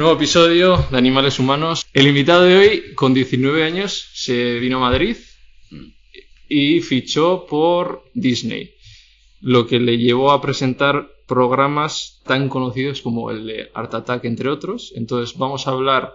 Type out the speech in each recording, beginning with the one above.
Nuevo episodio de Animales Humanos. El invitado de hoy, con 19 años, se vino a Madrid y fichó por Disney, lo que le llevó a presentar programas tan conocidos como el de Art Attack, entre otros. Entonces vamos a hablar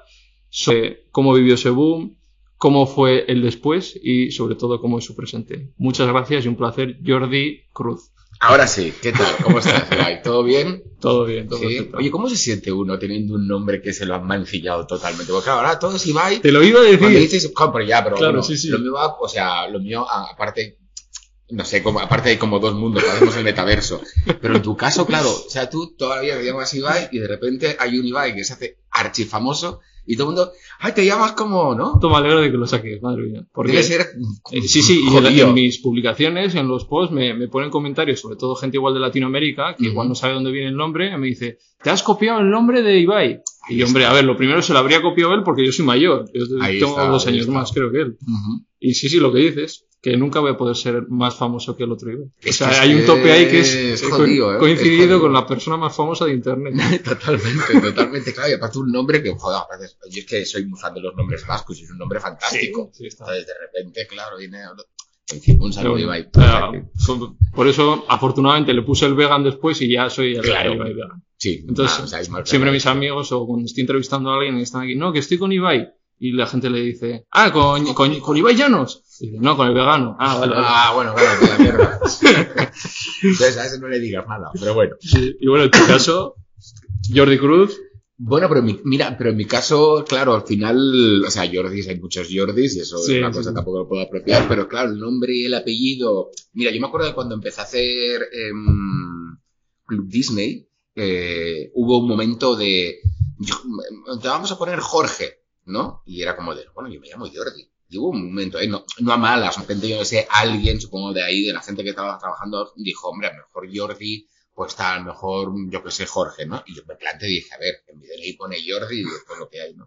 sobre cómo vivió ese boom, cómo fue el después y sobre todo cómo es su presente. Muchas gracias y un placer, Jordi Cruz. Ahora sí, ¿qué tal? ¿Cómo estás, Ibai? ¿Todo bien? Todo bien, todo Sí. bien. Oye, ¿cómo se siente uno teniendo un nombre que se lo han mancillado totalmente? Porque claro, ahora todo es Ibai. Te lo iba a decir. dices, "Jo, pero ya, pero Claro, bueno, sí, sí. lo mío va, o sea, lo mío, aparte, no sé, como, aparte hay como dos mundos, hacemos el metaverso. Pero en tu caso, claro, o sea, tú todavía te llamas Ibai y de repente hay un Ibai que se hace archifamoso y todo el mundo, ay, te llamas como, ¿no? Me alegro de que lo saques, madre mía. Porque Debe ser. Eh, Sí, sí, y en, mis publicaciones, en los posts, me, me ponen comentarios, sobre todo gente igual de Latinoamérica, que igual no sabe dónde viene el nombre, y me dice, ¿te has copiado el nombre de Ibai? Y hombre, a ver, lo primero se lo habría copiado él porque yo soy mayor, yo Ahí tengo está, dos años está. más, creo que él. Y sí, sí, lo que dices, que nunca voy a poder ser más famoso que el otro Ibai. O sea, hay un tope ahí que es, es eh, jodido, co- ¿eh? coincidido Es con la persona más famosa de Internet. Totalmente, totalmente, claro. Y aparte un nombre que, joder, yo es que soy muy fan de los nombres vascos y es un nombre fantástico. Sí, sí, está. Entonces, de repente, claro, viene... Un saludo, Pero, Ibai. son- por eso, afortunadamente, le puse el vegan después y ya soy el Claro. Ibai vegan. Sí, Entonces, ah, o sea, Siempre claro. mis amigos o cuando estoy entrevistando a alguien y están aquí, no, que estoy con Ibai. Y la gente le dice, ah, con, con, con Ibai Llanos. Y dice, no, con el vegano. Ah, vale, vale. Ah, bueno, vale, de la mierda. Entonces, a ese no le digas nada, pero bueno. Sí, Y bueno, en tu caso, Jordi Cruz. Bueno, pero mi- mira, pero en mi caso, claro, al final, o sea, Jordis, hay muchos Jordis y eso Sí, es una sí, cosa tampoco lo puedo apropiar, pero claro, el nombre y el apellido. Mira, yo me acuerdo de cuando empecé a hacer em, Club Disney, eh, hubo un momento de, yo- te vamos a poner Jorge, ¿no? Y era como de, bueno, yo me llamo Jordi. Y un momento, eh, no, no a malas, de repente yo no sé, alguien, supongo de ahí, de la gente que estaba trabajando, dijo, hombre, a lo mejor Jordi, pues está a lo mejor, yo que sé, Jorge, ¿no? Y yo me planteé y dije, a ver, en mi DNI pone Jordi y después lo que hay, ¿no?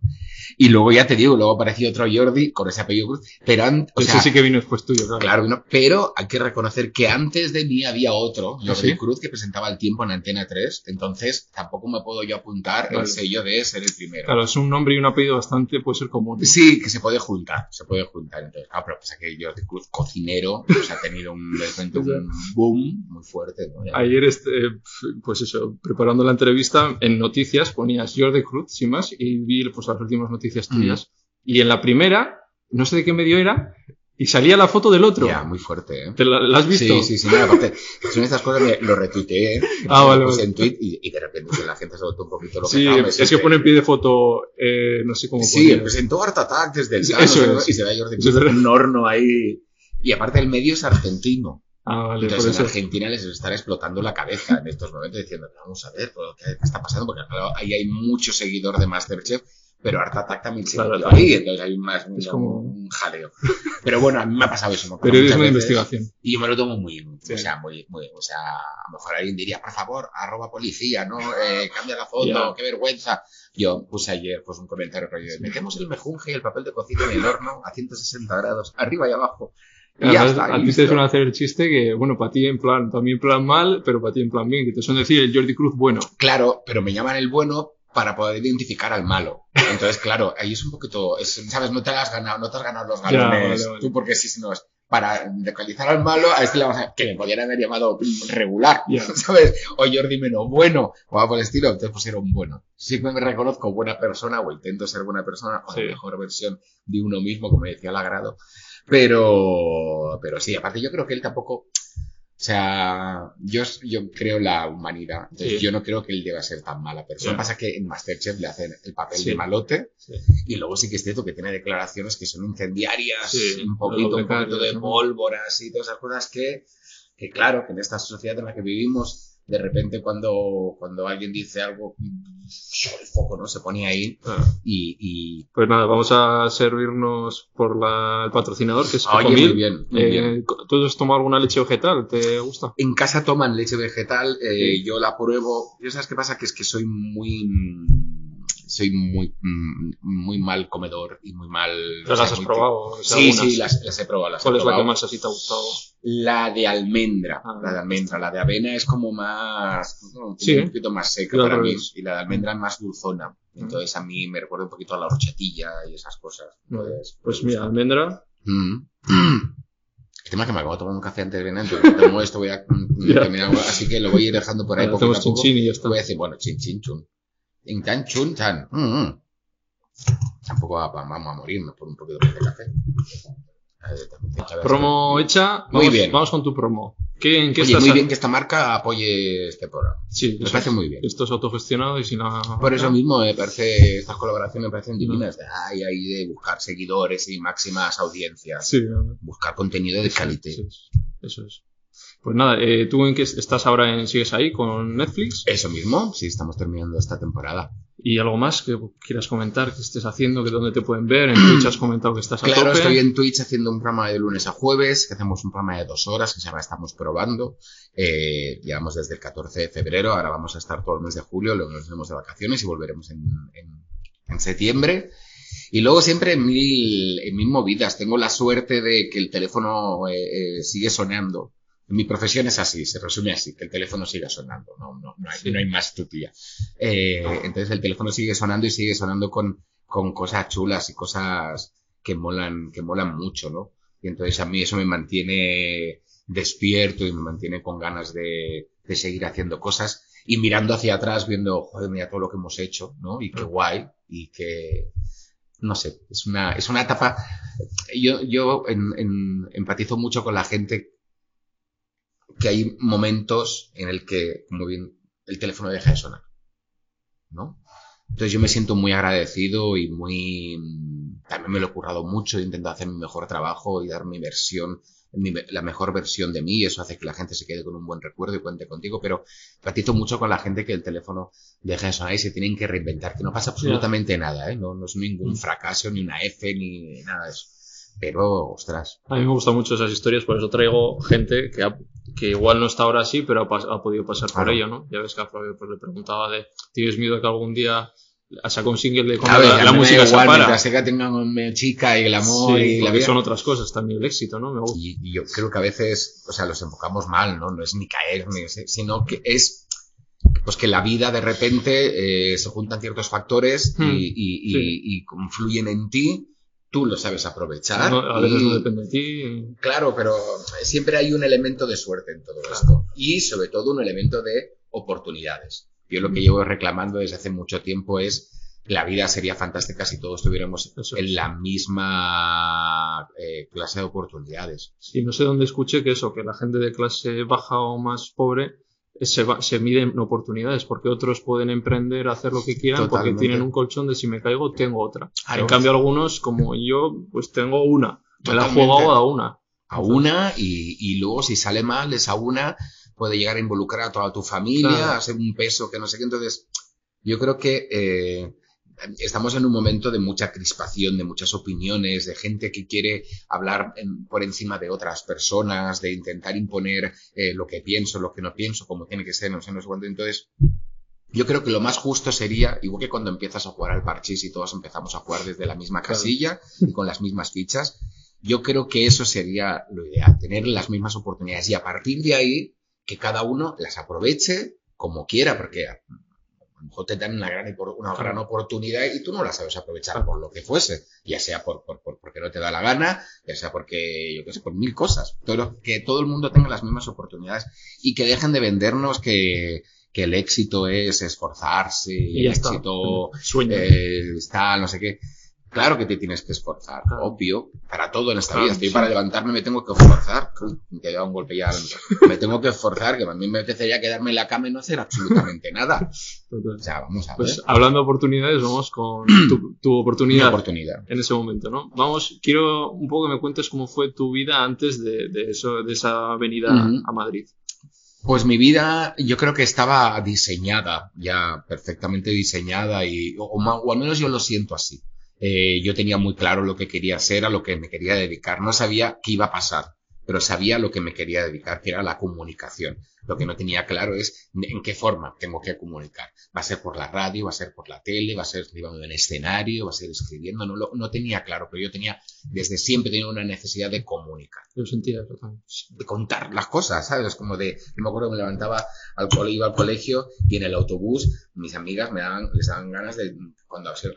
Y luego ya te digo, luego apareció otro Jordi con ese apellido Cruz, pero antes, o Ese sea, sí que vino después tuyo, claro. Claro, no, pero hay que reconocer que antes de mí había otro, Jordi ¿Ah, ¿Sí? Cruz, que presentaba el tiempo en Antena 3, entonces tampoco me puedo yo apuntar Claro. el sello de ser el primero. Claro, es un nombre y un apellido bastante, puede ser común. Sí, que se puede juntar, se puede juntar. Entonces, ah, pero pasa que Jordi Cruz, cocinero, pues ha tenido un, un boom muy fuerte. ¿no? Ya- Ayer, este, pues eso, preparando la entrevista, en noticias ponías Jordi Cruz, sin más, y vi pues, las últimas noticias tuyas. Y en la primera, no sé de qué medio era, y salía la foto del otro. Ya, muy fuerte, ¿eh? ¿Te la, la has visto? Sí, sí, sí, no, aparte, son estas cosas que lo retuiteé, Ah, lo vale, puse vale. en tweet y, y de repente pues, la gente se votó un poquito lo que Sí, estaba, me es que siente- pone en pie de foto, eh, no sé cómo Sí, ponía. presentó Art Attack desde el Sí, eso es. y se ve a Jordi Cruz es en un horno ahí. Y aparte el medio es argentino. Ah, vale, Entonces en Argentina les estará explotando la cabeza en estos momentos diciendo, vamos a ver qué, está pasando, porque claro, ahí hay mucho seguidor de Masterchef, pero Art Attack también se Claro, también. ahí, entonces hay más un, Es como- un jaleo. Pero bueno, a mí me ha pasado eso. Periodismo de investigación. Y yo me lo tomo muy, Sí. o sea, muy, muy, o sea, a lo mejor alguien diría, por favor, arroba policía, ¿no? Eh, cambia la foto, Ya. qué vergüenza. Yo puse ayer, pues, un comentario rollo de, metemos el mejunje y el papel de cocina en el horno a 160 grados, arriba y abajo. Y ya Además, está, a ti te suelen hacer el chiste que, bueno, para ti en plan, también en plan mal, pero para ti en plan bien, que te suelen decir el Jordi Cruz bueno. Claro, pero me llaman el bueno para poder identificar al malo. Entonces, claro, ahí es un poquito, es- ¿sabes? No te has ganado, no te has ganado los Ya, galones. vale, vale. Tú, porque si no es para localizar al malo, a este le vamos a, que me podrían haber llamado regular, Ya. ¿sabes? O Jordi menos bueno, o algo por el estilo, entonces pusieron bueno. Sí que me reconozco buena persona, o intento ser buena persona, o Sí. la mejor versión de uno mismo, como decía Lagrado. Pero, pero sí, aparte yo creo que él tampoco, o sea, yo, yo creo la humanidad. Entonces Sí. yo no creo que él deba ser tan mala persona. Ya. Pasa que en Masterchef le hacen el papel Sí. de malote. Sí. Y luego sí que es cierto que tiene declaraciones que son incendiarias, un poquito, un poquito de pólvoras y todas esas cosas que, que claro, que en esta sociedad en la que vivimos, de repente cuando, cuando alguien dice algo, el foco no se pone ahí Ah, y, y Pues nada, vamos a servirnos por la- el patrocinador, que es oye, Cocomil. muy bien, muy bien. Eh, ¿Tú has tomado alguna leche vegetal? ¿Te gusta? En casa toman leche vegetal, eh, Sí. yo la pruebo. ¿Yo sabes qué pasa? Que es que soy muy. Mm, Soy muy, mm, muy mal comedor y muy mal. ¿Pero o sea, las has muy- probado? O sea, Sí, algunas. sí, las, las he probado. Las he ¿Cuál es la que más así te ha gustado? La de almendra, Ah. la de almendra, la de avena es como más, no, como Sí, un ¿eh? poquito más seca para mí, y la de almendra es más dulzona. Entonces a mí me recuerda un poquito a la horchatilla y esas cosas. Entonces, Pues mira, almendra. Mm. El tema es que me acabo de tomar un café antes de venir, entonces esto, voy a mm, terminar, así que lo voy a ir dejando por ahí a hacemos poco. chinchín y ya está. Voy a decir, bueno, chin, chin, chun. In tan, chun, tan. Mm, mm. Tampoco va- vamos a morirnos por un poquito de café. Ver, Promo hecha. Muy bien. Vamos con tu promo. ¿Qué, ¿En qué Oye, estás? muy a- bien que esta marca apoye este programa. Sí, Me parece es. muy bien. Esto es autogestionado y sin la. Por eso mismo me parece, estas colaboraciones me parecen divinas. De, ay, ay, de buscar seguidores y máximas audiencias. Sí. Buscar contenido de calidad. Eso es. Eso es. Pues nada, eh, ¿tú en qué estás ahora? En, ¿Sigues ahí con Netflix? Eso mismo, sí, estamos terminando esta temporada. ¿Y algo más que quieras comentar que estés haciendo? que ¿Dónde te pueden ver? En Twitch has comentado que estás a Claro, tope. estoy en Twitch haciendo un programa de lunes a jueves, que hacemos un programa de dos horas que se llama Estamos Probando. Eh, llevamos desde el 14 de febrero, ahora vamos a estar todo el mes de julio, luego nos vemos de vacaciones y volveremos en, en- en septiembre. Y luego siempre en mil, en mil movidas. Tengo la suerte de que el teléfono eh, sigue sonando. Mi profesión es así, se resume así, que el teléfono siga sonando, no, no, no, hay, Sí. no hay más tutía. Eh, entonces el teléfono sigue sonando y sigue sonando con, con cosas chulas y cosas que molan, que molan mucho, ¿no? Y entonces a mí eso me mantiene despierto y me mantiene con ganas de, de seguir haciendo cosas y mirando hacia atrás, viendo, joder, mira todo lo que hemos hecho, ¿no? Y qué guay, y que, no sé, es una, es una etapa, yo, yo en- en- empatizo mucho con la gente que hay momentos en el que, como bien, el teléfono deja de sonar, ¿no? Entonces yo me siento muy agradecido y muy... También me lo he currado mucho, he intentado hacer mi mejor trabajo y dar mi versión, mi- la mejor versión de mí, y eso hace que la gente se quede con un buen recuerdo y cuente contigo, pero empatizo mucho con la gente que el teléfono deja de sonar y se tienen que reinventar, que no pasa absolutamente nada, ¿eh? No, no es ningún Mm. fracaso, ni una F, ni nada de eso. Pero, ostras, A mí me gustan mucho esas historias, por eso traigo gente que, ha- que igual no está ahora así, pero ha, ha podido pasar por ello, ¿no? Ya ves que a Flavio pues, le preguntaba de, ¿tienes miedo de que algún día saca un single de A ver, la, a la música se igual, para? mientras que tengan chica y el amor Sí, y la vida. son otras cosas también el éxito, ¿no? Me gusta. Y, y yo creo que a veces, o sea, los enfocamos mal, ¿no? No es ni caer, ni sino que es, pues que la vida de repente eh, se juntan ciertos factores y, Hmm, y- y- sí. y confluyen en ti, tú lo sabes aprovechar. No, a veces y- no depende de ti. Claro, pero siempre hay un elemento de suerte en todo esto. Y sobre todo un elemento de oportunidades. Yo lo que llevo reclamando desde hace mucho tiempo es la vida sería fantástica si todos estuviéramos Eso en es. la misma eh, clase de oportunidades. Sí, no sé dónde escuché que eso, que la gente de clase baja o más pobre eh, se, va- se mide en oportunidades, porque otros pueden emprender, hacer lo que quieran, Totalmente. porque tienen un colchón de si me caigo, tengo otra. Claro. En cambio, algunos, como yo, pues tengo una. Me la he jugado a una. A una y, y luego si sale mal esa una puede llegar a involucrar a toda tu familia, Claro. a ser un peso que no sé qué. Entonces, yo creo que eh, estamos en un momento de mucha crispación, de muchas opiniones, de gente que quiere hablar en- por encima de otras personas, de intentar imponer eh, lo que pienso, lo que no pienso, como tiene que ser, no sé, no sé cuánto. Entonces, yo creo que lo más justo sería, igual que cuando empiezas a jugar al parchís y todos empezamos a jugar desde la misma casilla y con las mismas fichas, yo creo que eso sería lo ideal, tener las mismas oportunidades y a partir de ahí que cada uno las aproveche como quiera, porque a lo mejor te dan una gran, una gran oportunidad y tú no la sabes aprovechar por lo que fuese, ya sea por, por, por- porque no te da la gana, ya sea porque, yo qué sé, por mil cosas. Todo, que todo el mundo tenga las mismas oportunidades y que dejen de vendernos que, que el éxito es esforzarse, Y el está. éxito Sueño. eh, está, no sé qué. Claro que te tienes que esforzar, Claro. obvio, para todo en esta Claro, vida. Estoy sí. para levantarme, me tengo que esforzar. Uy, Que da un golpe ya. Me tengo que esforzar, que a mí me apetecería quedarme en la cama y no hacer absolutamente nada. Total. O sea, vamos a ver. Pues hablando de oportunidades, vamos con tu, oportunidad oportunidad. en ese momento, ¿no? Vamos, quiero un poco que me cuentes cómo fue tu vida antes de, de eso, de esa venida a Madrid. Pues mi vida, yo creo que estaba diseñada, ya perfectamente diseñada, y, o al menos yo lo siento así. Eh, yo tenía muy claro lo que quería hacer, a lo que me quería dedicar. No sabía qué iba a pasar, pero sabía lo que me quería dedicar, que era la comunicación. Lo que no tenía claro es en qué forma tengo que comunicar. ¿Va a ser por la radio? ¿Va a ser por la tele? ¿Va a ser en el escenario? ¿Va a ser escribiendo? No, lo, no tenía claro, pero yo tenía, desde siempre tenía una necesidad de comunicar. Yo sentía. De contar las cosas, ¿sabes? Como de, yo me acuerdo que me levantaba al colegio, iba al colegio y en el autobús mis amigas me daban, les daban ganas de, cuando se,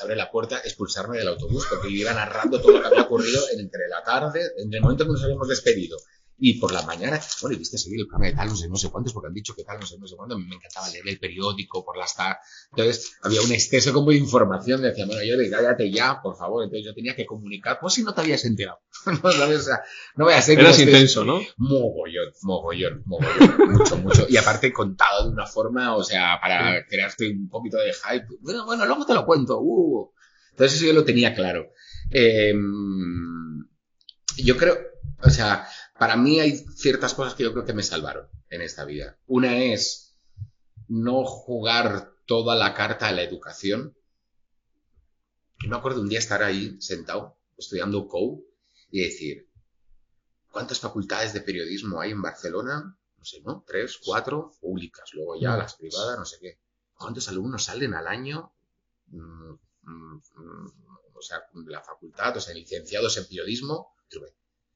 abre la puerta, expulsarme del autobús, porque yo iba narrando todo lo que había ocurrido entre la tarde, entre el momento que nos habíamos despedido y por la mañana, bueno, y viste seguir el programa de tal, no sé, no sé cuántos, porque han dicho que tal, no sé, no sé cuánto. Me encantaba leer el periódico por las tardes. Entonces, había un exceso como de información. Decía, bueno, yo le cállate ya, por favor. Entonces, yo tenía que comunicar, pues si no te habías enterado. no, O sea, no voy a ser. Eras intenso, ¿no? Mogollón, mogollón, mogollón. mucho, mucho. Y aparte, contado de una forma, o sea, para crearte un poquito de hype. Bueno, bueno, luego te lo cuento. Uh. Entonces, eso yo lo tenía claro. Eh, yo creo, o sea, para mí hay ciertas cosas que yo creo que me salvaron en esta vida. Una es no jugar toda la carta de la educación. Yo me acuerdo un día estar ahí sentado estudiando COU y decir, ¿cuántas facultades de periodismo hay en Barcelona? No sé, ¿no? Tres, cuatro públicas, luego ya las privadas, no sé qué. ¿Cuántos alumnos salen al año? Mm, mm, mm, o sea, de la facultad, o sea, licenciados en periodismo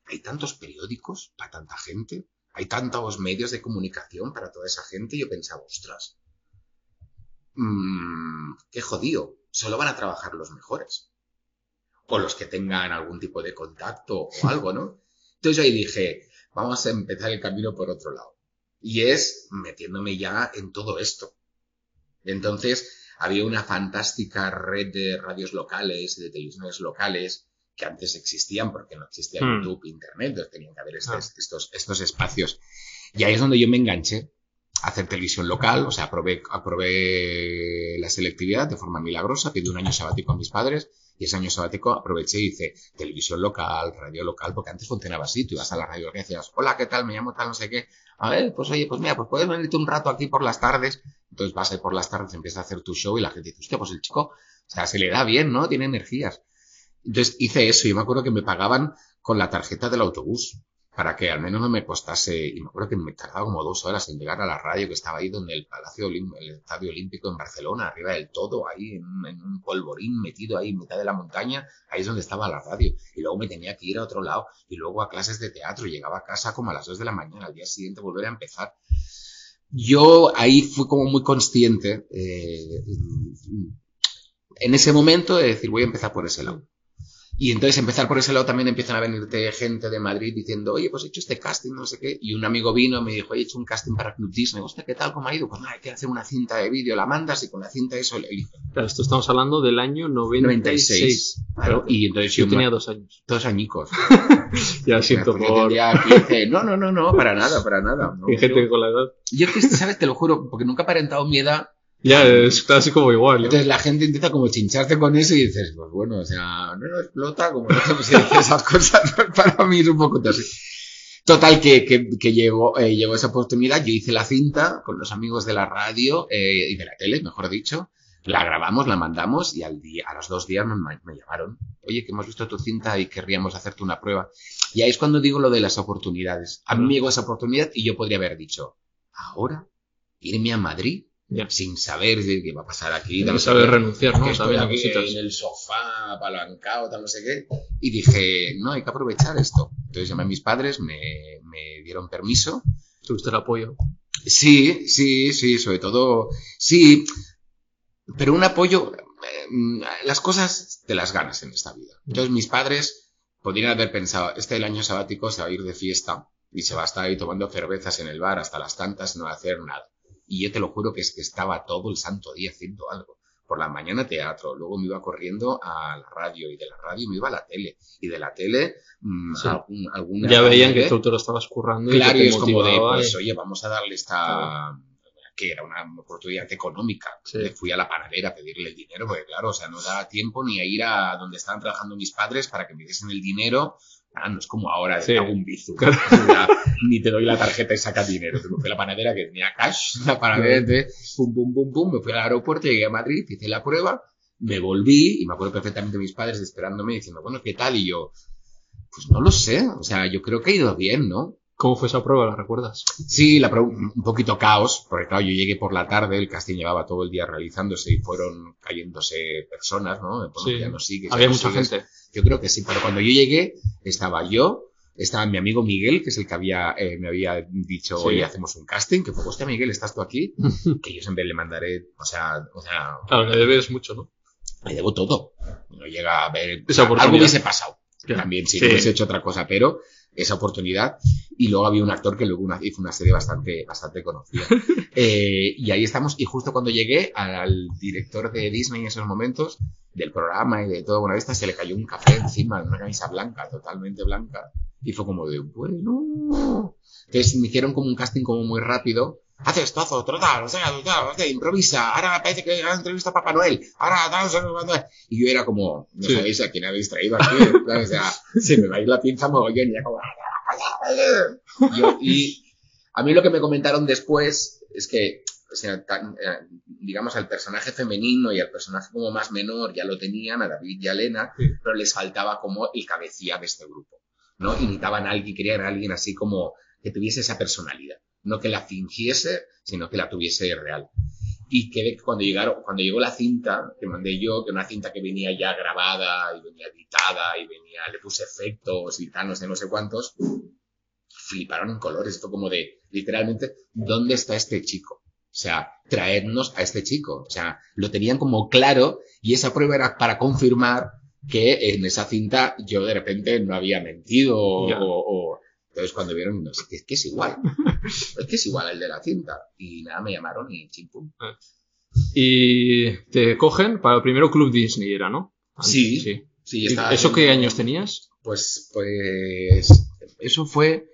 hay tantos periódicos para tanta gente, hay tantos medios de comunicación para toda esa gente, y yo pensaba, ostras, mmm, qué jodido, solo van a trabajar los mejores. O los que tengan algún tipo de contacto o algo, ¿no? Entonces yo ahí dije, vamos a empezar el camino por otro lado. Y es metiéndome ya en todo esto. Entonces, había una fantástica red de radios locales, de televisiones locales, que antes existían porque no existía hmm. YouTube, Internet, entonces tenían que haber ah. estos, estos, espacios. Y ahí es donde yo me enganché a hacer televisión local, o sea, aprobé, aprobé la selectividad de forma milagrosa, pedí un año sabático a mis padres y ese año sabático aproveché y hice televisión local, radio local, porque antes funcionaba así, tú ibas a la radio y decías, hola, ¿qué tal? Me llamo tal, no sé qué. A ver, pues oye, pues mira, pues puedes venirte un rato aquí por las tardes. Entonces vas ahí por las tardes, empiezas a hacer tu show y la gente dice, hostia, pues el chico, o sea, se le da bien, ¿no? Tiene energías. Entonces hice eso y me acuerdo que me pagaban con la tarjeta del autobús para que al menos no me costase, y me acuerdo que me tardaba como dos horas en llegar a la radio que estaba ahí donde el Palacio el Estadio Olímpico en Barcelona, arriba del todo, ahí en, un polvorín metido ahí en mitad de la montaña, ahí es donde estaba la radio. Y luego me tenía que ir a otro lado y luego a clases de teatro, llegaba a casa como a las dos de la mañana, al día siguiente volver a empezar. Yo ahí fui como muy consciente eh, en ese momento de decir voy a empezar por ese lado y entonces empezar por ese lado también empiezan a venirte gente de Madrid diciendo, oye, pues he hecho este casting, no sé qué. Y un amigo vino y me dijo, he hecho un casting para Club Disney. Hostia, ¿qué tal? ¿Cómo ha ido? Pues nada, hay que hacer una cinta de vídeo, la mandas y con la cinta eso le elijo. Claro, esto estamos hablando del año 96. Claro, y entonces yo, tenía dos años. Dos añicos. ya siento por... no, no, no, no, para nada, para nada. No, gente con la edad. Yo que, ¿sabes? Te lo juro, porque nunca he aparentado mi edad ya, es casi como igual. Entonces la gente intenta como chincharte con eso y dices, pues bueno, o sea, no no explota, como no si esas cosas, para mí es un poco así. Total, que, que, que llegó, eh, llegó esa oportunidad, yo hice la cinta con los amigos de la radio eh, y de la tele, mejor dicho, la grabamos, la mandamos y al día, a los dos días me, me, llamaron, oye, que hemos visto tu cinta y querríamos hacerte una prueba. Y ahí es cuando digo lo de las oportunidades. A mí llegó esa oportunidad y yo podría haber dicho, ahora, irme a Madrid sin saber qué va a pasar aquí. No saber renunciar, ¿no? Estoy aquí en el sofá, apalancado, tal, no sé qué. Y dije, no, hay que aprovechar esto. Entonces llamé a mis padres, me, me dieron permiso. ¿Tuviste el apoyo? Sí, sí, sí, sobre todo, sí. Pero un apoyo, eh, las cosas te las ganas en esta vida. Entonces mis padres podrían haber pensado, este el año sabático se va a ir de fiesta y se va a estar ahí tomando cervezas en el bar hasta las tantas, no va a hacer nada. Y yo te lo juro que es que estaba todo el santo día haciendo algo. Por la mañana teatro, luego me iba corriendo a la radio y de la radio me iba a la tele. Y de la tele, mmm, alguna. Ya veían que tú te lo estabas currando. Claro, y, es como de, pues, oye, vamos a darle esta. que era una oportunidad económica. Le fui a la panadera a pedirle el dinero, porque claro, o sea, no daba tiempo ni a ir a donde estaban trabajando mis padres para que me diesen el dinero Ah, no es como ahora, de hago un bizu. ni te doy la tarjeta y saca dinero. Me fui a la panadera que tenía cash, la panadera, pum, pum, pum, pum, me fui al aeropuerto, llegué a Madrid, hice la prueba, me volví y me acuerdo perfectamente de mis padres esperándome diciendo, bueno, ¿qué tal? Y yo, pues no lo sé, o sea, yo creo que ha ido bien, ¿no? ¿Cómo fue esa prueba? ¿La recuerdas? Sí, la prueba, un poquito caos, porque claro, yo llegué por la tarde, el casting llevaba todo el día realizándose y fueron cayéndose personas, ¿no? Sí. Ya no sigues, ya Había mucha sigues. gente. Yo creo que sí, pero cuando yo llegué, estaba yo, estaba mi amigo Miguel, que es el que había, eh, me había dicho, Sí. oye, hacemos un casting, que fue, hostia, Miguel, ¿estás tú aquí? que yo siempre le mandaré, o sea, o sea, Claro, le debes mucho, ¿no? le debo todo. No llega a ver, Esa algo hubiese pasado. Claro. También si Sí. no hubiese hecho otra cosa, pero esa oportunidad. Y luego había un actor que luego una- hizo una serie bastante, bastante conocida. Eh, y ahí estamos. Y justo cuando llegué al director de Disney en esos momentos, del programa y de todo Buena Vista, se le cayó un café encima, una camisa blanca, totalmente blanca. Y fue como de, bueno. Entonces me hicieron como un casting como muy rápido. Haz esto, haz otro, tal, o sea, tal, improvisa. Ahora parece que ha entrevista a Papá Noel. Ahora, tal, Noel. Y yo era como, no Sí. sabéis a quién habéis traído aquí. O sea, se me va a ir la pinza mogollón y ya como... Yo- y a mí lo que me comentaron después es que, o sea, tan- eh, digamos, al personaje femenino y al personaje como más menor ya lo tenían, a David y a Elena, Sí. pero les faltaba como el cabecilla de este grupo, ¿no? Y necesitaban a alguien, querían a alguien así como que tuviese esa personalidad, no que la fingiese, sino que la tuviese real. Y que cuando llegaron, cuando llegó la cinta que mandé yo, que una cinta que venía ya grabada y venía editada y venía, le puse efectos y tal, no sé, no sé cuántos, fliparon en colores. Esto como de, literalmente, ¿dónde está este chico? O sea, traernos a este chico. O sea, lo tenían como claro y esa prueba era para confirmar que en esa cinta yo de repente no había mentido o, entonces cuando vieron, no, es que, es igual. es que es igual al de la cinta. Y nada, me llamaron y chimpum. Y te cogen para el primero Club Disney, era, ¿no? Sí. sí. Sí, ¿Y estaba ¿Eso qué años tenías? Pues, pues, eso fue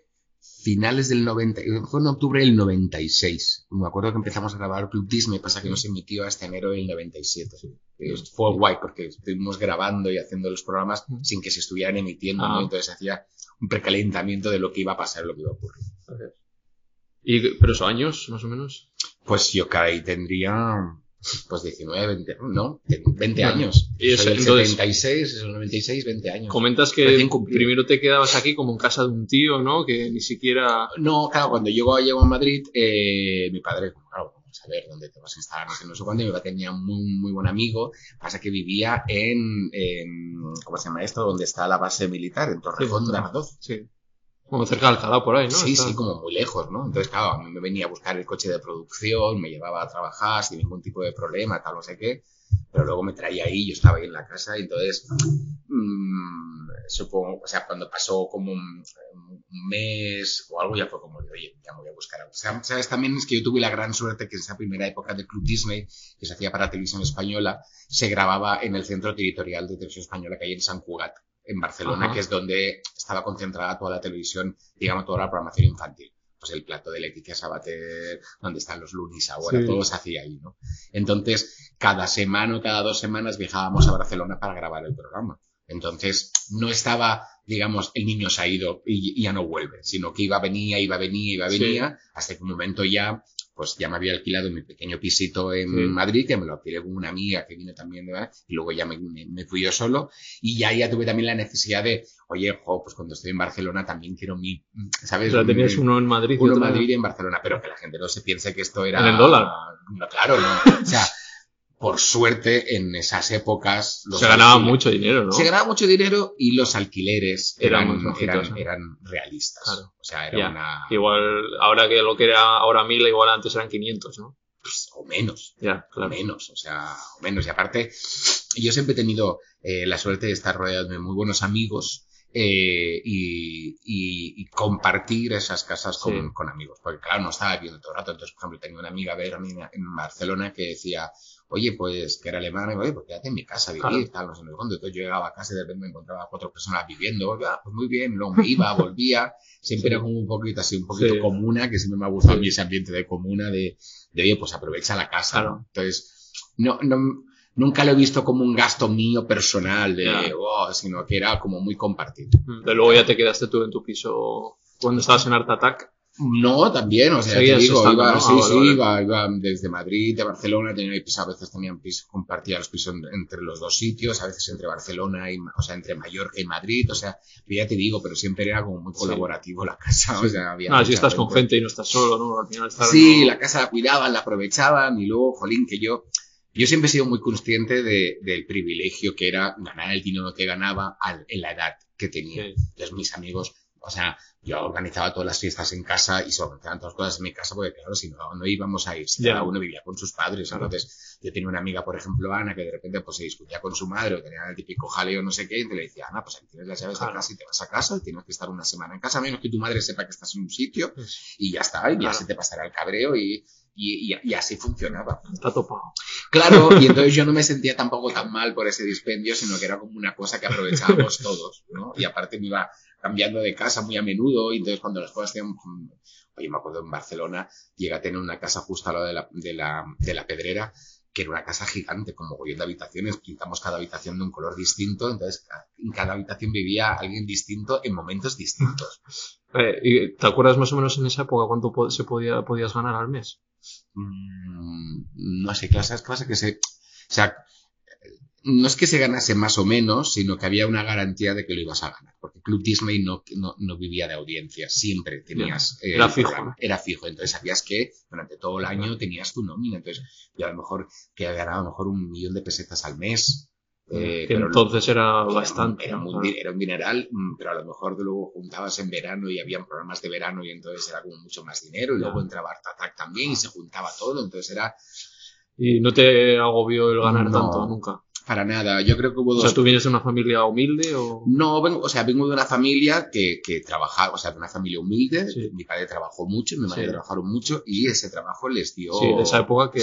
finales del 90, fue en octubre del 96. Me acuerdo que empezamos a grabar Club Disney, pasa que no se emitió hasta enero del 97. Eh, Fue guay porque estuvimos grabando y haciendo los programas sin que se estuvieran emitiendo, Ah. ¿no? Entonces hacía un precalentamiento de lo que iba a pasar, lo que iba a ocurrir. ¿Y, ¿Pero esos años, más o menos? Pues yo cada ahí tendría, pues 19, 20, ¿no? 20 Bueno, años. y eso, Soy del entonces- 76, es el 96, 20 años. Comentas que primero te quedabas aquí como en casa de un tío, ¿no? Que ni siquiera... No, claro, cuando llego, llego a Madrid, eh, mi padre, claro, ver dónde te vas a instalar, no sé, no sé cuándo, y mi padre tenía un muy, muy buen amigo, pasa que vivía en, en, ¿cómo se llama esto? Donde está la base militar, en Torrejón Sí, de Torrejón. Ardoz. Sí. Como cerca de Alcalá, por ahí, ¿no? Sí, Está- sí, como muy lejos, ¿no? Entonces, claro, a mí me venía a buscar el coche de producción, me llevaba a trabajar sin ningún tipo de problema, tal, no sé qué, pero luego me traía ahí, yo estaba ahí en la casa, y entonces, mm, supongo, o sea, cuando pasó como un, un mes o algo, ya fue como, de, oye, ya me voy a buscar algo. Sea, sabes, también es que yo tuve la gran suerte que en esa primera época del Club Disney, que se hacía para televisión española, se grababa en el centro territorial de televisión española que hay en San Cugat, en Barcelona, Ajá. que es donde estaba concentrada toda la televisión, digamos, toda la programación infantil. Pues el plato de Leticia Sabater, donde están los lunis ahora, Sí. todo se hacía ahí, ¿no? Entonces, cada semana o cada dos semanas viajábamos a Barcelona para grabar el programa. Entonces, no estaba, digamos, el niño se ha ido y, y ya no vuelve, sino que iba, venía, iba, venía, iba, Sí. venía, hasta que un momento ya, pues ya me había alquilado mi pequeño pisito en Sí. Madrid, que me lo alquilé con una amiga que vino también, ¿verdad? y luego ya me, me- me fui yo solo, y ya, ya tuve también la necesidad de, oye, jo, pues cuando estoy en Barcelona también quiero mi, ¿sabes? O sea, tenías Un- uno en Madrid uno en Madrid y en Barcelona, pero que la gente no se piense que esto era... ¿En el dólar? No, claro, no. O sea, por suerte, en esas épocas... los Se ganaba mucho dinero, ¿no? Se ganaba mucho dinero y los alquileres Eran realistas. Claro. O sea, era una... Igual, ahora que lo que era ahora 1000, igual antes eran 500, ¿no? pues, o menos. O menos, o sea, o menos. Y aparte, yo siempre he tenido eh, la suerte de estar rodeado de muy buenos amigos eh, y, y- y compartir esas casas con, Sí. con amigos. Porque claro, no estaba viviendo todo el rato. Entonces, por ejemplo, tenía una amiga ver a mí en Barcelona que decía, oye, pues que era alemana, y oye, pues quédate en mi casa a vivir, Claro. tal, no sé cuándo. Entonces yo llegaba a casa y de repente me encontraba cuatro personas viviendo, ah, pues muy bien, luego me iba, volvía, siempre Sí. era como un poquito así, un poquito Sí. comuna, que siempre me ha gustado a mí ese ambiente de comuna, de, de oye, pues aprovecha la casa. Claro. ¿no? Entonces, no, no, nunca lo he visto como un gasto mío personal, de. "Oh", sino que era como muy compartido. De luego ya te quedaste tú en tu piso cuando estabas en Art Attack. No, también, o sea, te digo, iba, ¿no? sí, Ah, vale, sí, vale. iba, iba desde Madrid a Barcelona, tenía piso, a veces tenían piso, compartía los pisos en- entre los dos sitios, a veces entre Barcelona y, o sea, entre Mallorca y Madrid, o sea, ya te digo, pero siempre era como muy Sí. colaborativo la casa, o sea, había No, si mucha estás con gente y no estás solo, ¿no? Al final estar Sí, no- la casa la cuidaban, la aprovechaban y luego, jolín, que yo, yo siempre he sido muy consciente de- del privilegio que era ganar el dinero que ganaba al- en la edad que tenía. Sí. Entonces mis amigos, o sea, yo organizaba todas las fiestas en casa y se organizaban todas las cosas en mi casa porque claro, si no, no íbamos a ir, si cada uno vivía con sus padres. Claro. Entonces yo tenía una amiga, por ejemplo, Ana, que de repente pues se discutía con su madre o tenía el típico jaleo no sé qué, y te le decía, Ana, pues aquí tienes las llaves Claro. de casa y te vas a casa y tienes que estar una semana en casa, a menos que tu madre sepa que estás en un sitio Pues, y ya está, y ya Claro. se te pasará el cabreo y, y, y- y así funcionaba. Está topado. Claro, y entonces yo no me sentía tampoco tan mal por ese dispendio, sino que era como una cosa que aprovechábamos todos, ¿no? Y aparte me iba cambiando de casa muy a menudo, y entonces cuando las cosas tenían... Oye, me acuerdo en Barcelona, llegué a tener una casa justo al lado de la, de la, de la pedrera, que era una casa gigante, con mogollón de habitaciones, pintamos cada habitación de un color distinto, entonces ca- en cada habitación vivía alguien distinto en momentos distintos. Eh, ¿y ¿Te acuerdas más o menos en esa época cuánto se podía, podías ganar al mes? Mm, no sé, claro, ¿sabes qué pasa? Que se, o sea, no es que se ganase más o menos, sino que había una garantía de que lo ibas a ganar. Porque Club Disney no, no, no vivía de audiencia, siempre tenías. eh, Era el fijo. Era fijo, entonces sabías que durante todo el año tenías tu nómina. Entonces, yo a lo mejor, que ganaba a lo mejor un millón de pesetas al mes. Eh, que entonces era era- bastante. Era, un, era un dineral, mm, pero a lo mejor luego juntabas en verano y habían programas de verano y entonces era como mucho más dinero. Y luego entraba Art Attack también y se juntaba todo. Entonces era Y no te agobió el ganar No. tanto nunca. para nada. Yo creo que hubo O dos. sea, ¿tú vienes de una familia humilde o...? No, vengo, o sea, vengo de una familia que, que trabajaba, o sea, de una familia humilde. Sí. Mi padre trabajó mucho, mi madre Sí. trabajaron mucho y ese trabajo les dio. Sí, de esa época que,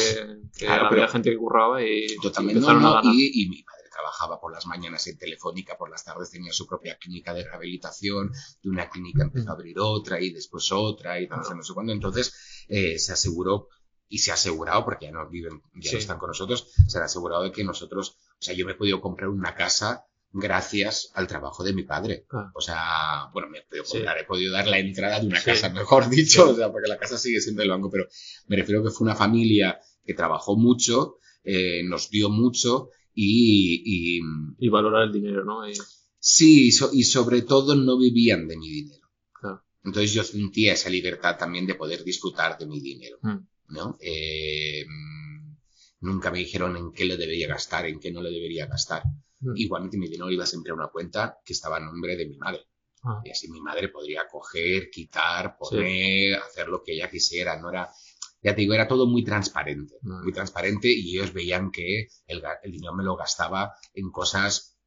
que Claro, había gente que curraba y, Yo y no, y, y mi padre trabajaba por las mañanas en Telefónica, por las tardes tenía su propia clínica de rehabilitación, de una clínica empezó a abrir otra y después otra y Claro. no sé cuándo. Entonces eh, se aseguró y se ha asegurado, porque ya no viven, ya Sí. no están con nosotros, se ha asegurado de que nosotros, o sea, yo me he podido comprar una casa gracias al trabajo de mi padre. O sea, bueno, me he podido Sí. comprar, he podido dar la entrada de una Sí. casa, mejor dicho, o sea, porque la casa sigue siendo el banco, pero me refiero que fue una familia que trabajó mucho, eh, nos dio mucho y, y Y valorar el dinero, ¿no? Y- sí, y, so- y sobre todo no vivían de mi dinero. Claro. Entonces yo sentía esa libertad también de poder disfrutar de mi dinero, Mm. ¿no? Eh, mm, nunca me dijeron en qué lo debería gastar, en qué no lo debería gastar. Mm. Igualmente mi dinero iba siempre a una cuenta que estaba a nombre de mi madre. Ah, Y así mi madre podría coger, quitar, poner, hacer lo que ella quisiera. No era, ya te digo, era todo muy transparente. Mm. Muy transparente y ellos veían que el, el dinero me lo gastaba en cosas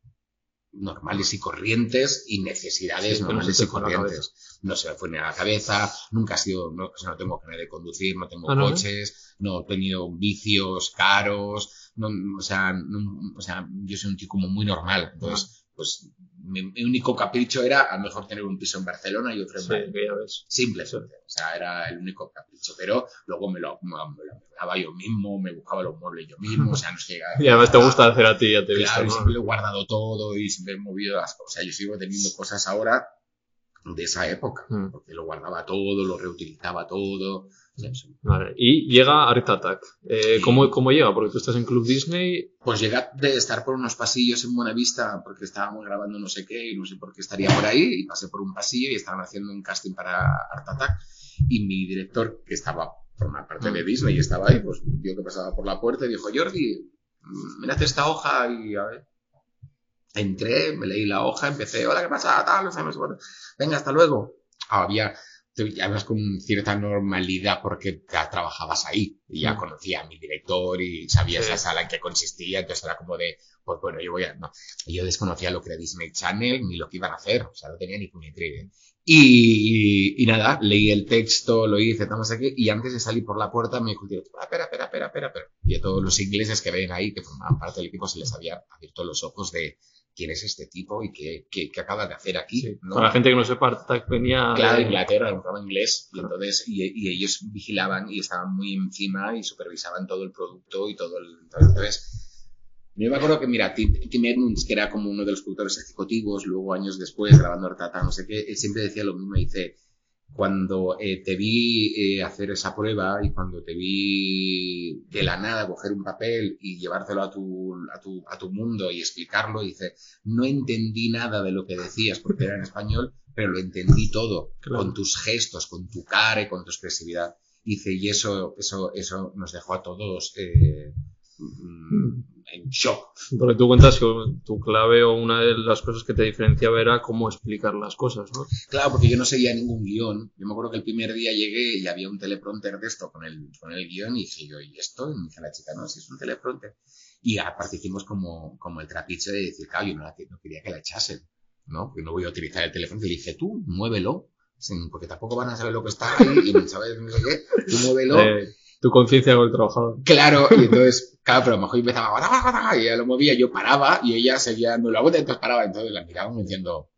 normales y corrientes y necesidades Sí, normales y corrientes. No se me fue ni a la cabeza, nunca ha sido, no, o sea, no tengo carnet de conducir, no tengo Ah, ¿no? coches, no he tenido vicios caros, no, o, sea, no- o sea, yo soy un tío como muy normal. Entonces, pues mi, mi único capricho era a lo mejor tener un piso en Barcelona y otro en sí, Madrid. ves. Simplemente. O sea, era el único capricho. Pero luego me lo, me lo arreglaba yo mismo, me buscaba los muebles yo mismo. O sea, no sé. Y además te gusta hacer a ti, ya te he visto, Claro, y ¿no? siempre lo he guardado todo y siempre he movido las cosas. O sea, yo sigo teniendo cosas ahora de esa época. Mm. Porque lo guardaba todo, lo reutilizaba todo. Vale. Y llega Art Attack. Eh. ¿cómo, ¿Cómo llega? Porque tú estás en Club Disney. Pues llegué de estar por unos pasillos en Buenavista porque estábamos grabando no sé qué y no sé por qué estaría por ahí y pasé por un pasillo y estaban haciendo un casting para Art Attack y mi director que estaba por una parte de Disney y estaba ahí pues vio que pasaba por la puerta y dijo Jordi mm, mírate esta hoja y a ver entré me leí la hoja empecé hola qué pasa tal venga hasta luego había hablas con cierta normalidad porque ya trabajabas ahí y ya Mm. conocía a mi director y sabía Sí. esa sala en qué consistía, entonces era como de, pues bueno, yo voy a, no, yo desconocía lo que era Disney Channel ni lo que iban a hacer, o sea, no tenía ni puñetera idea. Y, y nada, leí el texto, lo hice, estamos aquí, y antes de salir por la puerta me dijo, el director, "Ah, espera, espera, espera, espera, espera. Y a todos los ingleses que ven ahí, que formaban parte del equipo, se les había abierto los ojos de quién es este tipo y qué, qué, qué acaba de hacer aquí. Sí. ¿no? Para la gente que no sepa, Attack venía. Claro, de- Inglaterra, era un programa inglés, y entonces, y, y ellos vigilaban y estaban muy encima y supervisaban todo el producto y todo el, entonces, yo me acuerdo que, mira, Tim, Tim Edmonds, que era como uno de los productores ejecutivos, luego años después, grabando Artata, no sé qué, él siempre decía lo mismo, dice, cuando eh, te vi eh, hacer esa prueba y cuando te vi de la nada coger un papel y llevártelo a tu, a tu, a tu mundo y explicarlo, dice, no entendí nada de lo que decías porque era en español, pero lo entendí todo, Claro. con tus gestos, con tu cara y con tu expresividad. Dice, y eso, eso, eso nos dejó a todos eh, en shock. Porque tú cuentas que tu clave o una de las cosas que te diferenciaba era cómo explicar las cosas, ¿no? Claro, porque yo no seguía ningún guion. Yo me acuerdo que el primer día llegué y había un teleprompter de esto con el, con el guion y dije yo, ¿y esto? Y me dice la chica, no, si es un teleprompter. Y aparte hicimos como, como el trapiche de decir, claro, yo no, la- no quería que la echasen, ¿no? Porque no voy a utilizar el teléfono. Y dije, tú, muévelo. Porque tampoco van a saber lo que está ahí y no sabes no sé qué. Tú muévelo. Eh, tu conciencia con el trabajador. Claro, y entonces, claro, pero a lo mejor empezaba y ella lo movía, yo paraba y ella seguía dando la vuelta, entonces paraba, entonces la miraba como diciendo,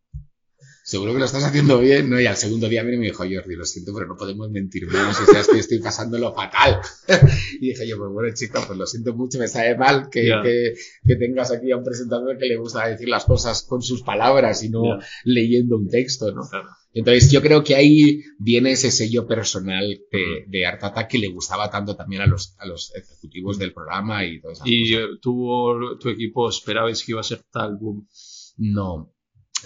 seguro que lo estás haciendo bien, ¿no? Y al segundo día vino y me dijo, Jordi, lo siento, pero no podemos mentir menos, o sea, es que estoy pasándolo fatal. y dije yo, pues bueno, chica, pues lo siento mucho, me sabe mal que, que, que tengas aquí a un presentador que le gusta decir las cosas con sus palabras y no leyendo un texto, ¿no? Claro. Entonces yo creo que ahí viene ese sello personal de, de Art Attack que le gustaba tanto también a los, a los ejecutivos del programa y todo eso. Y tú, tu equipo, esperabais que iba a ser tal boom. No.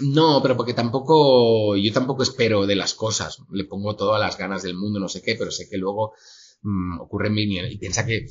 No, pero porque tampoco, yo tampoco espero de las cosas. Le pongo todas las ganas del mundo, no sé qué, pero sé que luego mm, ocurre en mi y piensa que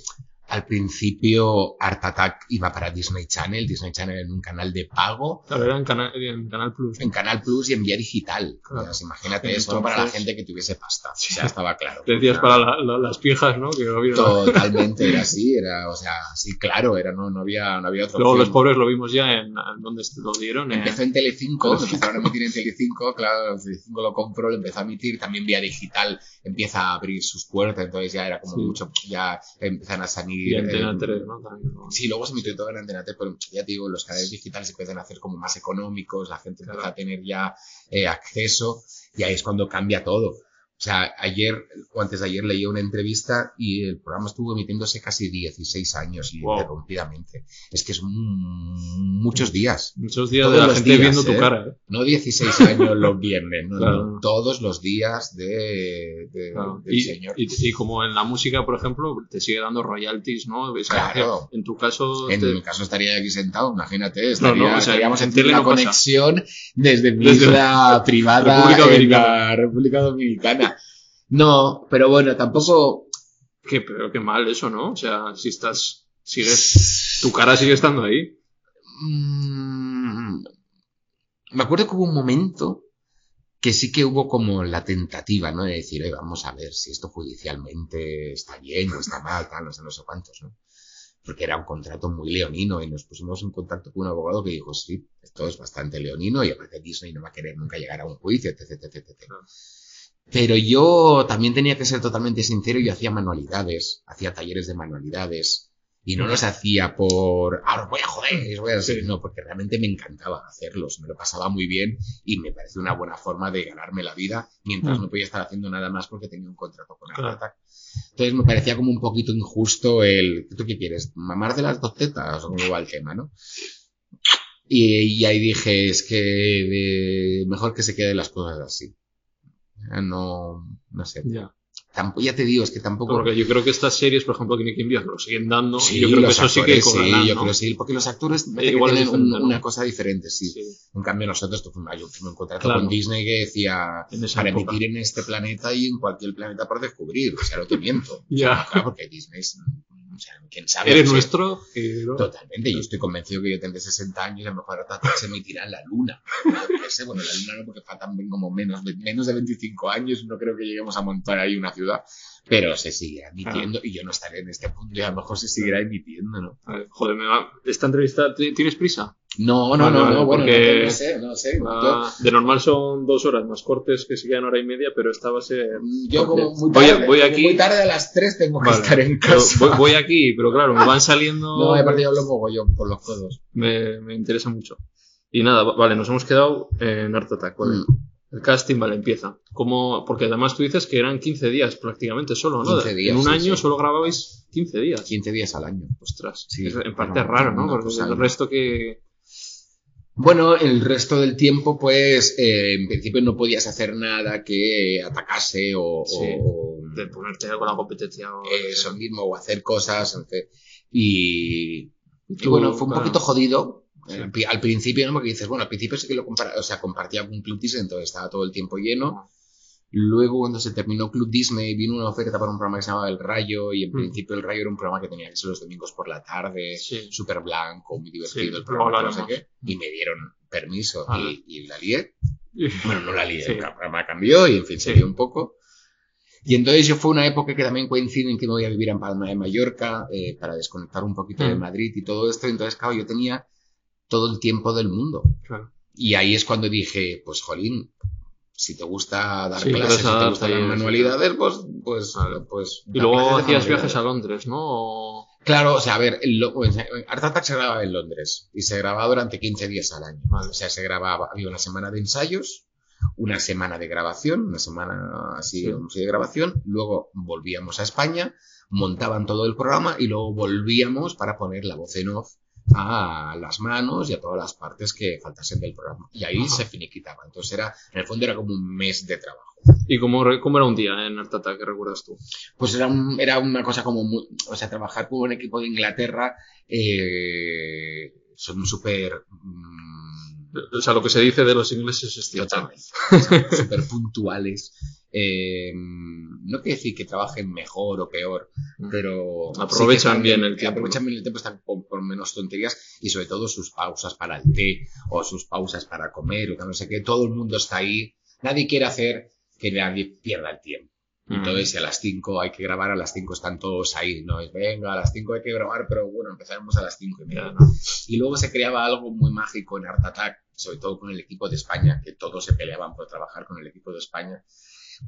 al principio Art Attack iba para Disney Channel, Disney Channel en un canal de pago, Claro, era en, Cana- en Canal Plus. en Canal Plus y en vía digital. Claro. Imagínate Entonces- esto para la gente que tuviese pasta. O sea, estaba claro. Decías para la- la- las pijas, ¿no? Que no había- Totalmente era así, era, o sea, sí, claro, era, no, no había, no había otra Luego opción. los pobres lo vimos ya en, en donde lo dieron. eh, Empezó en Telecinco, lo empezaron a emitir en Telecinco, claro, Telecinco lo compró, lo empezó a emitir, también vía digital empieza a abrir sus puertas, entonces ya era como Sí. mucho, ya empiezan a salir... y Antena eh, 3, ¿no? También, ¿no? Sí, luego se emitió todo en Antena 3, pero ya te digo, los canales digitales se empiezan a hacer como más económicos, la gente empieza a tener ya eh, acceso y ahí es cuando cambia todo. O sea, ayer o antes de ayer leí una entrevista y el programa estuvo emitiéndose casi 16 años Wow. ininterrumpidamente. Es que es muchos días. Muchos días Todos de la gente días, viendo tu ¿eh? cara, ¿eh? No 16 años los viernes, no, no, todos los días de, de- Claro. del Y, señor. y- y como en la música, por ejemplo, te sigue dando royalties, ¿no? Es que Claro. En tu caso, En te- mi caso estaría aquí sentado, imagínate, No, estaría, no, o sea, estaríamos en no pasa. conexión desde mi Desde privada República en la República Dominicana. No, pero bueno, tampoco... que, pero qué mal eso, ¿no? O sea, si estás, sigues, tu cara sigue estando ahí. Mm, Me acuerdo que hubo un momento que sí que hubo como la tentativa, ¿no? De decir, "Oye, vamos a ver si esto judicialmente está bien o está mal, tal, no sé, no sé cuántos, ¿no? Porque era un contrato muy leonino y nos pusimos en contacto con un abogado que dijo, sí, esto es bastante leonino y aparte Disney no va a querer nunca llegar a un juicio, etc, etc, etc. Claro. Pero yo también tenía que ser totalmente sincero, yo hacía manualidades, hacía talleres de manualidades. Y no los hacía por, ahora voy a joder, voy a no, porque realmente me encantaba hacerlos, me lo pasaba muy bien y me pareció una buena forma de ganarme la vida mientras Mm. no podía estar haciendo nada más porque tenía un contrato con Claro. Attack. Entonces me parecía como un poquito injusto el, ¿tú qué quieres? ¿Mamar de las dos tetas? O cómo va el tema, ¿no? Y, y ahí dije, es que eh, mejor que se queden las cosas así. Ah, No, no sé. Ya. Tampoco, ya te digo, es que tampoco... Porque yo creo que estas series, por ejemplo, que Nicky Envías lo siguen dando. Sí, y yo creo que eso sí que cobrarán, sí, yo ¿no? creo sí, porque los actores Eh, igual tienen un- una cosa diferente, sí. Sí. En cambio nosotros, firmé un contrato Claro. con Disney que decía En para época. emitir en este planeta y en cualquier planeta por descubrir, o sea, no te miento. Ya. Claro, porque Disney es, sea, quién sabe. Eres nuestro. no. Totalmente, yo estoy convencido que yo tendré 60 años y a lo mejor hasta se emitirá en la luna. Qué sé, bueno, la luna no porque faltan como menos, de- menos de 25 años, no creo que lleguemos a montar ahí una ciudad, pero se seguirá emitiendo y yo no estaré en este punto y a lo mejor se seguirá emitiendo, ¿no? Ver, joder, me va. Esta entrevista, ¿ti- ¿tienes prisa? No, no, no, vale, no, bueno, no, no sé, no sé. De normal son dos horas más cortes que se quedan hora y media, pero esta va a ser. yo como muy tarde, voy como aquí- muy tarde a las 3 tengo que estar en casa. voy, aquí, pero claro, me van saliendo. No, aparte yo hablo mogollón por los codos. me, me interesa mucho. Y nada, va- vale, nos hemos quedado en Art Attack, ¿vale? Mm. El casting, vale, empieza. ¿Cómo? Porque además tú dices que eran 15 días prácticamente solo, ¿no? 15 días, en un sí, año sí. solo grababais 15 días. 15 días al año. Ostras. Sí, es en parte raro, ¿no? Porque el resto que... Bueno, el resto del tiempo, pues, eh, en principio no podías hacer nada que atacase o, Sí. o- De ponerte con la competencia. O... eso mismo, o hacer cosas. en fin. Y, Y bueno, fue un poquito jodido. Sí. Al, pri- al principio, ¿no? Porque dices, bueno, al principio sí que lo compara- o sea, compartía con Disney, entonces estaba todo el tiempo lleno. Luego, cuando se terminó Club Disney, vino una oferta para un programa que se llamaba El Rayo, y en Mm. principio El Rayo era un programa que tenía que ser los domingos por la tarde, Sí. súper blanco, muy divertido Sí, el programa, no sé qué, y me dieron permiso Ah. y, y la lié. Bueno, no la lié, Sí. el programa cambió y en fin, se dio un poco. Y entonces yo fue una época que también coincide en que me voy a vivir en Palma de Mallorca eh, para desconectar un poquito de Mm. Madrid y todo esto. Entonces, claro, yo tenía todo el tiempo del mundo. Claro. Y ahí es cuando dije, pues jolín, si te gusta dar Sí, clases, si te gustan las manualidades, pues, pues, pues. Y luego hacías viajes a Londres, ¿no? O- Claro, o sea, a ver, lo- pues, Art Attack se grababa en Londres y se grababa durante 15 días al año. O sea, se grababa, había una semana de ensayos, una semana de grabación, una semana así, Sí. así de grabación, luego volvíamos a España, montaban todo el programa y luego volvíamos para poner la voz en off a las manos y a todas las partes que faltasen del programa. Y ahí Ajá. se finiquitaba. Entonces era, en el fondo era como un mes de trabajo. ¿Y cómo, cómo era un día en Art Attack? ¿Qué recuerdas tú? Pues era, un- era una cosa como muy, o sea, trabajar con un equipo de Inglaterra, eh, son súper, mm, O sea, lo que se dice de los ingleses es cierto. totalmente, súper puntuales. Eh, no quiere decir que trabajen mejor o peor, pero Mm. Aprovechan sí que bien el tiempo, Aprovechan bien el tiempo, están con, con menos tonterías y sobre todo sus pausas para el té o sus pausas para comer o que no sé qué. Todo el mundo está ahí. Nadie quiere hacer que nadie pierda el tiempo. Mm. Entonces, si a las 5 hay que grabar, a las 5 están todos ahí, ¿no? Es, venga, a las 5 hay que grabar, pero bueno, empezaremos a las 5 y media. ¿no? Y luego se creaba algo muy mágico en Art Attack, sobre todo con el equipo de España, que todos se peleaban por trabajar con el equipo de España,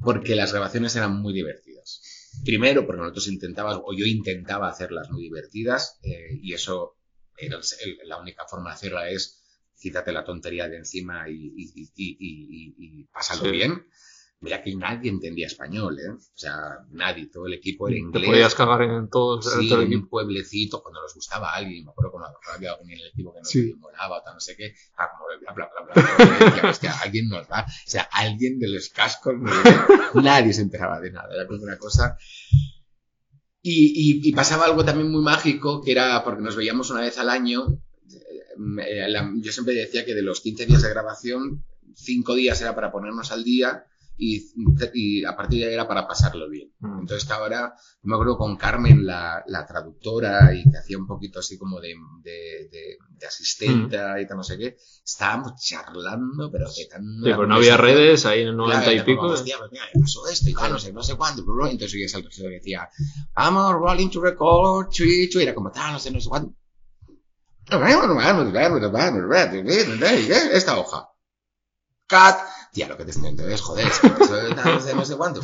porque las grabaciones eran muy divertidas. Primero, porque nosotros intentábamos, o yo intentaba hacerlas muy divertidas, eh, y eso, era el- la única forma de hacerla es quítate la tontería de encima y, y, y, y- y- y pásalo Sí. bien. Mira que nadie entendía español, ¿eh? O sea, nadie, todo el equipo era Te inglés. podías cagar en todos Sí, todo el en un pueblecito, cuando nos gustaba a alguien, me acuerdo cuando había alguien en el equipo que nos Sí. molaba o tal, no sé qué, ah, como bla, bla, bla, bla, bla, decía, hostia, alguien nos va, o sea, alguien de los cascos, nadie se enteraba de nada, era como una cosa. Y, y, y pasaba algo también muy mágico, que era, porque nos veíamos una vez al año, eh, yo siempre decía que de los 15 días de grabación, 5 días era para ponernos al día y, y a partir de ahí era para pasarlo bien. Mm. Entonces ahora, me acuerdo con Carmen, la, la traductora, y que hacía un poquito así como de, de, de, de asistenta y tal, no sé qué, estábamos charlando, pero que tan... Sí, pues no había redes ahí en el 90 y pico. Hostia, pues mira, me pasó esto y tal, no sé, no sé cuándo. bla, bla. Entonces al regidor que decía, vamos, rolling to record, chui, chui, era como tal, no sé, no sé cuándo. Esta hoja. Cat. Tía, lo que te estoy entonces, joder, es que empezó de no sé, cuánto.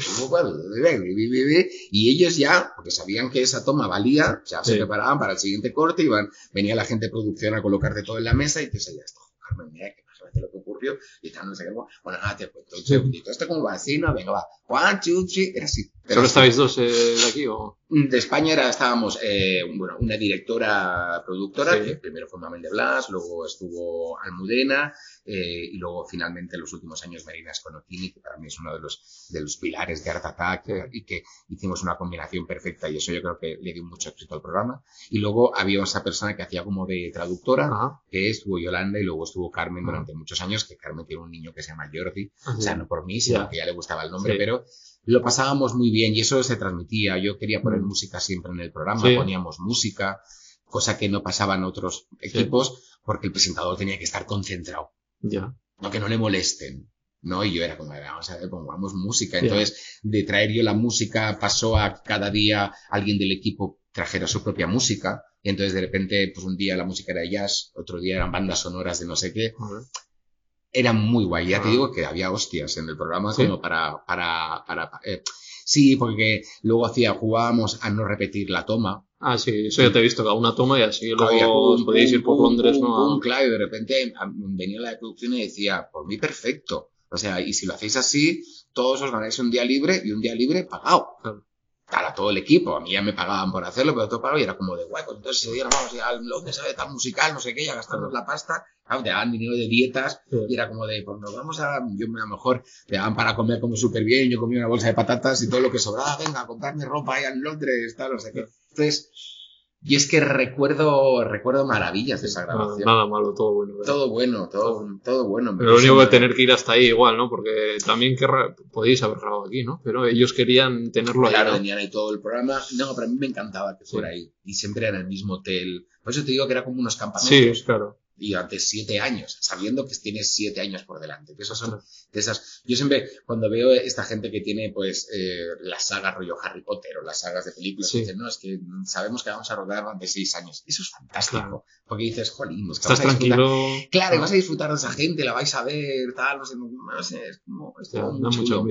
Y ellos ya, porque sabían que esa toma valía, ya se Sí. preparaban para el siguiente corte, iban, venía la gente de producción a colocarte todo en la mesa y te decía, ya está, Carmen, mira, que imagínate lo que ocurrió y tal, no sé qué. Bueno, nada, te cuento un segundito. Esto como va así, ¿no? Venga, va. One, two, three. Era así. ¿Solo estabais dos eh, de aquí o...? De España era, estábamos, eh, bueno, una directora productora, Sí. que primero fue Mamen de Blas, luego estuvo Almudena, eh, y luego finalmente en los últimos años Marina Sconotini, que para mí es uno de los, de los pilares de Art Attack, y que hicimos una combinación perfecta, y eso yo creo que le dio mucho éxito al programa. Y luego había esa persona que hacía como de traductora, Ajá. que estuvo Yolanda, y luego estuvo Carmen Ah. durante muchos años, que Carmen tiene un niño que se llama Jordi, Ah, o sea, no por mí, sino Ya. que ya le gustaba el nombre, Sí. pero lo pasábamos muy bien y eso se transmitía. Yo quería poner Mm. música siempre en el programa, Sí. poníamos música, cosa que no pasaba en otros equipos, porque el presentador tenía que estar concentrado, Ya. no que no le molesten. ¿no? Y yo era como, vamos a ver, pongamos música. Entonces, de traer yo la música, pasó a cada día alguien del equipo trajera su propia música. Y entonces, de repente, pues un día la música era jazz, otro día eran bandas sonoras de no sé qué. Era muy guay. Ya te Ah. digo que había hostias en el programa ¿Sí? como para, para, para, eh, sí, porque luego hacía, jugábamos a no repetir la toma. Ah, sí, eso ya te he visto, cada una toma y así Había luego os podéis ir por Londres, ¿no? pum, claro, y de repente a- venía la de producción y decía, por mí perfecto. O sea, y si lo hacéis así, todos os ganáis un día libre y un día libre pagado. Claro. Para todo el equipo. A mí ya me pagaban por hacerlo, pero todo pagado y era como de guay, pues entonces ese día nos vamos a ir al Londres a ver tal musical, no sé qué, ya gastarnos la pasta. Claro, te daban dinero de dietas Sí. y era como de, pues nos vamos a, yo a lo mejor te daban para comer como súper bien, yo comía una bolsa de patatas y todo lo que sobraba, venga, a comprarme ropa allá en Londres, tal, no sé qué. Entonces, y es que recuerdo, recuerdo maravillas de esa Nada, grabación. nada malo, todo bueno. ¿verdad? Todo bueno, todo, todo bueno. Pero lo único que tener que ir hasta ahí igual, ¿no? Porque también querrá, podéis haber grabado aquí, ¿no? Pero ellos querían tenerlo ahí. Claro, tenían ahí todo el programa. No, pero a mí me encantaba que fuera ahí. Y siempre era en el mismo hotel. Por eso te digo que era como unos Sí, campamentos. claro. Y durante siete años, sabiendo que tienes siete años por delante. Que esos son de esas. Yo siempre, cuando veo esta gente que tiene, pues, eh, las sagas rollo Harry Potter o las sagas de películas, Sí. dicen, no, es que sabemos que vamos a rodar durante seis años. Eso es fantástico. Claro. Porque dices, jolín, es que Estás tranquilo. Claro, y vas a disfrutar de esa gente, la vais a ver, tal, no sé, no sé, es como, es como da muy mucha chulo.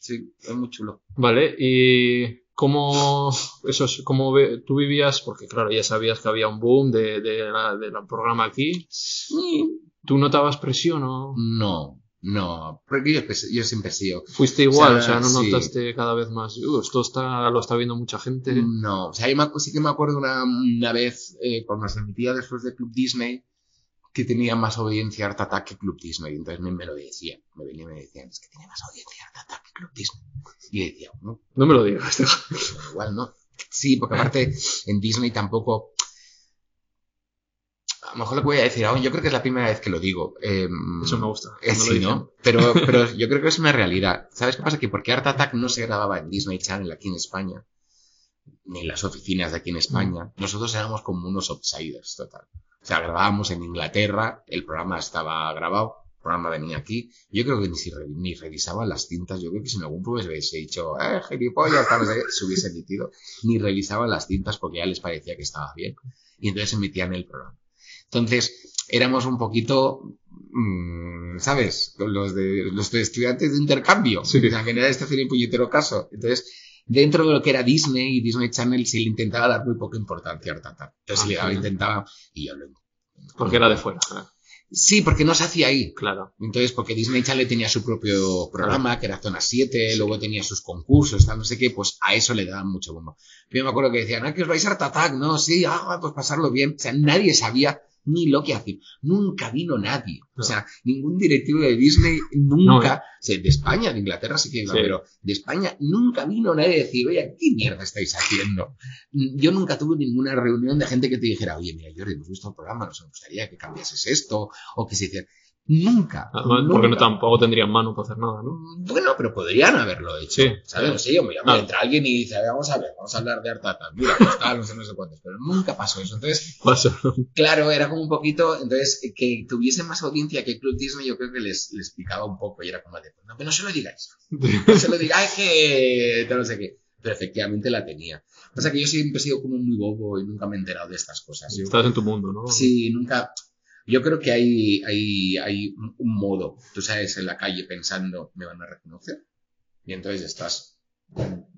Sí, es muy chulo. Vale, y cómo, eso es, cómo ve- tú vivías, porque claro, ya sabías que había un boom de, de la, del programa aquí. ¿Tú notabas presión o No, no, porque yo, pues, yo siempre he sido. fuiste igual? O O sea, ¿no sí. notaste cada vez más? "Uh, esto está, lo está viendo mucha gente. No, o sea, yo me sí que me acuerdo una, una vez eh, cuando se emitía después de Club Disney que tenía más audiencia Art Attack que Club Disney. Entonces me, me lo decían, me venían y me decían, es que tiene más audiencia Art Attack que Club Disney. Y yo decía, no, No me lo digas. Igual no. Sí, porque aparte en Disney tampoco. A lo mejor lo que voy a decir aún, yo creo que es la primera vez que lo digo. Eh, Eso me gusta. eh, sí. ¿no? Pero, pero yo creo que es una realidad. ¿Sabes qué pasa? Que porque Art Attack no se grababa en Disney Channel aquí en España, ni en las oficinas de aquí en España, nosotros éramos como unos outsiders, total. O sea, grabábamos en Inglaterra, el programa estaba grabado, programa venía aquí. Yo creo que ni, si re- ni revisaban las cintas. Yo creo que si en algún punto les hubiese dicho, eh, gilipollas, tal, se hubiese emitido. Ni revisaban las cintas porque ya les parecía que estaba bien. Y entonces emitían el programa. Entonces, éramos un poquito, mm, ¿sabes? Los de, los de estudiantes de intercambio. Sí. Que nadie está haciendo ni puñetero caso. Entonces, dentro de lo que era Disney y Disney Channel, se le intentaba dar muy poca importancia a Art Attack. Entonces, Ah, se le daba- sí. intentaba, y yo lo Porque era de fuera. Sí, porque no se hacía ahí. Claro. Entonces, porque Disney Channel tenía su propio programa, que era Zona 7, luego tenía sus concursos, tal, no sé qué, pues a eso le daban mucho bombo. Yo me acuerdo que decían, ah, que os vais a Art Attack, no, sí, ah, pues pasarlo bien. O sea, nadie sabía ni lo que hacía. Nunca vino nadie. O sea, ningún directivo de Disney, nunca, sea, de España, de Inglaterra sí que iba, Sí. pero de España nunca vino nadie a decir, oye, ¿qué mierda estáis haciendo? Yo nunca tuve ninguna reunión de gente que te dijera, oye, mira, Jordi, hemos visto el programa, nos gustaría que cambiases esto, o que se hiciera. Nunca. Además, porque no tampoco tendrían mano para hacer nada, ¿no? Bueno, pero podrían haberlo hecho. Sí. ¿Sabes? No sé, yo me Ah. entra alguien y dice, a ver, vamos a ver, vamos a hablar de Artata. Mira, pues tal, no sé, no sé cuántos. Pero nunca pasó eso. Entonces, claro, era como un poquito, entonces, que tuviese más audiencia que Club Disney, yo creo que les, les picaba un poco y era como de, no, pero no se lo digáis. No se lo digáis que, no sé qué. Pero efectivamente la tenía. Pasa que yo siempre he sido como muy bobo y nunca me he enterado de estas cosas. Yo- Estás en tu mundo, ¿no? Sí, nunca. Yo creo que hay, hay, hay un modo, tú sabes, en la calle pensando, me van a reconocer. Y entonces estás,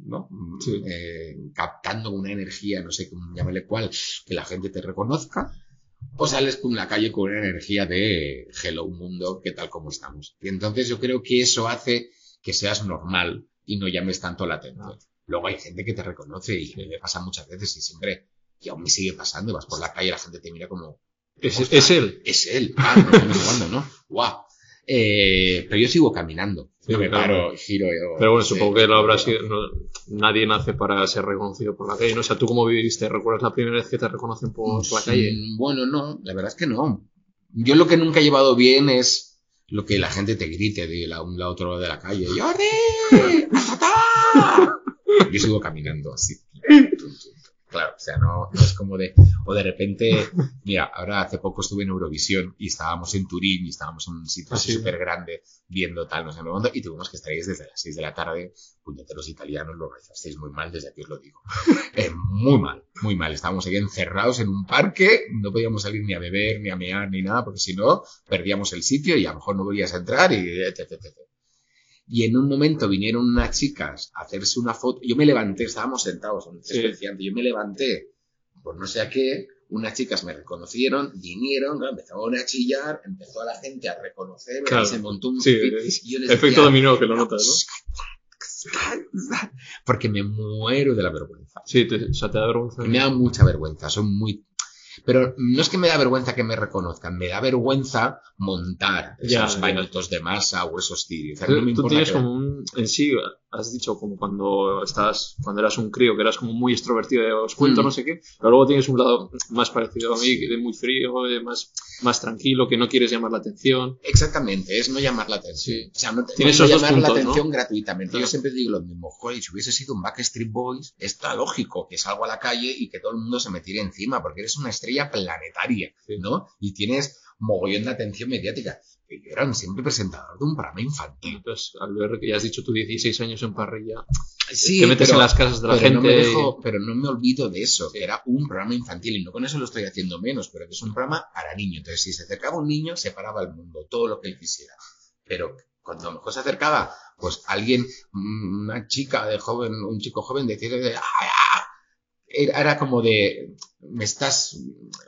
¿no? Sí. Eh, captando una energía, no sé cómo llámale cuál, que la gente te reconozca. O sales con la calle con una energía de hello mundo, ¿qué tal como estamos? Y entonces yo creo que eso hace que seas normal y no llames tanto la atención. Luego hay gente que te reconoce y me pasa muchas veces y siempre, y aún me sigue pasando, vas por la calle y la gente te mira como, Es, Ostras. es él. es él. Ah, no no ¿no? Guau. Eh, pero yo sigo caminando. Sí, Yo me claro. paro, giro. yo- Pero bueno, sí, supongo que lo habrá sí. sido. no- nadie nace para ser reconocido por la calle, ¿no? O sea, ¿tú cómo viviste? ¿Recuerdas la primera vez que te reconocen por la calle? Mm, Bueno, no, la verdad es que no. Yo lo que nunca he llevado bien es lo que la gente te grite de la, un lado otro lado de la calle. ¡Jordi! ¡Atatá! Yo sigo caminando así. Claro, o sea, no, no es como de... O de repente, mira, ahora hace poco estuve en Eurovisión y estábamos en Turín y estábamos en un sitio Ah, súper grande viendo tal, no sé cuándo, y tuvimos que estar ahí desde las 6 de la tarde. Puñeteros italianos, lo realizasteis muy mal, desde aquí os lo digo. Eh, muy mal, muy mal. Estábamos ahí encerrados en un parque, no podíamos salir ni a beber, ni a mear, ni nada, porque si no, perdíamos el sitio y a lo mejor no volvías a entrar y etc, etc, etc. Y en un momento vinieron unas chicas a hacerse una foto. Yo me levanté, estábamos sentados en un Sí. yo me levanté por no sé a qué, unas chicas me reconocieron, vinieron, claro, empezaron a chillar, empezó a la gente a reconocerme, Claro. y se montó un Sí, y yo les Efecto decía, dominó que lo notas, Porque me muero de la vergüenza. ¿no? Sí, te, o sea, te da vergüenza. Me da mucha vergüenza, son muy... Pero no es que me da vergüenza que me reconozcan, me da vergüenza montar Ya, esos ya. de masa o esos tiros. O sea, Tú, no tú tienes que- como un, en sí, has dicho como cuando estás, cuando eras un crío, que eras como muy extrovertido, de, os cuento Mm. no sé qué, pero luego tienes un lado más parecido a mí, de muy frío, de más, más tranquilo, que no quieres llamar la atención. Exactamente, es no llamar la atención. Sí. O sea, no, esos llamar puntos, la ¿no? atención gratuitamente. Claro. Yo siempre digo lo mismo, joder, si hubiese sido un Backstreet Boys, está lógico que salgo a la calle y que todo el mundo se me tire encima, porque eres una estrella planetaria, Sí. ¿no? Y tienes mogollón de atención mediática. Pero yo era siempre presentador de un programa infantil. Entonces, al ver que ya has dicho tú 16 años en parrilla, Sí, te metes pero- en las casas de la pero gente. No me y- dejo- pero no me olvido de eso, que era un programa infantil y no con eso lo estoy haciendo menos, pero que es un programa para niños. Entonces, si se acercaba un niño, se paraba el mundo, todo lo que él quisiera. Pero cuando a lo mejor se acercaba, pues alguien, mm, una chica de joven, un chico joven, decía, de, era como de, me estás,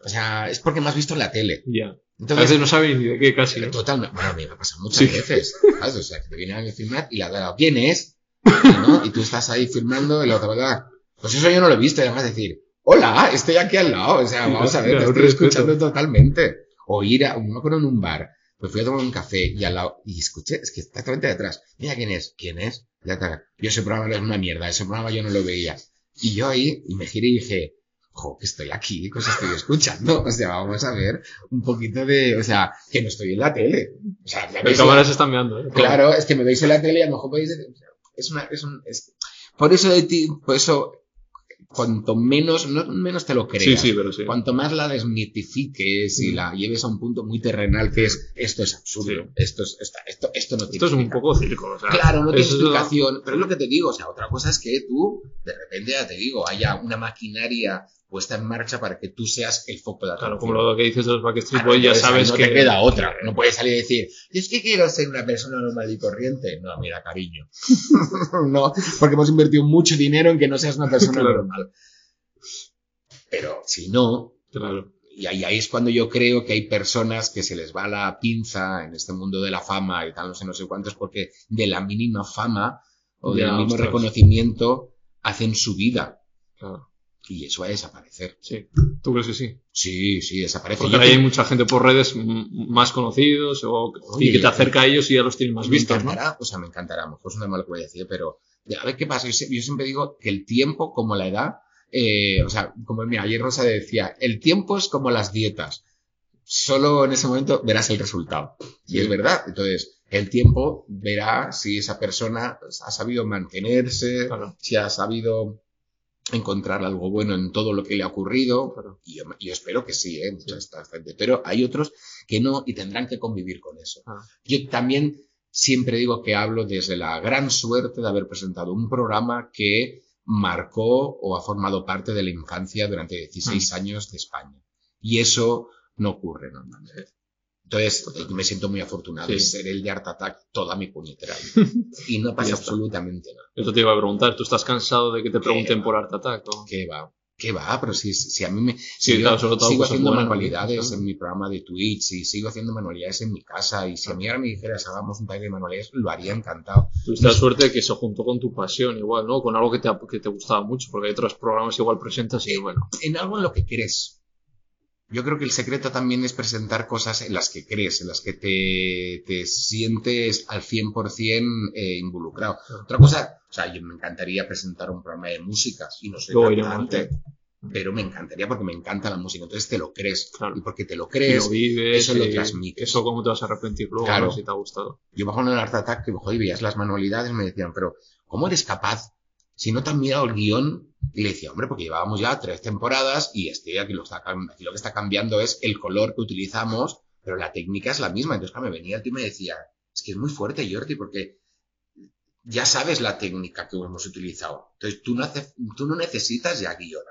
o sea, es porque me has visto en la tele. Ya. Entonces, veces no sabes ni de qué casi. ¿no? Totalmente. Bueno, a mí me ha pasado muchas Sí. veces. ¿sabes? O sea, que te vienen a filmar y la verdad, ¿quién es? ¿no? Y tú estás ahí filmando y la otra verdad, pues eso yo no lo he visto. Y además decir, hola, estoy aquí al lado. O sea, vamos a ver, te estoy respeto. escuchando totalmente. O ir a, me acuerdo en un bar, pues fui a tomar un café y al lado, y escuché, es que exactamente detrás, mira quién es, quién es. Ya está. Yo ese programa es una mierda, ese programa yo no lo veía. Y yo ahí, y me giré y dije, jo, que estoy aquí, que os estoy escuchando. O sea, vamos a ver un poquito de, o sea, que no estoy en la tele. O sea, me cámaras están mirando. ¿eh? claro, es que me veis en la tele y a lo mejor podéis decir, es una, es un, es, por eso de ti, por eso, cuanto menos, no menos te lo creas. Sí, sí, pero sí. Cuanto más la desmitifiques y Mm. la lleves a un punto muy terrenal que es, esto es absurdo, esto es, esta- esto, esto no tiene Esto es un poco circo. O sea, Claro, no tiene explicación, pero es lo que te digo, o sea, otra cosa es que tú, de repente ya te digo, haya una maquinaria puesta en marcha para que tú seas el foco de atención. Claro, como lo que dices de los Backstreet Boys, ya sabes no que. te queda otra. No puedes salir y decir, "Yo es que quiero ser una persona normal y corriente. No, mira, cariño. no, porque hemos invertido mucho dinero en que no seas una persona Claro. normal. Pero si no, Claro. y ahí, ahí es cuando yo creo que hay personas que se les va la pinza en este mundo de la fama y tal, no sé, no sé cuántos, porque de la mínima fama o del mismo ostras. reconocimiento hacen su vida. claro. Y eso va a desaparecer. Sí. ¿Tú crees que sí? Sí, sí, desaparece. Porque Yo ahora te- hay mucha gente por redes más conocidos o, Oye, y que te acerca a ellos y ya los tienes más vistos, ¿no? encantará, o sea, me encantará, a lo mejor es una mala que voy a decir, pero a ver qué pasa. Yo, siempre digo que el tiempo, como la edad, eh, o sea, como mira, ayer Rosa decía, el tiempo es como las dietas. Solo en ese momento verás el resultado. Y Sí. es verdad. Entonces, el tiempo verá si esa persona ha sabido mantenerse, Claro. si ha sabido encontrar algo bueno en todo lo que le ha ocurrido. Claro. Y yo, yo espero que sí, ¿eh? Mucha esta gente. Pero hay otros que no y tendrán que convivir con eso. Ah. Yo también siempre digo que hablo desde la gran suerte de haber presentado un programa que marcó o ha formado parte de la infancia durante 16 años de España. Y eso no ocurre normalmente. Entonces, eh, me siento muy afortunado de Sí. ser el de Art Attack toda mi puñetera vida. Y no pasa absolutamente nada. Eso te iba a preguntar. ¿Tú estás cansado de que te pregunten por Art Attack? o? ¿Qué va? ¿Qué va? Pero si, si a mí me... Sí, si yo claro, todo sigo haciendo manualidades ¿no? en mi programa de Twitch y sigo haciendo manualidades en mi casa y si a mí ahora me dijeras hagamos un taller de manualidades, lo haría encantado. Tuviste la suerte de que se juntó con tu pasión igual, ¿no? Con algo que te, que te gustaba mucho, porque hay otros programas igual presentas y bueno. En algo en lo que crees. Yo creo que el secreto también es presentar cosas en las que crees, en las que te, te sientes al 100% eh, involucrado. Otra cosa, o sea, yo me encantaría presentar un programa de música y no soy iremos, cantante, ¿eh? pero me encantaría porque me encanta la música, entonces te lo crees. Claro. Y porque te lo Y crees, lo vives. eso lo y transmites. Eso cómo te vas a arrepentir luego, Claro. Si te ha gustado. Yo bajo en el Art Attack, que joder, veías las manualidades, me decían, pero ¿cómo eres capaz? Si no te han mirado el guion, y le decía, hombre, porque llevábamos ya tres temporadas y este aquí lo, está, aquí lo que está cambiando es el color que utilizamos, pero la técnica es la misma. Entonces, claro, me venía el tío y me decía, es que es muy fuerte, Jordi, porque ya sabes la técnica que hemos utilizado. Entonces, tú no, hace- tú no necesitas ya guion.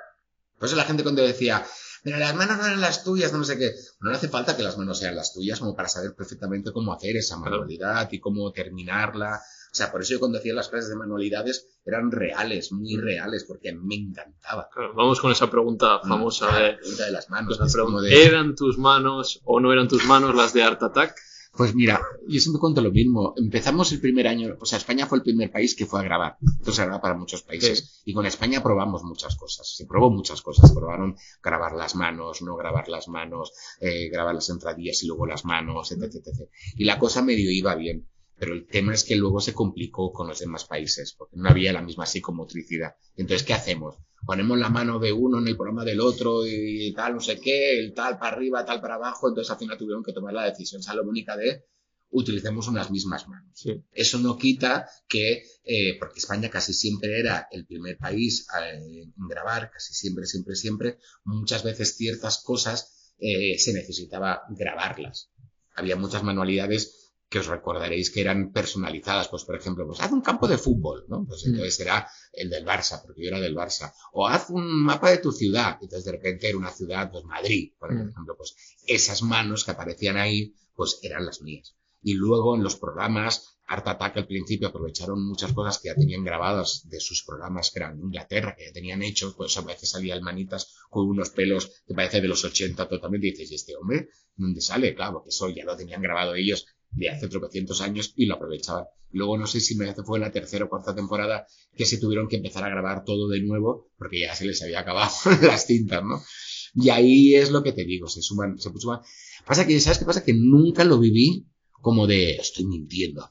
Por eso la gente cuando decía, pero las manos no eran las tuyas, no sé qué. No hace falta que las manos sean las tuyas como para saber perfectamente cómo hacer esa manualidad y cómo terminarla. O sea, por eso yo cuando hacía las clases de manualidades eran reales, muy reales, porque me encantaba. Claro, vamos con esa pregunta famosa La de, pregunta de las manos. la de- ¿eran tus manos o no eran tus manos las de Art Attack? Pues mira, yo siempre cuento lo mismo. Empezamos el primer año, o sea, España fue el primer país que fue a grabar. Entonces graba para muchos países. Y con España probamos muchas cosas. Se probó muchas cosas. Probaron grabar las manos, no grabar las manos, eh, grabar las entradillas y luego las manos, etc, etc. Y la cosa medio iba bien. Pero el tema es que luego se complicó con los demás países, porque no había la misma psicomotricidad. Entonces, ¿qué hacemos? Ponemos la mano de uno en el programa del otro y tal, no sé qué, el tal para arriba, tal para abajo. Entonces, al final tuvieron que tomar la decisión salomónica de utilicemos unas mismas manos. Eso no quita que, eh, porque España casi siempre era el primer país eh, en grabar, casi siempre, siempre, siempre, muchas veces ciertas cosas eh, se necesitaba grabarlas. Había muchas manualidades que os recordaréis que eran personalizadas, pues por ejemplo, pues haz un campo de fútbol, ¿no? Pues mm. entonces era el del Barça, porque yo era del Barça. O haz un mapa de tu ciudad, entonces de repente era una ciudad, pues Madrid, por mm. ejemplo, pues esas manos que aparecían ahí, pues eran las mías. Y luego en los programas, Art Attack al principio aprovecharon muchas cosas que ya tenían grabadas de sus programas que eran en Inglaterra, que ya tenían hechos, pues a veces salía el manitas con unos pelos que parece de los 80 totalmente, y dices, ¿y este hombre dónde sale? Claro, que eso ya lo tenían grabado ellos de hace tropecientos años y lo aprovechaban. Luego no sé si me hace fue en la tercera o cuarta temporada que se tuvieron que empezar a grabar todo de nuevo porque ya se les había acabado las cintas, ¿no? Y ahí es lo que te digo, se suman, se suman. Pasa que, ¿sabes qué pasa? Que nunca lo viví como de estoy mintiendo.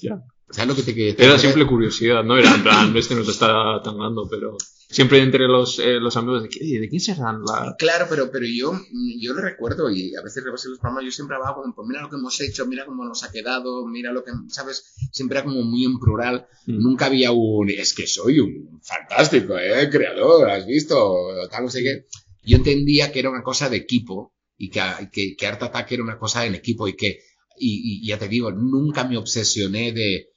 Ya. ¿Sabes lo que te decir? Era simple curiosidad, ¿no? Era en plan, este nos está tangando, pero siempre entre los, eh, los amigos de, ¿qué, ¿de quién serán la...? Claro, pero, pero yo, yo lo recuerdo y a veces repasé los programas, yo siempre hablaba como, pues mira lo que hemos hecho, mira cómo nos ha quedado, mira lo que, ¿sabes? Siempre era como muy en plural. Mm. Nunca había un, es que soy un fantástico, ¿eh? Creador, ¿has visto? Tal, no sé qué. Yo entendía que era una cosa de equipo y que, que, que Art Attack era una cosa en equipo y que, y, y ya te digo, nunca me obsesioné de,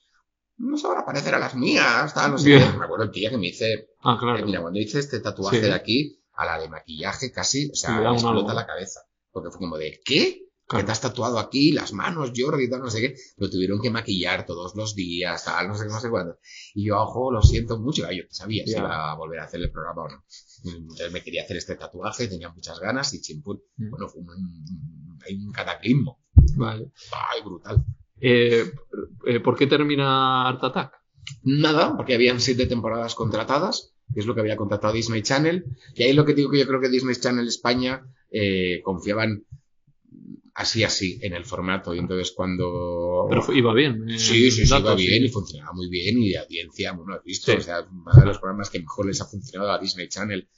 no se van a parecer a las mías, tal, no sé qué. Me acuerdo el día que me hice, ah, claro. Eh, mira, cuando hice este tatuaje de aquí, a la de maquillaje casi, o sea, me explota la cabeza. Porque fue como de, ¿qué? Que te has tatuado aquí, las manos, Jordi, tal, no sé qué. Lo tuvieron que maquillar todos los días, tal, no sé qué, no sé cuándo. Y yo, ojo, lo siento mucho. Yo sabía si iba a volver a hacer el programa o no. Entonces me quería hacer este tatuaje, tenía muchas ganas y chimpún. Mm. Bueno, fue un, un cataclismo. Vale. Ay, brutal. Eh, eh, ¿Por qué termina Art Attack? Nada, porque habían siete temporadas contratadas, que es lo que había contratado Disney Channel. Y ahí lo que digo que yo creo que Disney Channel España eh, confiaban así así en el formato y entonces cuando pero iba bien sí sí sí iba bien y funcionaba muy bien y de audiencia bueno has visto o sea uno de los programas que mejor les ha funcionado a Disney Channel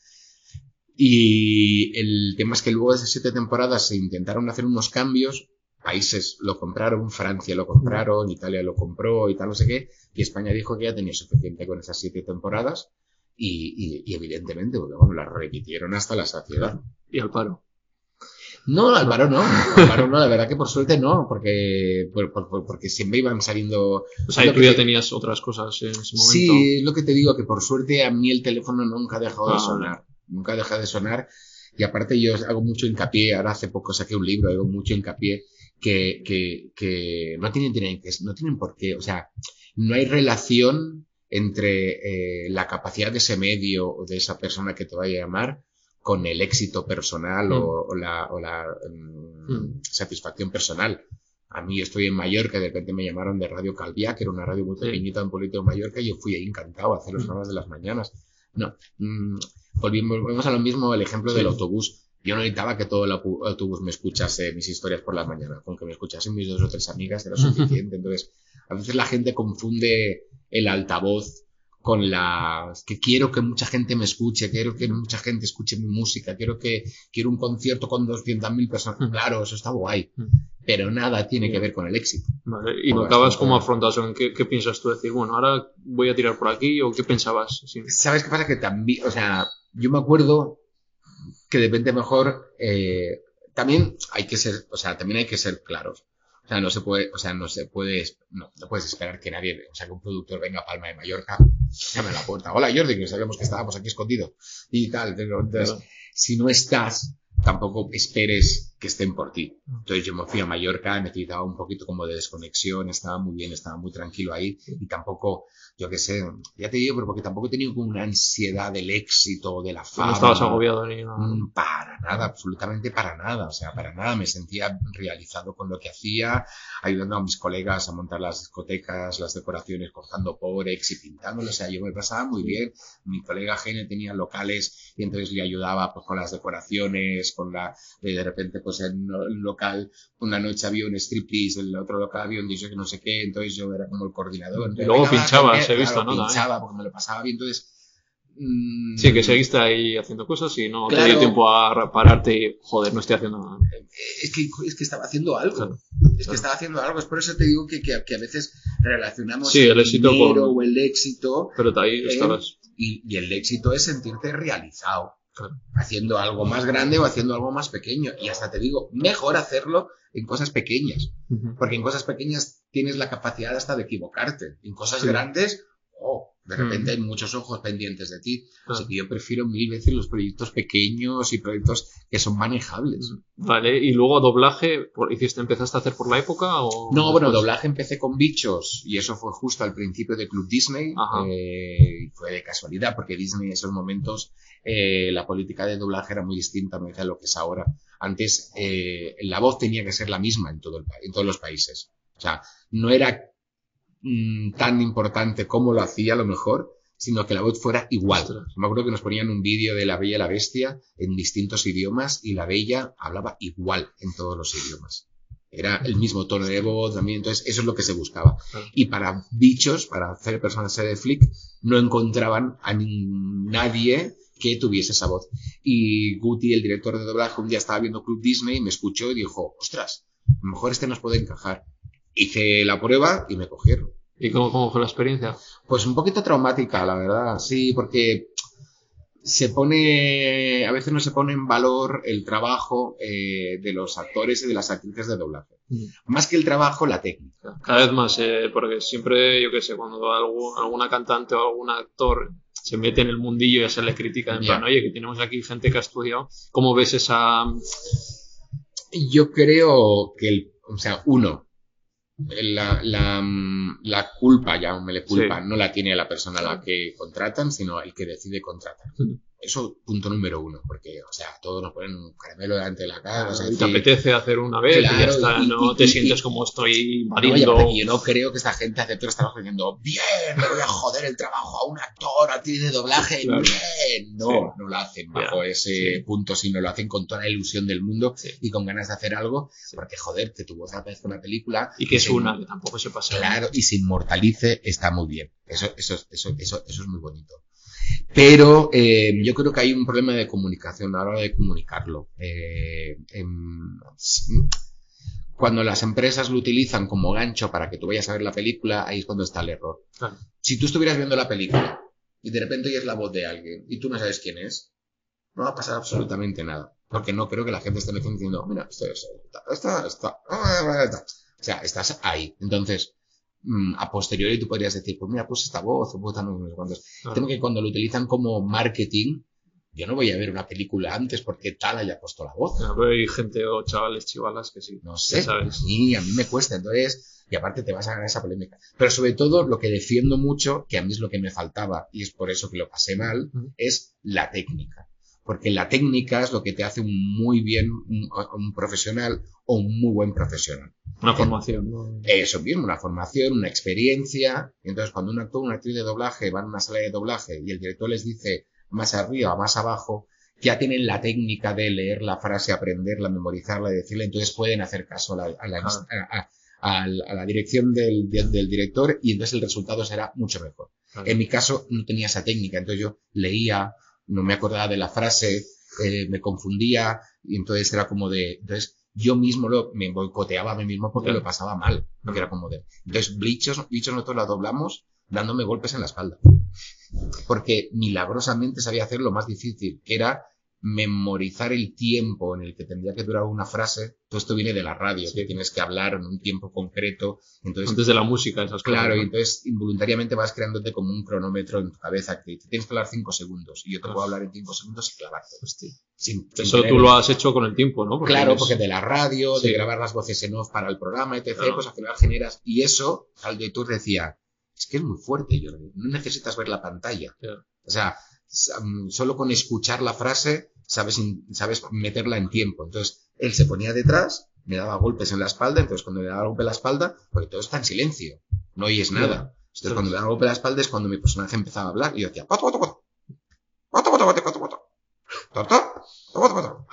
y el tema es que luego de esas siete temporadas se intentaron hacer unos cambios países lo compraron, Francia lo compraron, Italia lo compró y tal, no sé qué, y España dijo que ya tenía suficiente con esas siete temporadas y, y, evidentemente, porque bueno, las repitieron hasta la saciedad. ¿Y al paro? No, al paro no, al paro no, la verdad que por suerte no, porque, porque siempre iban saliendo... O sea, tú ya tenías otras cosas en ese momento. Sí, es lo que te digo, que por suerte a mí el teléfono nunca ha dejado de ah, sonar, nunca ha dejado de sonar, y aparte yo hago mucho hincapié, ahora hace poco saqué un libro, hago mucho hincapié que, que, que no, tienen, no tienen por qué, o sea, no hay relación entre eh, la capacidad de ese medio o de esa persona que te vaya a llamar con el éxito personal o, mm. la, o la mm, mm. satisfacción personal. A mí estoy en Mallorca, de repente me llamaron de Radio Calvia, que era una radio muy pequeñita en Polito de Mallorca, y yo fui ahí encantado a hacer los programas de las mañanas. No, volvimos, volvemos a lo mismo, el ejemplo del autobús. Yo no necesitaba que todo el autobús me escuchase mis historias por las mañanas, con que me escuchasen mis dos o tres amigas era suficiente. Entonces, a veces la gente confunde el altavoz con la que quiero que mucha gente me escuche, quiero que mucha gente escuche mi música, quiero que quiero un concierto con 200.000 personas. Claro, eso está guay, pero nada tiene que ver con el éxito. Vale. Y no acabas como afrontas ¿Qué, ¿Qué, piensas tú decir? Bueno, ahora voy a tirar por aquí o qué pensabas? ¿Sabes qué pasa? Que también, o sea, yo me acuerdo que depende mejor, eh, también hay que ser, o sea, también hay que ser claros. O sea, no se puede, o sea, no se puede, no, puedes esperar que nadie, o sea, que un productor venga a Palma de Mallorca, llame a la puerta. Hola Jordi, que sabemos que estábamos aquí escondidos y tal. Entonces, si no estás, tampoco esperes que estén por ti. Entonces yo me fui a Mallorca, necesitaba un poquito como de desconexión, estaba muy bien, estaba muy tranquilo ahí y tampoco, yo qué sé, ya te digo, pero porque tampoco he tenido como una ansiedad del éxito, de la fama. No estabas agobiado ni nada. Mm, Para nada, absolutamente para nada, o sea, para nada. Me sentía realizado con lo que hacía, ayudando a mis colegas a montar las discotecas, las decoraciones, cortando porex y pintándolo, o sea, yo me pasaba muy bien. Mi colega Gene tenía locales y entonces le ayudaba pues, con las decoraciones, con la, de repente pues en un local, una noche había un striptease, en el otro local había un DJ que no sé qué, entonces yo era como el coordinador. Y luego pinchabas, que- he visto, claro, ¿no? Pinchaba porque me lo pasaba bien, entonces... mm, Sí, que seguiste ahí haciendo cosas y no te Claro. dio tiempo a pararte y, joder, no estoy haciendo nada. es que, es que estaba haciendo algo. Claro. Es que estaba haciendo algo. Es por eso te digo que, que, que a veces relacionamos Sí, el éxito dinero con- o el éxito Pero ahí Eh, estabas. y, y el éxito es sentirte realizado. Claro. Haciendo algo más grande o haciendo algo más pequeño. Y hasta te digo, mejor hacerlo en cosas pequeñas. Porque en cosas pequeñas tienes la capacidad hasta de equivocarte. En cosas Sí. grandes, oh, de repente hay muchos ojos pendientes de ti. Claro. Así que yo prefiero mil veces los proyectos pequeños y proyectos que son manejables. Vale, y luego doblaje, por- ¿hiciste, empezaste a hacer por la época o...? No, bueno, doblaje empecé con bichos y eso fue justo al principio de Club Disney. Eh, y fue de casualidad porque Disney en esos momentos eh, la política de doblaje era muy distinta a lo que es ahora. Antes eh, la voz tenía que ser la misma en, todo el, pa- en todos los países. O sea, no era mm, tan importante cómo lo hacía a lo mejor, sino que la voz fuera igual. Me acuerdo que nos ponían un vídeo de La Bella y la Bestia en distintos idiomas y la Bella hablaba igual en todos los idiomas. Era el mismo tono de voz también, entonces eso es lo que se buscaba. Claro. Y para bichos, para hacer personajes de flick, no encontraban a nadie que tuviese esa voz. Y Guti, el director de doblaje, un día estaba viendo Club Disney y me escuchó y dijo, ostras, a lo mejor este nos puede encajar. Hice la prueba y me cogieron. ¿Y cómo, cómo fue la experiencia? Pues un poquito traumática, la verdad, sí, porque se pone, a veces no se pone en valor el trabajo eh, de los actores y de las actrices de doblaje. Más que el trabajo, la técnica. Cada vez más, eh, porque siempre, yo qué sé, cuando alguna cantante o algún actor se mete en el mundillo y ya se le critica en plan, oye, que tenemos aquí gente que ha estudiado, ¿cómo ves esa...? Yo creo que, el, o sea, uno, la, la, la culpa, ya me le culpa, Sí. no la tiene la persona a la que contratan, sino el que decide contratar. Eso, punto número uno, porque, o sea, todos nos ponen un caramelo delante de la cara. o sea, te apetece hacer una vez y ya está, y- no y- te y- sientes como estoy No, y invadiendo... aparte, yo no creo que esta gente acepte los trabajos diciendo, bien, le voy a joder el trabajo a un actor, a ti de doblaje, Claro. bien. No, Sí. no lo hacen bajo ese sí. punto, sino lo hacen con toda la ilusión del mundo Sí. y con ganas de hacer algo, porque joder, que tu voz aparezca una película. Y que es una, que tampoco se pasa. Claro, y se inmortalice, está muy bien. Eso, eso, eso, eso, eso es muy bonito. Pero eh, yo creo que hay un problema de comunicación a la hora de comunicarlo. Eh, em, cuando las empresas lo utilizan como gancho para que tú vayas a ver la película, ahí es cuando está el error. Claro. Si tú estuvieras viendo la película y de repente oyes la voz de alguien y tú no sabes quién es, no va a pasar absolutamente nada. Porque no creo que la gente esté diciendo, mira, esto es, esta, esta, esta. O sea, estás ahí. Entonces, a posteriori tú podrías decir, pues mira, pues esta voz, o pues sé cuántos. Claro. Temo que cuando lo utilizan como marketing, yo no voy a ver una película antes porque tal haya puesto la voz. Claro, pero hay gente o chavales, chivalas que sí. No sé. sabes. Y a mí me cuesta. Entonces, y aparte te vas a ganar esa polémica. Pero sobre todo, lo que defiendo mucho, que a mí es lo que me faltaba, y es por eso que lo pasé mal, es la técnica. Porque la técnica es lo que te hace un muy bien un, un profesional o un muy buen profesional. Una formación. ¿no? Eso mismo, una formación, una experiencia. Y entonces, cuando un actor una actriz de doblaje van a una sala de doblaje y el director les dice más arriba, más abajo, ya tienen la técnica de leer la frase, aprenderla, memorizarla, decirla, entonces pueden hacer caso a la, a la, Claro. a- a- a la- a la dirección del, del- del director y entonces el resultado será mucho mejor. En mi caso no tenía esa técnica, entonces yo leía, no me acordaba de la frase, eh, me confundía y entonces era como de, entonces yo mismo lo, me boicoteaba a mí mismo porque Claro. lo pasaba mal, porque era como de, entonces Bleachos, Bleachos nosotros la doblamos dándome golpes en la espalda, porque milagrosamente sabía hacer lo más difícil, que era memorizar el tiempo en el que tendría que durar una frase, todo esto viene de la radio, que tienes que hablar en un tiempo concreto. Entonces, Antes de la música, esas cosas. Claro, ¿no? y entonces involuntariamente vas creándote como un cronómetro en tu cabeza que te tienes que hablar cinco segundos y yo te puedo hablar en cinco segundos y clavarte. Sin, sin Eso tener- tú lo has hecho con el tiempo, ¿no? Claro, porque de la radio, Sí. de grabar las voces en off para el programa, etc., Claro. pues al final generas. Y eso, al de tú decía, es que es muy fuerte, Jordi. No necesitas ver la pantalla. Claro. O sea, mm, solo con escuchar la frase sabes, sabes meterla en tiempo. Entonces, él se ponía detrás, me daba golpes en la espalda, entonces cuando me daba golpe en la espalda, porque todo está en silencio, no oyes nada. Entonces, cuando me daba golpe en la espalda es cuando mi personaje empezaba a hablar y yo decía, pato, pato, pato. Pato, pato, pato, pato, pato. Pato, pato, pato.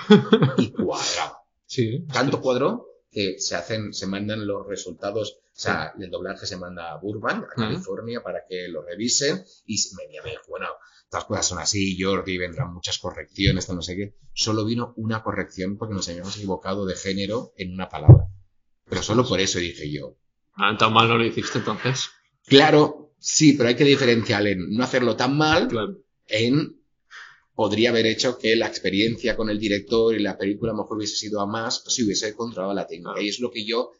Y cuadraba Sí. tanto cuadro que se hacen, se mandan los resultados, o sea, el doblaje se manda a Burbank, a California, para que lo revisen y me me bueno, estas cosas son así, Jordi, vendrán muchas correcciones, no sé qué. Solo vino una corrección porque nos habíamos equivocado de género en una palabra. Pero solo por eso dije yo. Ah, tan mal no lo hiciste entonces. Claro, sí, pero hay que diferenciar en no hacerlo tan mal Claro. en podría haber hecho que la experiencia con el director y la película a lo mejor hubiese sido a más si hubiese controlado la técnica. Claro. Y es lo que yo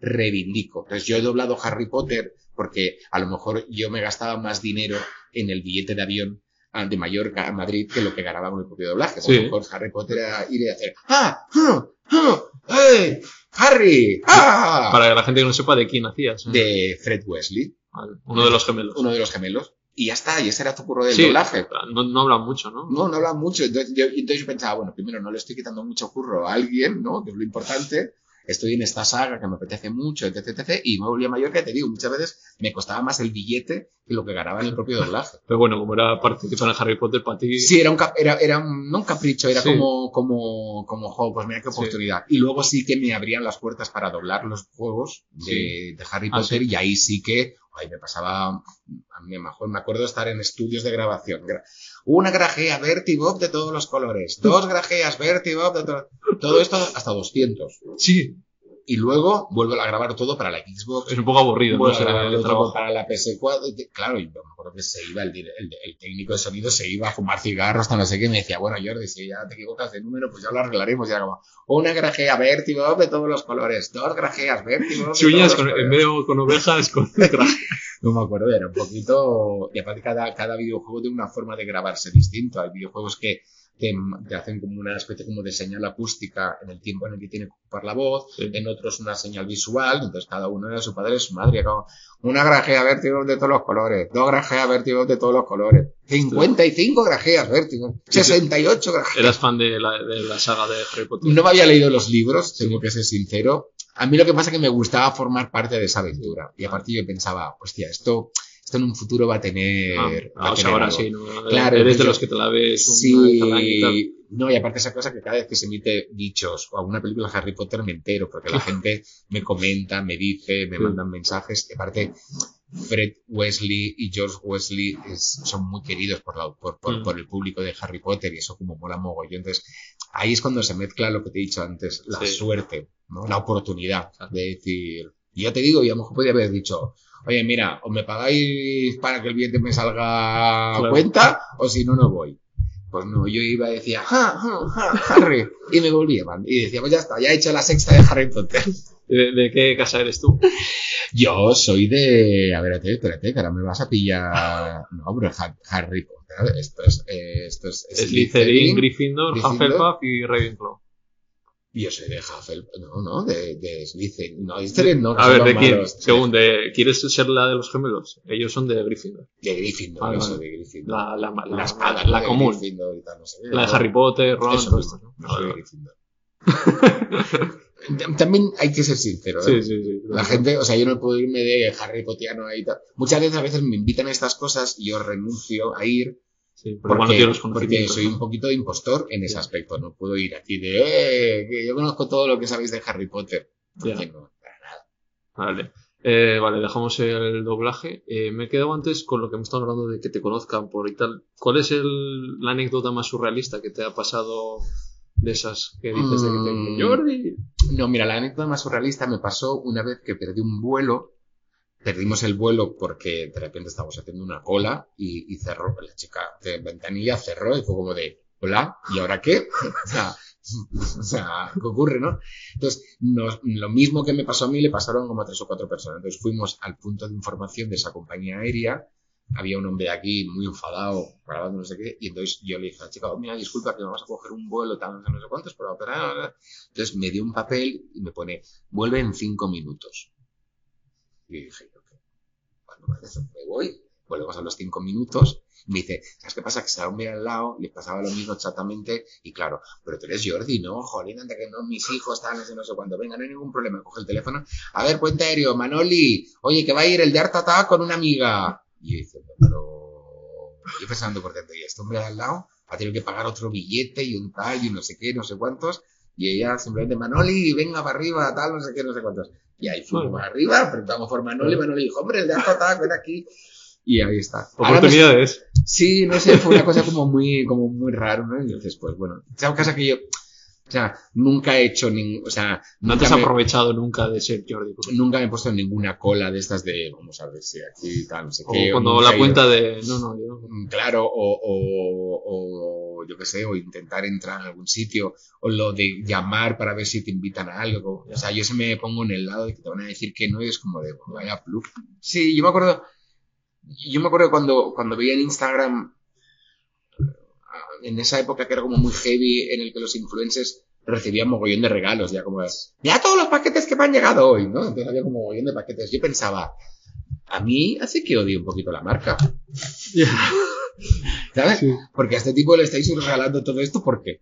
reivindico. Entonces yo he doblado Harry Potter porque a lo mejor yo me gastaba más dinero en el billete de avión de Mallorca a Madrid que lo que ganaba con el propio doblaje. Sí. A lo mejor Harry Potter era ir y hacer ¡Ah! ¡Ah! ¡Ah! ¡Hey! ¡Harry! ¡Ah! Para que la gente que no sepa de quién hacías. ¿eh? De Fred Wesley, Vale. Uno de los gemelos. uno de los gemelos. Y ya está, y ese era tu curro del Sí, doblaje. no, no hablan mucho, ¿no? No, no habla mucho. Entonces yo, entonces yo pensaba, bueno, primero no le estoy quitando mucho curro a alguien, ¿no? Que es lo importante. Estoy en esta saga que me apetece mucho, etc, etc. Y me volví a Mallorca te digo, muchas veces me costaba más el billete que lo que ganaba en el propio doblaje. Pero bueno, como era participar en Harry Potter para ti. Sí, era un, cap- era, era un, no un capricho, era Sí. como, como, como, jo, pues mira qué Sí. oportunidad. Y luego sí que me abrían las puertas para doblar los juegos de, Sí. de Harry Ah, Potter sí. y ahí sí que, ay, me pasaba, a mí mejor me acuerdo estar en estudios de grabación. Gra- Una grajea Bertie Bob de todos los colores, dos grajeas Bertie Bob de todo, todo esto hasta 200. Sí, Y luego vuelvo a grabar todo para la Xbox, es un poco aburrido, ¿no? A todo trabajo. para la PS4. y te- Claro, yo me acuerdo que se iba, el, el- el técnico de sonido se iba a fumar cigarros, hasta no sé qué, y me decía, bueno, Jordi, si ya te equivocas de número, pues ya lo arreglaremos. Ya como, una grajea Bob de todos los colores, dos grajeas de Si uñas con- en de con ovejas, con. No me acuerdo, era un poquito... Y aparte cada, cada videojuego tiene una forma de grabarse distinto. Hay videojuegos que te, te hacen como una especie como de señal acústica en el tiempo en el que tiene que ocupar la voz, Sí. en otros una señal visual, entonces cada uno era su padre y su madre. Como una grajea vértigo de todos los colores, dos grajeas vértigo de todos los colores, 55 grajeas vértigo, Sí, sí. 68 grajeas. Eras fan de la, de la saga de Harry Potter. No me había leído los libros, tengo que ser sincero. A mí lo que pasa es que me gustaba formar parte de esa aventura. Y a partir yo pensaba, hostia, esto, esto en un futuro va a tener... Ah, va ah, a tener ahora algo. sí, ¿no? Claro, Eres de los que te la ves y tal. Sí, no, y aparte esa cosa que cada vez que se emite dichos o alguna película de Harry Potter me entero, porque la gente me comenta, me dice, me Sí. mandan mensajes. Y aparte, Fred Wesley y George Wesley es- son muy queridos por, la, por, por, Mm. por el público de Harry Potter y eso como mola mogollón. Entonces, ahí es cuando se mezcla lo que te he dicho antes, la Sí. suerte, ¿no? la oportunidad de decir, y ya te digo, y a lo mejor podría haber dicho, oye, mira, o me pagáis para que el billete me salga a Claro. cuenta, o si no, no voy. Pues no, yo iba y decía, ja, ja, ja, Harry, y me volvía, man. Y decía, pues ya está, ya he hecho la sexta de Harry Potter. ¿De, de qué casa eres tú? Yo soy de, a ver, espérate, que ahora me vas a pillar, no, pero Ha- Harry Potter, esto es, eh, esto es Slytherin, Gryffindor, Gryffindor. Hufflepuff y Ravenclaw. Yo soy de Hufflepuff, no, no, de, de Slytherin, no, Slytherin no, A ver, ¿de quién? malos. Según, de, ¿quieres ser la de los gemelos? Ellos son de Gryffindor. De Gryffindor, Vale, eso, de Gryffindor. La, la, la, La, espada, la, ¿no? de común. Gryffindor y tal, no sé qué, La de ¿no? Harry Potter, Ron, Eso todo mismo. esto. ¿no? Soy de. Gryffindor. También hay que ser sincero, ¿eh? Sí, sí, sí. La gente, o sea, yo no puedo irme de Harry Pottiano ahí y tal. Muchas veces a veces me invitan a estas cosas y yo renuncio a ir Sí, porque, porque, no los porque soy un poquito de impostor en ese aspecto. No puedo ir aquí de, eh, que yo conozco todo lo que sabéis de Harry Potter. No, para nada. Vale. Eh, vale, dejamos el doblaje. Eh, me he quedado antes con lo que hemos estado hablando de que te conozcan por y tal. ¿Cuál es el, la anécdota más surrealista que te ha pasado de esas que dices de que te Mm. Jordi? No, mira, la anécdota más surrealista me pasó una vez que perdí un vuelo. Perdimos el vuelo porque de repente estábamos haciendo una cola y, y cerró, la chica de ventanilla cerró y fue como de, hola, ¿y ahora qué? O sea, o sea, ¿qué ocurre, no? Entonces, lo mismo que me pasó a mí le pasaron como a tres o cuatro personas. Entonces fuimos al punto de información de esa compañía aérea. Había un hombre aquí muy enfadado, grabando no sé qué, y entonces yo le dije a la chica, "Oh, mira, disculpa que vamos a coger un vuelo, tal, no sé, cuántos, pero. Entonces me dio un papel y me pone, vuelve en cinco minutos. Y dije, yo, ¿qué? Bueno, vale, eso, me voy, volvemos a los cinco minutos. Me dice, ¿sabes qué pasa? Que un hombre al lado, le pasaba lo mismo exactamente, y claro, pero tú eres Jordi, ¿no? Jolín, anda que no, mis hijos, tal, no sé, no sé cuándo. Venga, no hay ningún problema, coge el teléfono. A ver, puente aéreo, Manoli, oye, que va a ir el de Art Attack con una amiga. Y yo diciendo, pero... Yo pensando por dentro, y este hombre al lado ha tenido que pagar otro billete y un tal, y no sé qué, no sé cuántos. Y ella simplemente, Manoli, venga para arriba, tal, no sé qué, no sé cuántos. Y ahí fuimos para arriba, preguntamos por Manoli, Manoli dijo, hombre, el de Attack, ven aquí. Y ahí está. Oportunidades. Sí, no sé, fue una cosa como muy, como muy raro, ¿no? Y entonces, pues bueno, es una cosa que yo, o sea, nunca he hecho ningún, o sea, No te has me, aprovechado nunca de ser Jordi. porque- nunca me he puesto en ninguna cola de estas de, vamos a ver si aquí tal, no sé O qué. o cuando la ido- cuenta de. No, no, yo. Mm, Claro, o, o, o yo qué sé, o intentar entrar en algún sitio, o lo de llamar para ver si te invitan a algo. O sea, yo se me pongo en el lado de que te van a decir que no y es como de, "Bueno, vaya plug. Sí, yo me acuerdo, yo me acuerdo cuando, cuando veía en Instagram, en esa época que era como muy heavy, en el que los influencers recibían mogollón de regalos, ya como es, ya todos los paquetes que me han llegado hoy, ¿no? Entonces había como mogollón de paquetes. Yo pensaba, a mí hace que odie un poquito la marca. ¿Sabes? Sí. Porque a este tipo le estáis regalando todo esto, ¿por qué?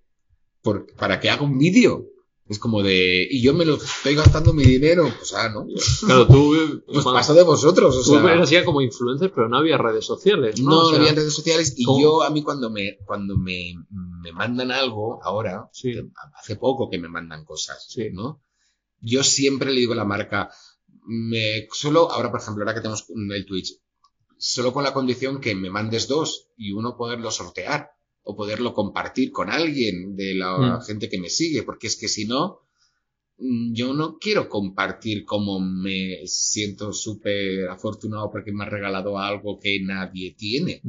Por- para que haga un vídeo. Es como de, y yo me lo estoy gastando mi dinero, pues ah, ¿no? Claro, tú. Pues cuando- paso de vosotros, o tú sea. eras ya como influencer, pero no había redes sociales. No, No, O no sea, había redes sociales y ¿cómo? yo a mí cuando me cuando me, me mandan algo ahora, Sí. hace poco que me mandan cosas, Sí. ¿no? Yo siempre le digo a la marca, me solo ahora por ejemplo, ahora que tenemos el Twitch, solo con la condición que me mandes dos y uno poderlo sortear o poderlo compartir con alguien de la Mm. gente que me sigue, porque es que si no mm, yo no quiero compartir cómo me siento súper afortunado porque me ha regalado algo que nadie tiene.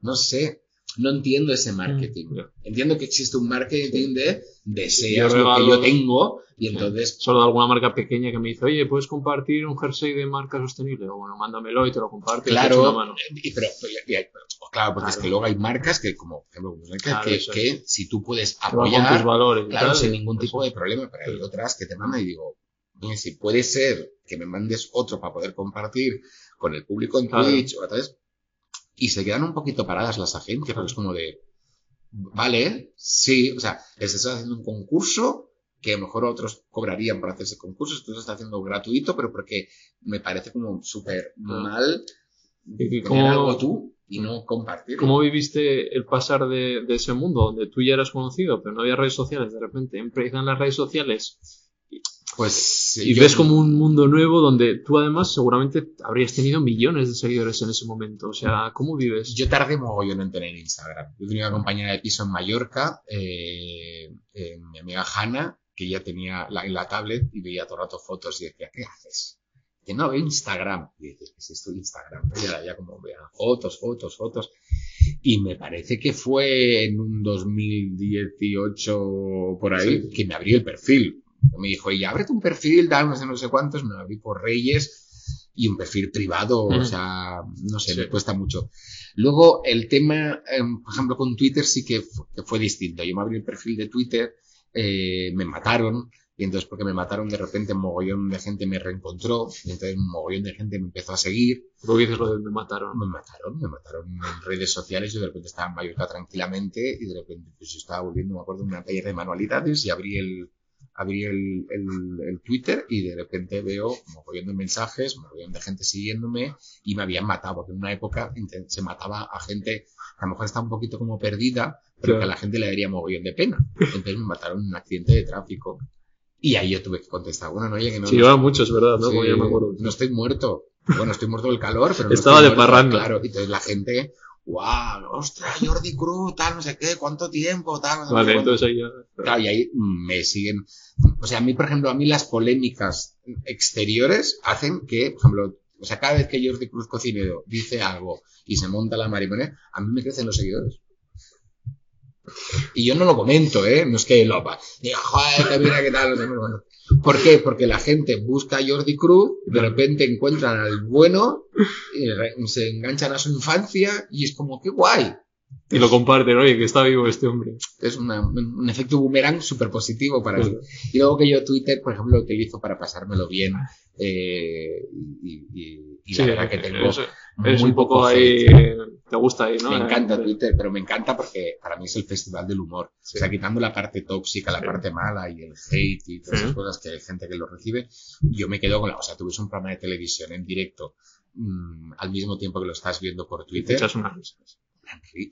No sé, no entiendo ese marketing. Mm. Entiendo que existe un marketing de deseas lo que yo tengo y entonces, Solo de alguna marca pequeña que me dice, oye, ¿puedes compartir un jersey de marca sostenible? O bueno, mándamelo y te lo comparto. y te claro, una mano. y- pero, y- y- pero, claro, porque es que luego hay marcas que, como Claro, que, que si tú puedes con tus apoyar, valores. y claro, tal, sin y- ningún tipo de problema, pero hay otras que te mandan y digo, si puede ser que me mandes otro para poder compartir con el público en. Twitch o a través, y se quedan un poquito paradas las agencias, porque es como de, vale, sí, o sea, les estás haciendo un concurso que a lo mejor otros cobrarían por hacer ese concurso, tú lo estás haciendo gratuito, pero porque me parece como súper Claro. mal tener cómo- algo tú y no compartir. ¿Cómo viviste el pasar de, de ese mundo donde tú ya eras conocido, pero no había redes sociales? De repente empiezan las redes sociales Pues y yo- ves como un mundo nuevo donde tú además seguramente habrías tenido millones de seguidores en ese momento. O sea, ¿cómo vives? Yo tardé mogollón en tener Instagram. Yo tenía una compañera de piso en Mallorca, eh, eh, mi amiga Hanna, que ya tenía la, en la tablet y veía todo el rato fotos y decía, ¿qué haces? Que no, Instagram. Y dices, ¿qué es esto de Instagram? Y ahora ya como veía fotos, fotos, fotos. Y me parece que fue en un 2018 por ahí que me abrí el perfil. Me dijo, y ábrete un perfil, tal, no sé, no sé cuántos, me lo abrí por Reyes y un perfil privado, o sea, no sé, Sí. me cuesta mucho. Luego, el tema, em, por ejemplo, con Twitter sí que fu- que fue, distinto. Yo me abrí el perfil de Twitter, eh, me mataron, y entonces porque me mataron de repente un mogollón de gente me reencontró, y entonces un mogollón de gente me empezó a seguir, ¿Por qué dices lo de me mataron? me mataron, me mataron en redes sociales, yo de repente estaba en Mallorca tranquilamente, y de repente pues yo estaba volviendo, me acuerdo, de una taller de manualidades, y abrí el, abrí el, el, el Twitter, y de repente veo mogollón de mensajes, mogollón de gente siguiéndome, y me habían matado, porque en una época se mataba a gente a lo mejor está un poquito como perdida, pero Claro. que a la gente le daría mogollón de pena. Entonces me mataron en un accidente de tráfico. Y ahí yo tuve que contestar, bueno, no, oye, que no, Sí, no, muchos, ¿verdad? ¿no? Sí, ya me acuerdo. no estoy muerto. Bueno, estoy muerto del calor, pero no Estaba estoy de muerto, parranda. Claro, entonces la gente, wow, ostras, Jordi Cruz, tal, no sé qué, cuánto tiempo, tal, no sé Vale, cuánto- entonces. Claro, y ahí me siguen. O sea, a mí, por ejemplo, a mí las polémicas exteriores hacen que, por ejemplo, o sea, cada vez que Jordi Cruz Cocinero dice algo y se monta la marimonera, a mí me crecen los seguidores. Y yo no lo comento, ¿eh? No es que lo diga, joder, mira qué tal. ¿Por qué? Porque la gente busca a Jordi Cruz, de repente encuentran al bueno, se enganchan a su infancia y es como, qué guay. Y lo comparten, oye, que está vivo este hombre. Es una- un efecto boomerang súper positivo para mí. Y luego que yo Twitter, por ejemplo, lo utilizo para pasármelo bien. eh, y y- y la Sí, verdad que tengo es, es muy un poco hate. ahí. eh, Te gusta ahí, ¿no? Me encanta Eh, Twitter, pero me encanta porque para mí es el festival del humor. Sí. O sea, quitando la parte tóxica, la Sí. parte mala y el hate y todas esas cosas que hay gente que lo recibe, yo me quedo con la... O sea, tú ves un programa de televisión en directo mm, al mismo tiempo que lo estás viendo por Te Twitter. echas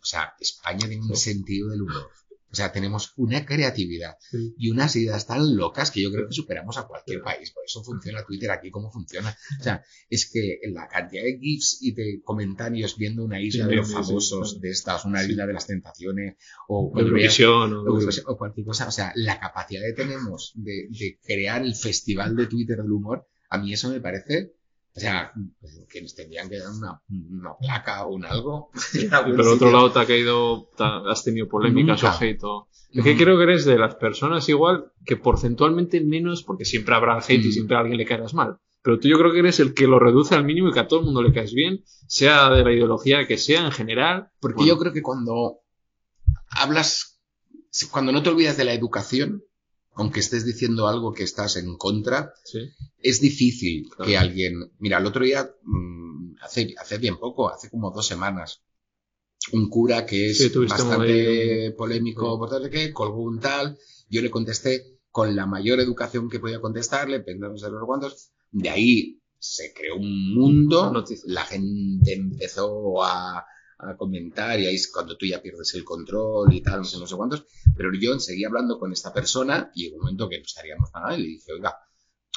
O sea, España tiene un sentido del humor. O sea, tenemos una creatividad y unas ideas tan locas que yo creo que superamos a cualquier país. Por eso funciona Twitter aquí como funciona. O sea, es que la cantidad de GIFs y de comentarios viendo una isla Sí, de los sí, famosos sí. de estas, una isla de las tentaciones, o veas- Eurovisión o, o cualquier cosa. O sea, la capacidad que tenemos de, de crear el festival de Twitter del humor, a mí eso me parece. O sea, que nos tendrían que dar una, una placa o un algo. Pero por otro lado te ha caído, te has tenido polémicas Nunca. o hate o... Es que creo que eres de las personas igual que porcentualmente menos, porque siempre habrá hate y Mm. siempre a alguien le caerás mal. Pero tú yo creo que eres el que lo reduce al mínimo y que a todo el mundo le caes bien, sea de la ideología que sea en general. Porque Bueno, yo creo que cuando hablas, cuando no te olvidas de la educación, aunque estés diciendo algo que estás en contra, sí. es difícil Claro. que alguien. Mira, el otro día, mm, hace, hace bien poco, hace como dos semanas, un cura que es Sí, bastante polémico, por tal que, colgó un tal, yo le contesté con la mayor educación que podía contestarle, pensamos de los cuantos, de ahí se creó un mundo, la gente empezó a, a comentar y ahí es cuando tú ya pierdes el control y tal, no sé, no sé cuántos, pero yo seguí hablando con esta persona y en un momento que no estaríamos para nada y le dije, oiga,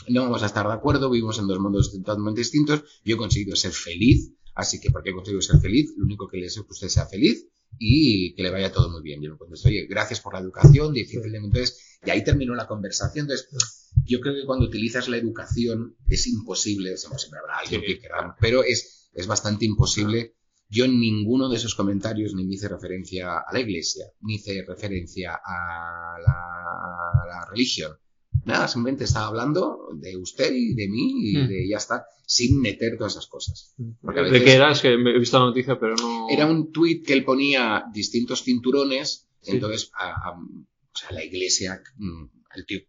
no vamos a estar de acuerdo, vivimos en dos mundos totalmente distintos, yo he conseguido ser feliz, así que porque he conseguido ser feliz, lo único que le deseo es que usted sea feliz y que le vaya todo muy bien. Yo le contesto, oye, gracias por la educación, difícil, entonces, y ahí terminó la conversación, entonces, yo creo que cuando utilizas la educación es imposible, siempre habrá alguien que querrá, pero es, es bastante imposible. Yo en ninguno de esos comentarios ni me hice referencia a la iglesia, ni hice referencia a la, a la religión. Nada, simplemente estaba hablando de usted y de mí y Mm. de ya está, sin meter todas esas cosas. Porque ¿De qué eras? Que he visto la noticia, pero no... Era un tuit que él ponía distintos cinturones, Sí. entonces a, a- o sea, la iglesia, mm, el tío,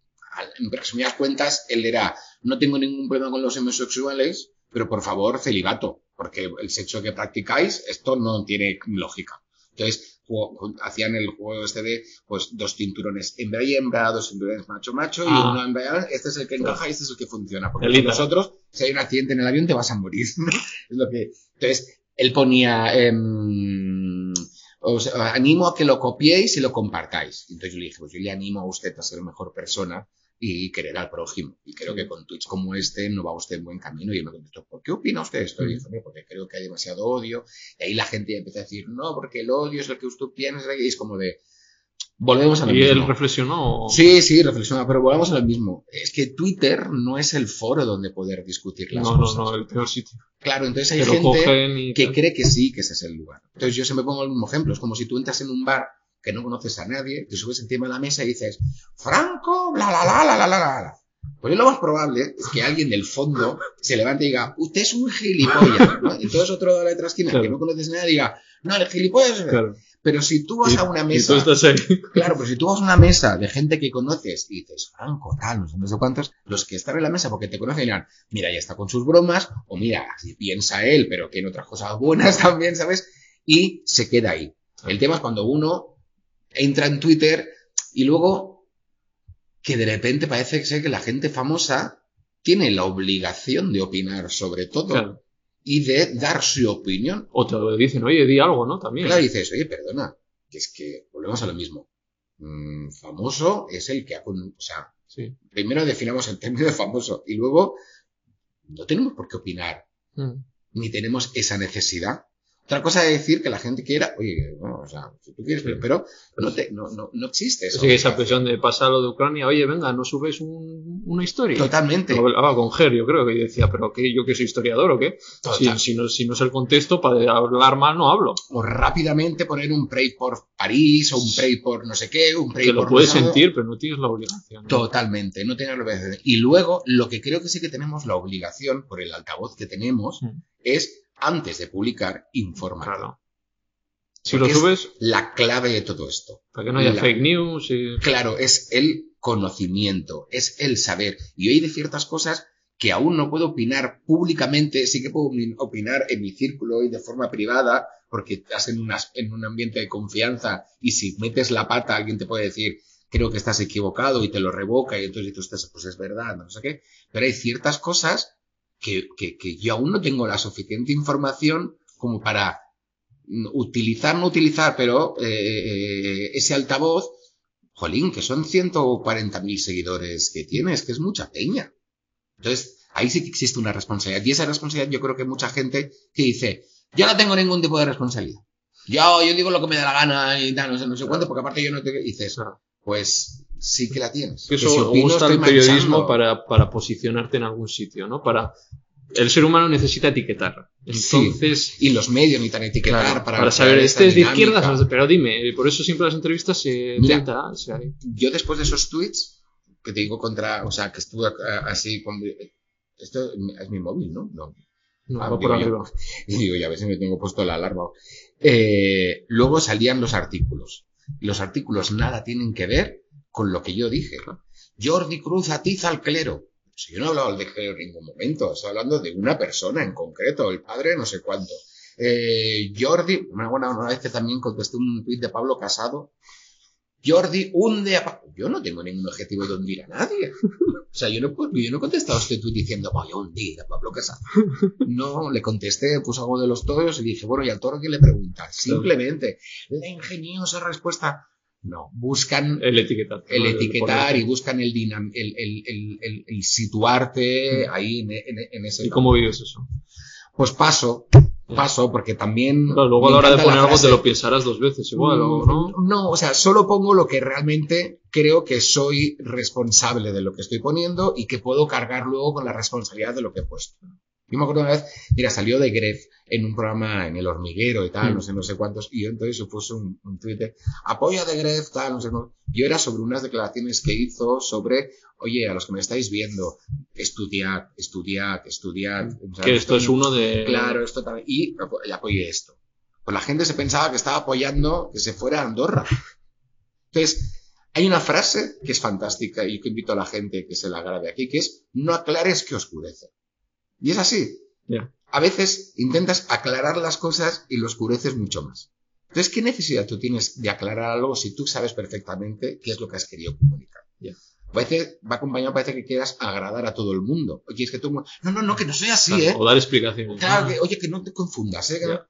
en resumidas cuentas, él era, no tengo ningún problema con los homosexuales, pero por favor, celibato, porque el sexo que practicáis, esto no tiene lógica. Entonces, juego- hacían el juego este de, pues, dos cinturones hembra y hembra, dos cinturones macho-macho, y Ah. uno hembra, este es el que encaja y este es el que funciona. Porque con hito. los otros, si hay un accidente en el avión, te vas a morir. es lo que, entonces, él ponía, em, os animo a que lo copiéis y lo compartáis. Entonces yo le dije, pues yo le animo a usted a ser mejor persona y querer al prójimo. Y creo que con tweets como este no va usted en buen camino. Y él me contestó, ¿por qué opina usted esto? Y yo dije, "Hombre, porque creo que hay demasiado odio. Y ahí la gente ya empezó a decir, no, porque el odio es lo que usted piensa. Y es como de, volvemos a lo ¿Y mismo. él reflexionó? Sí, sí, reflexiona, pero volvamos a lo mismo. Es que Twitter no es el foro donde poder discutir las No, no, cosas. no, el peor sitio. Claro, entonces hay gente que cree que sí, que ese es el lugar. Entonces yo siempre pongo el mismo ejemplo. Es como si tú entras en un bar que no conoces a nadie, te subes encima de la mesa y dices, Franco, bla, bla, bla, la, la, la, la. Pues lo más probable es que alguien del fondo se levante y diga, usted es un gilipollas, ¿no? Y entonces otro de la otra esquina Claro. que no conoces a nadie diga, no, el gilipollas es... Claro. Pero si tú vas Y- a una Y tú mesa, estás ahí. claro, pero si tú vas a una mesa de gente que conoces y dices, Franco, tal, no sé, no sé cuántos, los que están en la mesa porque te conocen dirán, mira, ya está con sus bromas, o mira, así piensa él, pero que en otras cosas buenas también, ¿sabes? Y se queda ahí. El tema es cuando uno entra en Twitter y luego que de repente parece ser que la gente famosa tiene la obligación de opinar sobre todo Claro. y de dar su opinión. O te dicen, oye, di algo, ¿no? También. Claro, dices, oye, perdona, que es que volvemos a lo mismo. Mm, famoso es el que ha... con- O sea, Sí. primero definamos el término de famoso y luego no tenemos por qué opinar, Mm. ni tenemos esa necesidad. Otra cosa es decir que la gente quiera, oye, no, o sea, si tú quieres, pero, pero no, te, no, no, no existe eso. Sí, esa presión de pasar lo de Ucrania, oye, venga, ¿no subes un- una historia? Totalmente. Lo hablaba con Ger, yo creo que decía, pero ¿qué, ¿yo que soy historiador o qué? Si, no, si no es el contexto, para hablar mal no hablo. O rápidamente poner un pray por París, o un pray por no sé qué, un pray Que lo por puedes no sé- sentir, pero no tienes la obligación. ¿no? Totalmente, no tener obligación. Y luego, lo que creo que sí que tenemos la obligación, por el altavoz que tenemos, Mm. es, antes de publicar, informar. Claro. Si Porque lo es subes, La clave de todo esto. para que no haya la- fake news y... Claro, es el conocimiento, es el saber. Y hay de ciertas cosas que aún no puedo opinar públicamente, sí que puedo opin- opinar en mi círculo y de forma privada, porque estás en, unas- en un ambiente de confianza y si metes la pata alguien te puede decir, creo que estás equivocado y te lo revoca y entonces tú estás, pues es verdad, no sé qué. Pero hay ciertas cosas que, que, que yo aún no tengo la suficiente información como para utilizar, no utilizar, pero eh, ese altavoz Jolín, que son 140.000 seguidores que tienes, que es mucha peña. Entonces, ahí sí que existe una responsabilidad. Y esa responsabilidad yo creo que mucha gente que dice, yo no tengo ningún tipo de responsabilidad. Yo, yo digo lo que me da la gana y tal, no sé, no sé cuánto, porque aparte yo no te... Y dices, Claro. pues sí que la tienes. Que Que eso opino, gusta el periodismo para, para posicionarte en algún sitio, ¿no? Para... El ser humano necesita etiquetar. Sí. Entonces... Y los medios necesitan etiquetar Claro, para, para, saber, este es de dinámica. izquierdas, no sé, pero dime, por eso siempre las entrevistas se Mira. Yo después de esos tweets, que te digo contra, o sea, que estuve así con... Esto es mi móvil, ¿no? No, no, Ah, por yo. arriba. Digo, ya ves si me tengo puesto la alarma. Eh, luego salían los artículos. Los artículos nada tienen que ver con lo que yo dije. Jordi Cruz atiza al clero. Si yo no he hablado del clero en ningún momento, estoy hablando de una persona en concreto, el padre no sé cuánto. Eh, Jordi, una buena una vez que también contesté un tuit de Pablo Casado. Jordi hunde a Pa- Yo no tengo ningún objetivo de hundir a nadie. O sea, yo no, yo no he contestado este tuit diciendo voy a hundir a Pablo Casado. No, le contesté, puse algo de los toros y dije, bueno, ¿y al toro qué le pregunta? Simplemente, la ingeniosa respuesta. No, buscan El etiquetar. y buscan el, dinam- el, el, el, situarte ahí en, en- en ese ¿Y campo. cómo vives eso? Pues paso, paso, porque también... Claro, luego a la hora de poner algo te lo pensarás dos veces igual, ¿o no? Mm, No, o sea, solo pongo lo que realmente creo que soy responsable de lo que estoy poniendo y que puedo cargar luego con la responsabilidad de lo que he puesto. Yo me acuerdo una vez, mira, salió de Gref en un programa en El Hormiguero y tal, Mm. no sé, no sé cuántos, y yo entonces yo puse un, un Twitter, apoyo de Gref, tal, no sé, no. Yo era sobre unas declaraciones que hizo sobre, oye, a los que me estáis viendo, estudiad, estudiad, estudiad. Sea, Que esto es uno de... Claro, esto también. Y, y apoyé esto. Pues la gente se pensaba que estaba apoyando que se fuera a Andorra. Entonces, hay una frase que es fantástica y que invito a la gente que se la grabe aquí, que es, no aclares que oscurece. Y es así. Ya. A veces intentas aclarar las cosas y lo oscureces mucho más. Entonces, ¿qué necesidad tú tienes de aclarar algo si tú sabes perfectamente qué es lo que has querido comunicar? Ya. A veces va acompañado, parece que quieras agradar a todo el mundo. Oye, es que mundo... No, no, no, que no soy así, Claro, ¿eh? O dar explicaciones. Claro, que, oye, que no te confundas, ¿eh? No-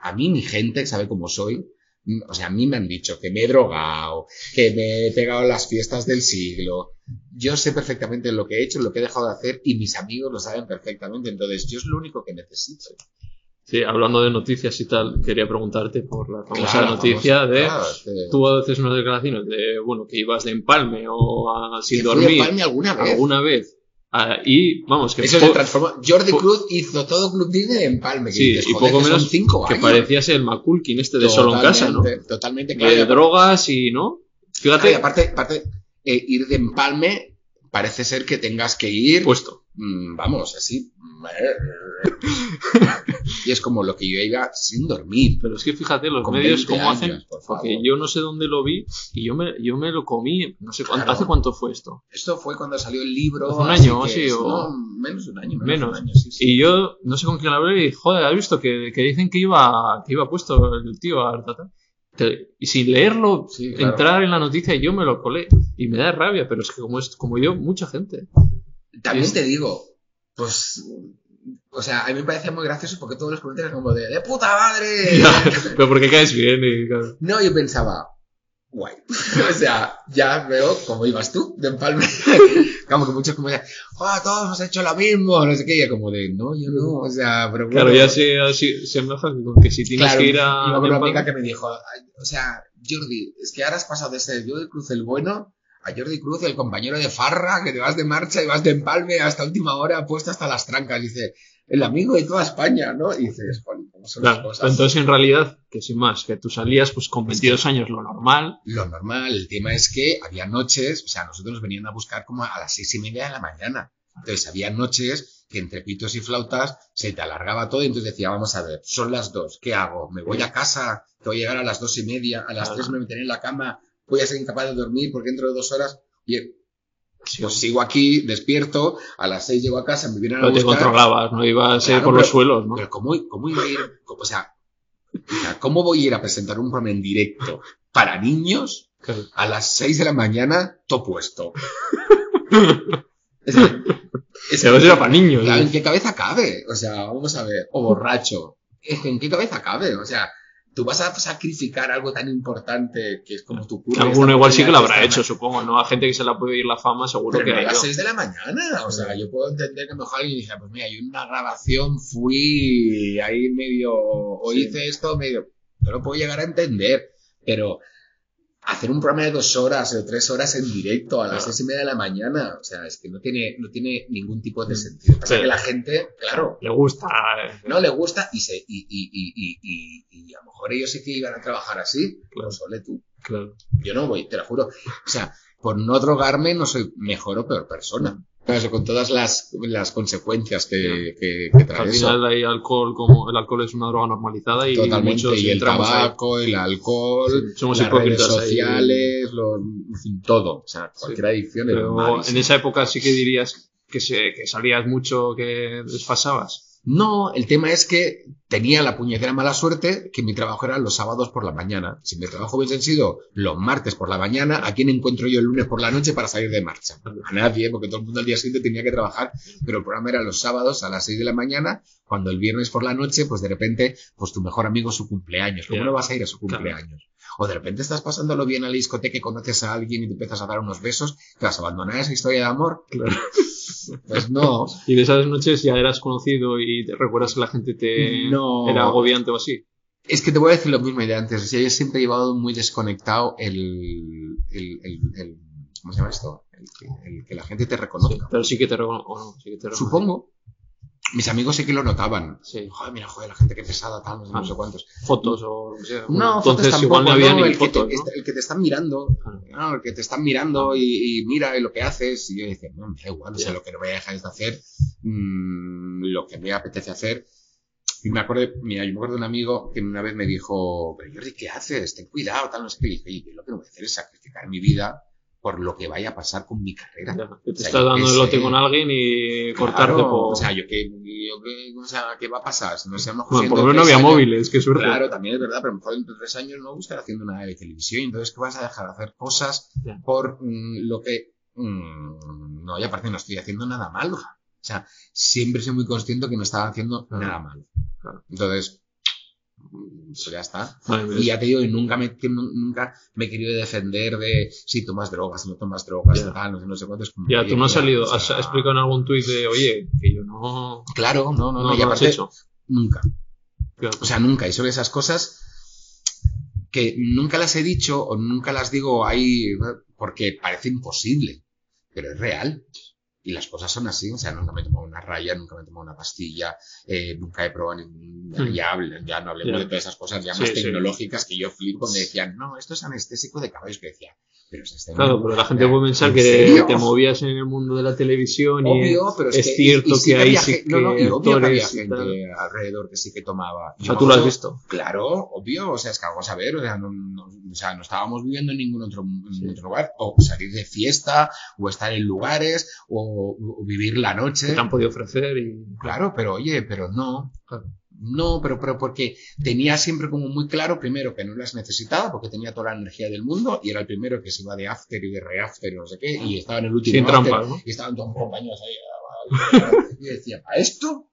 A mí mi gente, sabe cómo soy, o sea, a mí me han dicho que me he drogado, que me he pegado las fiestas del siglo. Yo sé perfectamente lo que he hecho, lo que he dejado de hacer y mis amigos lo saben perfectamente. Entonces, yo es lo único que necesito. Sí, hablando de noticias y tal, quería preguntarte por la famosa Claro, noticia de... claro, Tú haces unas declaraciones de, bueno, que ibas de empalme o a, sin que fui dormir a Palme alguna vez. alguna vez. Ah, y, vamos, que, Eso se transformó. Jordi Cruz hizo todo Club Disney en Palme. Sí, dices, y joder, poco que menos cinco que años. parecías el Maculkin este de solo en casa, ¿no? Totalmente, De claro. y aparte- drogas y, ¿no? claro, y Fíjate, aparte, aparte, eh, ir de empalme parece ser que tengas que ir puesto. Mm, vamos, así. y es como lo que yo iba sin dormir. Pero es que fíjate los Con medios 20 cómo años, hacen, por porque yo no sé dónde lo vi y yo me, yo me lo comí, no sé cuánto, Claro. ¿hace cuánto fue esto? Esto fue cuando salió el libro. Hace un así año, que sí, es- o- no, menos de un año. Menos. Menos. de un año, sí, sí. Y yo no sé con quién hablé y joder, ¿has visto que, que dicen que iba, que iba puesto el tío a Artata? Y sin leerlo, Sí, claro. entrar en la noticia, yo me lo colé. Y me da rabia, pero es que como es como yo, mucha gente. También es- te digo, pues. O sea, a mí me parecía muy gracioso porque todos los comentarios eran como de ¡de puta madre! pero porque caes bien y claro. No, yo pensaba, guay. o sea, ya veo cómo ibas tú de empalme. como que muchos como ah, todos hemos hecho lo mismo, no sé qué, y ya como de, no, yo no, o sea, pero bueno. Claro, ya se, se me hace con que si tienes Claro, que ir a. una amiga que me dijo, "Ay, o sea, Jordi, es que ahora has pasado de ser Jordi Cruz el bueno a Jordi Cruz el compañero de farra, que te vas de marcha y vas de empalme hasta última hora, puesto hasta las trancas. Dice, el amigo de toda España, ¿no? Y dices, joder, ¿cómo son las cosas? entonces en realidad, que sin más, que tú salías pues con 22 años lo normal. Lo normal, el tema es que había noches, o sea, nosotros nos venían a buscar como a las seis y media de la mañana. Entonces había noches que entre pitos y flautas se te alargaba todo y entonces decía, vamos a ver, son las dos, ¿qué hago? ¿Me voy a casa? ¿Que voy a llegar a las dos y media? ¿A las Claro. tres me meteré en la cama? ¿Voy a ser incapaz de dormir porque dentro de dos horas? Oye, Sí, pues sigo aquí, despierto, a las seis llego a casa, me vienen a pero te buscar. controlabas, no ibas Claro, por los pero- suelos, ¿no? Pero ¿cómo, cómo iba a ir? O sea, o sea, ¿cómo voy a ir a presentar un programa en directo para niños a las 6 de la mañana, todo puesto. Es es Pero eso era para niños. claro, ¿eh? ¿en qué cabeza cabe? O sea, vamos a ver. O borracho. Es que, ¿en qué cabeza cabe? O sea, tú vas a sacrificar algo tan importante que es como tu curro. Alguno igual sí que lo habrá hecho, supongo, ¿no? A gente que se la puede ir la fama, seguro pero que no a las ido. 6 de la mañana. O sea, yo puedo entender que a lo mejor alguien dice, pues mira, yo en una grabación fui ahí medio, o Sí. hice esto medio. Yo lo puedo llegar a entender, pero hacer un programa de dos horas o tres horas en directo a las seis y media de la mañana, o sea, es que no tiene, no tiene ningún tipo de sentido. Pasa Sí. que la gente, claro, Le gusta. no le gusta y, se, y, y, y, y, a lo mejor ellos sí que iban a trabajar así, Claro. pues ole tú. Claro. Yo no voy, te lo juro. O sea, por no drogarme no soy mejor o peor persona. Claro, con todas las, las consecuencias que, que, que trae Al final hay alcohol, como el alcohol es una droga normalizada y Totalmente. muchos Y el entramos ahí. tabaco, el alcohol, Sí, somos las redes sociales, los, en fin, todo. O sea, cualquier adicción es Pero en esa época sí que dirías que, se, que salías mucho, que desfasabas. No, el tema es que tenía la puñetera mala suerte que mi trabajo era los sábados por la mañana. Si mi trabajo hubiese sido los martes por la mañana, ¿a quién encuentro yo el lunes por la noche para salir de marcha? A nadie, porque todo el mundo al día siguiente tenía que trabajar, pero el programa era los sábados a las 6 de la mañana, cuando el viernes por la noche, pues de repente, pues tu mejor amigo es su cumpleaños. ¿Cómo no vas a ir a su cumpleaños? O de repente estás pasándolo bien a la discoteca y conoces a alguien y te empiezas a dar unos besos, ¿te vas a abandonar esa historia de amor? Claro. Pues no. Y de esas noches ya eras conocido y te recuerdas que la gente te No. era agobiante o así. Es que te voy a decir lo mismo de antes. O sea, yo siempre he llevado muy desconectado el, el, el, el- ¿cómo se llama esto? El que, la gente te Sí, reconozca. pero sí que te reconozco. sí que te reconozco. Supongo. Mis amigos sí que lo notaban. Sí. Joder, mira, joder, la gente que pesada, tal, no sé, no Ah. sé cuántos. Fotos o que sea. No, Entonces fotos igual no tampoco, había no, ni el, fotos, que te, ¿no? el que te están mirando, Ah. ¿no? el que te están mirando y, y mira y lo que haces. Y yo decía, no, me da igual, o sea, lo que no voy a dejar de hacer, mm, lo que me apetece hacer. Y me acuerdo, mira, yo me acuerdo de un amigo que una vez me dijo, pero Jordi, ¿qué haces? Ten cuidado, tal, no sé qué. Y dije, "Oye, yo lo que no voy a hacer es sacrificar mi vida por lo que vaya a pasar con mi carrera. Ya, que O te sea, estás dando el lote con alguien y cortarte Claro, por... O sea, yo qué, yo qué, o sea, ¿qué va a pasar? No sé, a lo mejor Bueno, por lo menos no había años- móviles, qué suerte. Claro, también es verdad, pero a lo mejor dentro de tres años no voy a estar haciendo nada de televisión, entonces ¿qué vas a dejar de hacer cosas Ya. por mm, lo que... mm, no, y aparte no estoy haciendo nada malo. O sea, siempre soy muy consciente que no estaba haciendo Claro. nada malo. Claro. Entonces, pues ya está. Y ya te digo, y nunca me, nunca me he querido defender de si tomas drogas, si no tomas drogas, Ya. tal, no sé, no sé cuánto. Es como, Ya, tú no has salido, o sea, has explicado en algún tuit de, oye, que yo no... Claro, no, no, no, no y aparte, hecho. nunca. Claro. O sea, nunca. Y son esas cosas que nunca las he dicho o nunca las digo ahí porque parece imposible, pero es real. Y las cosas son así, o sea, nunca me he tomado una raya, nunca me he tomado una pastilla, eh, nunca he probado ningún... Hmm. Ya, habl- ya no hablemos de todas esas cosas ya más sí. tecnológicas que yo flipo, me decían, no, esto es anestésico de caballos, que decía, pero este Claro, pero la gente puede pensar ¿en que serio? te movías en el mundo de la televisión y pero es, es que, cierto y- y sí que ahí había sí gen- no, no, que y obvio que había gente alrededor que sí que tomaba. O sea, tú lo has visto. Claro, obvio, o sea, es que vamos a ver, o sea, no, no- o sea, no estábamos viviendo en ningún otro, en Sí. otro lugar, o salir de fiesta, o estar en lugares, o, o vivir la noche. Que te han podido ofrecer y... Claro, pero oye, pero no. Claro. No, pero, pero porque tenía siempre como muy claro, primero, que no las necesitaba, porque tenía toda la energía del mundo, y era el primero que se iba de after y de reafter y no sé qué, y estaba en el último Sin after, trampas, ¿no? y estaban todos compañeros ahí, Y yo decía, ¿para esto?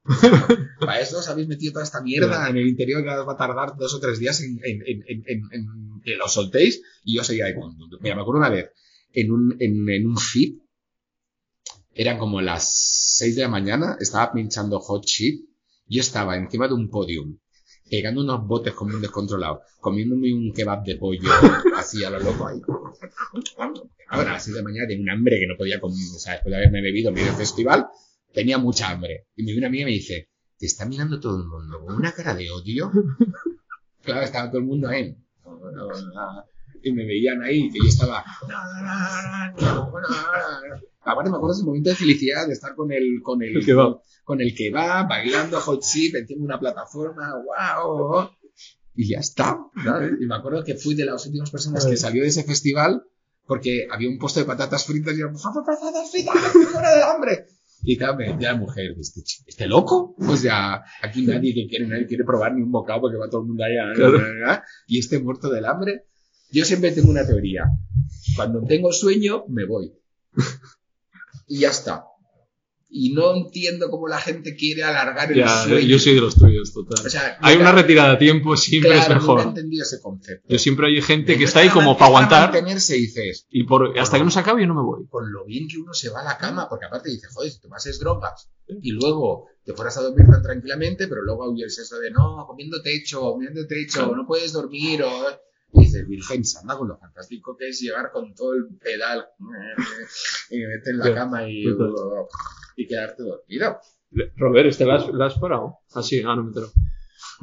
¿Para esto os habéis metido toda esta mierda en el interior que os va a tardar dos o tres días en, en, en, en, que lo soltéis? Y yo seguía ahí. Mira, me acuerdo una vez, en un, en, un feed, eran como las 6 de la mañana, estaba pinchando hot shit, yo estaba encima de un podium, pegando unos botes como un descontrolado, comiéndome un kebab de pollo así a lo loco ahí. Ahora, a las 6 de mañana tenía un hambre que no podía comer, o sea, después de haberme bebido medio festival, tenía mucha hambre. Y me viene una amiga y me dice, ¿te está mirando todo el mundo con una cara de odio? Claro, estaba todo el mundo ahí. Y me veían ahí, que yo estaba... Aparte me acuerdo ese momento de felicidad de estar con el, con el, El kebab. con el que va bailando hot chip encima de una plataforma, wow. Y ya está. ¿sabes? Y me acuerdo que fui de las últimas personas que salió de ese festival porque había un puesto de patatas fritas y yo, patatas fritas, fuera del hambre. Y claro, me decía la mujer, ¿este, este loco? Pues ya, aquí nadie que quiere, nadie quiere probar ni un bocado porque va todo el mundo ahí a- Claro. y este muerto del hambre. Yo siempre tengo una teoría. Cuando tengo sueño, me voy. Y ya está. Y no entiendo cómo la gente quiere alargar el Ya, sueño. yo soy de los tuyos, total. O sea, Hay una retirada a tiempo, siempre claro, es nunca he mejor. entendido ese concepto. Yo siempre hay gente que está ahí como para aguantar mantenerse dices, y por, hasta que no se acabe yo no me voy. con lo bien que uno se va a la cama, porque aparte dice, joder, si tomases drogas y luego te fueras a dormir tan tranquilamente, pero luego huyes eso de, no, comiendo techo, comiendo techo, no puedes dormir, o... Y dices, Virgen Santa, con lo fantástico que es llegar con todo el pedal y meterte en la cama y, total. y quedarte dormido. Robert, ¿este la has, la has parado? Ah, sí, ah, no me entero.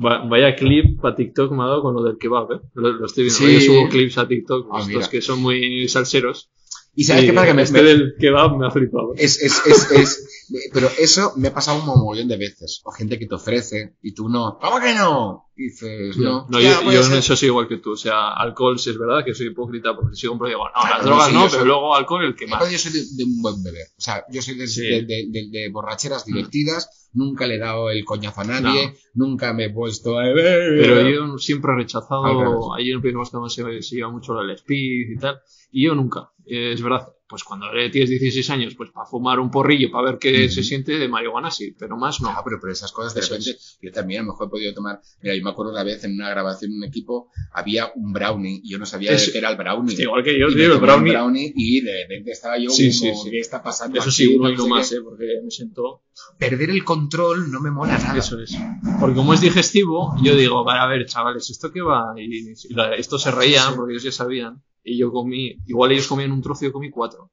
Va- Vaya clip para TikTok me ha dado con lo del kebab, ¿eh? Lo, lo estoy viendo. Sí. Yo subo clips a TikTok, Ah, estos mira. que son muy salseros. Y sabes Y qué pasa que me, este me- del kebab me ha flipado. Es, es, es, es, pero eso me ha pasado un mogollón de veces. O gente que te ofrece y tú no. ¿Cómo que no? Y dices, no. No, Ya, yo, yo en eso soy igual que tú. O sea, alcohol sí es verdad que soy hipócrita porque si compro digo, no, Claro, las drogas sí, no, pero soy- luego alcohol el que más. Yo soy de, de un buen beber. O sea, yo soy de, Sí. de, de- de- de borracheras divertidas. Nunca le he dado el coñazo a nadie. Nunca me he puesto a. Pero yo siempre he rechazado, allí en el País Vasco se, se lleva mucho el speed y tal, y yo nunca. Eh, Es verdad, pues cuando tienes 16 años, pues para fumar un porrillo, para ver qué se siente de marihuana, sí, pero más no. Ah, pero, pero esas cosas de Eso repente, yo también a lo mejor he podido tomar. Mira, yo me acuerdo una vez en una grabación en un equipo, había un brownie y yo no sabía Eso- de qué era el brownie. Igual que yo, Y tío, el un brownie. y de repente estaba yo Sí, como, sí, sí. ¿qué está pasando? Eso aquí? sí, uno No sé más, qué. eh, porque me siento. Perder el control no me mola nada. Eso es. Porque como es digestivo, yo digo, vale, a ver, chavales, ¿esto qué va? Y, y la- estos se reían porque ellos ya sabían. Y yo comí, igual ellos comían un trozo y yo comí cuatro.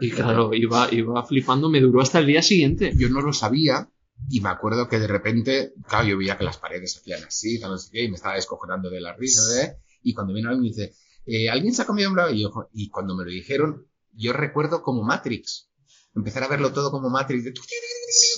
Y claro, iba, iba flipando, me duró hasta el día siguiente. yo no lo sabía y me acuerdo que de repente, claro, yo veía que las paredes hacían así, tal, no sé qué, y me estaba descojonando de la risa, ¿eh? Y cuando vino alguien y dice, eh, ¿alguien se ha comido un brownie? Y, yo, y cuando me lo dijeron, yo recuerdo como Matrix. Empezar a verlo todo como Matrix. de-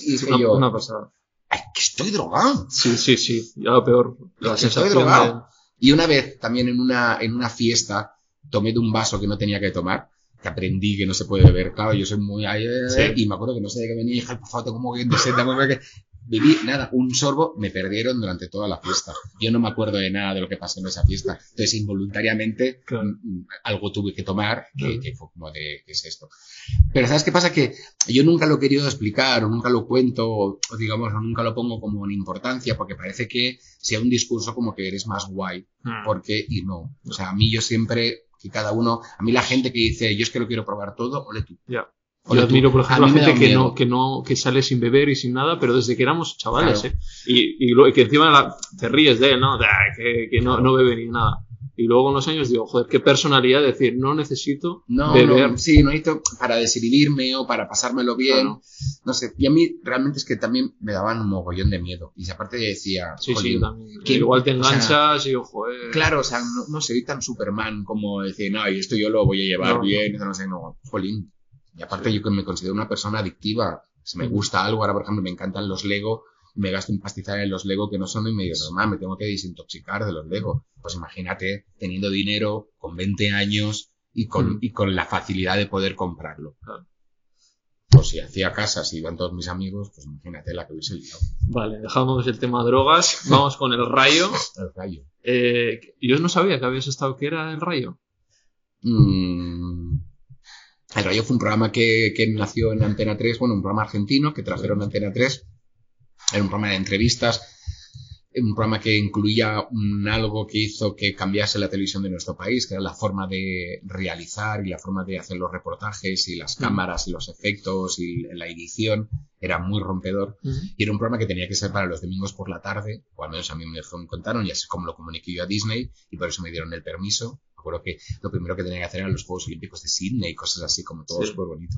Y dije Una, yo, una pasada. ¡ay, que estoy drogado! Sí, sí, sí. Ya lo peor. La Estoy sensación drogado. Y una vez, también en una, en una fiesta, tomé de un vaso que no tenía que tomar, que aprendí que no se puede beber. Claro, yo soy muy... ay, Sí. Y me acuerdo que no sé de qué venía y dije, "Ay, por favor, tengo que de dame que... Bebí, nada, un sorbo, me perdieron durante toda la fiesta. Yo no me acuerdo de nada de lo que pasó en esa fiesta. Entonces, involuntariamente, Claro. mm, algo tuve que tomar, que, Claro. que fue como de, ¿qué es esto? Pero ¿sabes qué pasa? Que yo nunca lo he querido explicar, o nunca lo cuento, o digamos, o nunca lo pongo como en importancia, porque parece que sea un discurso como que eres más guay Mm. porque y no. O sea, a mí yo siempre, que cada uno, a mí la gente que dice, yo es que lo quiero probar todo, ole tú. Ya. Yo admiro, por A ejemplo, a me gente que no, que no, que sale sin beber y sin nada, pero desde que éramos chavales, Claro. ¿eh? Y, y lo- que encima la- te ríes de él, ¿no? De, "Ah, que, que no, no bebe ni nada. Y luego con los años digo, joder, qué personalidad decir, no necesito No, beber. no, sí, no necesito para desinhibirme o para pasármelo bien. Claro. No sé. Y a mí realmente es que también me daban un mogollón de miedo. Y aparte decía, Sí, sí, "Jolín, yo también. ¿quién- Igual te o sea, enganchas y, ojo, eh, Claro, o sea, no, no soy tan Superman como decir, no, y esto yo lo voy a llevar No. bien, no sé, no, jolín. Y aparte yo que me considero una persona adictiva, si me gusta algo, ahora por ejemplo me encantan los Lego, me gasto un pastizal en los Lego que no son y me digo, mamá, me tengo que desintoxicar de los Lego. Pues imagínate, teniendo dinero, con 20 años y con, Mm. y con la facilidad de poder comprarlo. Claro. Pues si hacía casas y iban todos mis amigos, pues imagínate la que hubiese liado. Vale, dejamos el tema drogas, vamos con el rayo. El rayo. Eh, yo no sabía que habías estado que era el rayo. Mm. El Rayo fue un programa que, que nació en Antena 3, bueno, un programa argentino que trajeron a Antena 3. Era un programa de entrevistas un programa que incluía un algo que hizo que cambiase la televisión de nuestro país, que era la forma de realizar y la forma de hacer los reportajes y las cámaras y los efectos y la edición. Era muy rompedor. Y era un programa que tenía que ser para los domingos por la tarde, o al menos a mí me contaron, y así como lo comuniqué yo a Disney, y por eso me dieron el permiso. Me acuerdo que lo primero que tenía que hacer eran los Juegos Olímpicos de Sydney y cosas así, como todo súper bonito.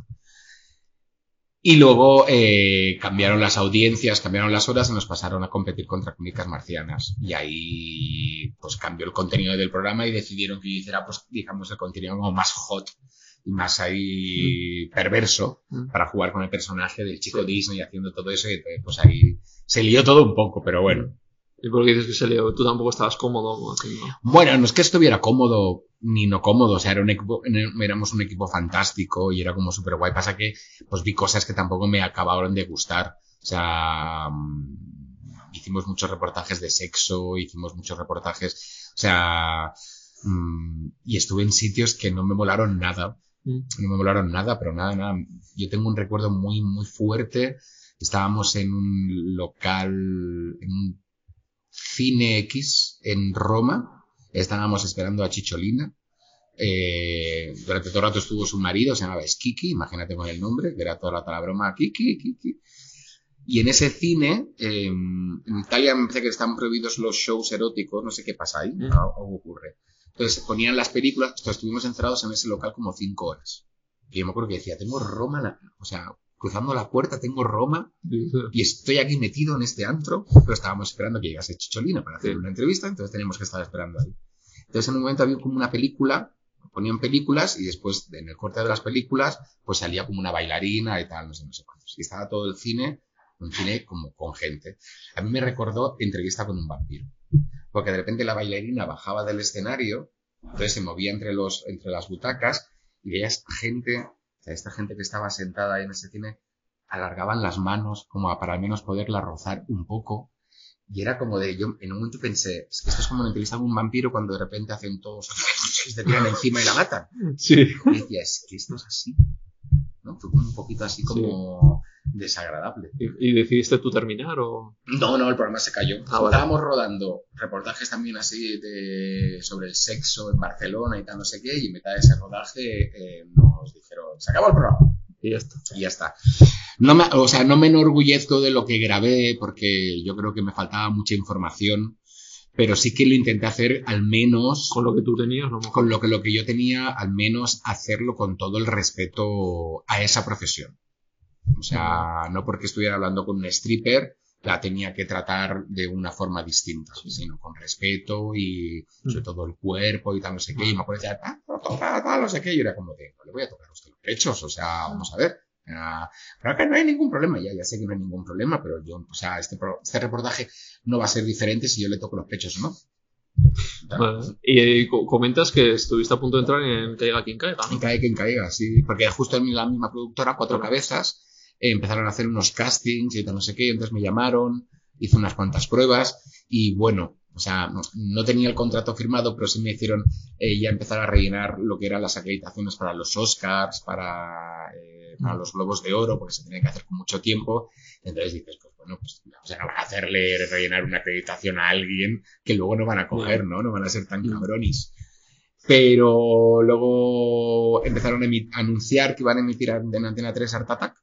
Y luego eh, cambiaron las audiencias, cambiaron las horas y nos pasaron a competir contra crónicas marcianas. Y ahí pues cambió el contenido del programa y decidieron que hiciera pues digamos el contenido como más hot y más ahí mm. perverso mm. para jugar con el personaje del chico Disney haciendo todo eso y pues ahí se lió todo un poco, pero bueno. ¿Y por qué dices que se lió? ¿Tú tampoco estabas cómodo haciendo? Bueno, no es que estuviera cómodo, ni no cómodo, o sea, era un equipo, éramos un equipo fantástico y era como súper guay. Pasa que, pues vi cosas que tampoco me acabaron de gustar. O sea, mm, hicimos muchos reportajes de sexo, hicimos muchos reportajes, o sea, mm, y estuve en sitios que no me molaron nada. Mm. No me molaron nada, pero nada, nada. Yo tengo un recuerdo muy, muy fuerte. Estábamos en un local, en un cine X en Roma Estábamos esperando a Chicholina. Eh, durante todo el rato estuvo su marido, se llamaba Skiki, imagínate con el nombre, que era toda la, broma, Kiki, Kiki. Y en ese cine, em, en Italia me parece que están prohibidos los shows eróticos, no sé qué pasa ahí, mm. algo ocurre. Entonces ponían las películas, estuvimos encerrados en ese local como cinco horas. Y yo me acuerdo que decía, tengo Roma, o sea, cruzando la puerta tengo Roma y estoy aquí metido en este antro, pero estábamos esperando que llegase Chicholina para hacer una entrevista, entonces teníamos que estar esperando ahí. Entonces en un momento había como una película, ponían películas y después en el corte de las películas pues salía como una bailarina y tal, no sé, no sé cuántos. Y estaba todo el cine, un cine como con gente. A mí me recordó entrevista con un vampiro, porque de repente la bailarina bajaba del escenario, entonces se movía entre, los, entre las butacas y veías gente esta gente que estaba sentada ahí en ese cine alargaban las manos como para al menos poderla rozar un poco. Y era como de, yo en un momento pensé, es que esto es como una entrevista un vampiro cuando de repente hacen todos, se tiran encima y la matan. Sí. Y decía, es que esto es así. ¿no? Fue como un poquito así como desagradable. ¿Y, decidiste tú terminar o...? No, no, el programa se cayó. Ah, Estábamos rodando reportajes también así de, sobre el sexo en Barcelona y tal, no sé qué, y en mitad de ese rodaje eh, nos dijeron, se acabó el programa. Y ya está. Y ya está. No me, o sea, no me enorgullezco de lo que grabé porque yo creo que me faltaba mucha información pero sí que lo intenté hacer al menos con lo que tú tenías, ¿no? con lo que lo que yo tenía, al menos hacerlo con todo el respeto a esa profesión. O sea, no porque estuviera hablando con un stripper la tenía que tratar de una forma distinta, sino con respeto y sobre todo el cuerpo y tal, no sé qué. Y me acuerdo de ah, no, no sé qué. Y era como de, no le voy a tocar a usted los pechos, o sea, vamos a ver. Pero acá no hay ningún problema, ya, ya sé que no hay ningún problema, pero yo, o sea, este, este reportaje no va a ser diferente si yo le toco los pechos o no. Y comentas que estuviste a punto de entrar en Caiga quien caiga. En Caiga quien caiga, sí. Porque justo en la misma productora, Cuatro Cabezas, empezaron a hacer unos castings y tal, no sé qué. Entonces me llamaron, hice unas cuantas pruebas y bueno, o sea, no, tenía el contrato firmado, pero sí me hicieron eh, ya empezar a rellenar lo que eran las acreditaciones para los Oscars, para, eh, para los Globos de Oro, porque se tenía que hacer con mucho tiempo. Entonces dices, pues bueno, pues o sea, no van a hacerle rellenar una acreditación a alguien que luego no van a coger, ¿no? No van a ser tan cabronis. Pero luego empezaron a, anunciar que iban a emitir en Antena 3 Art Attack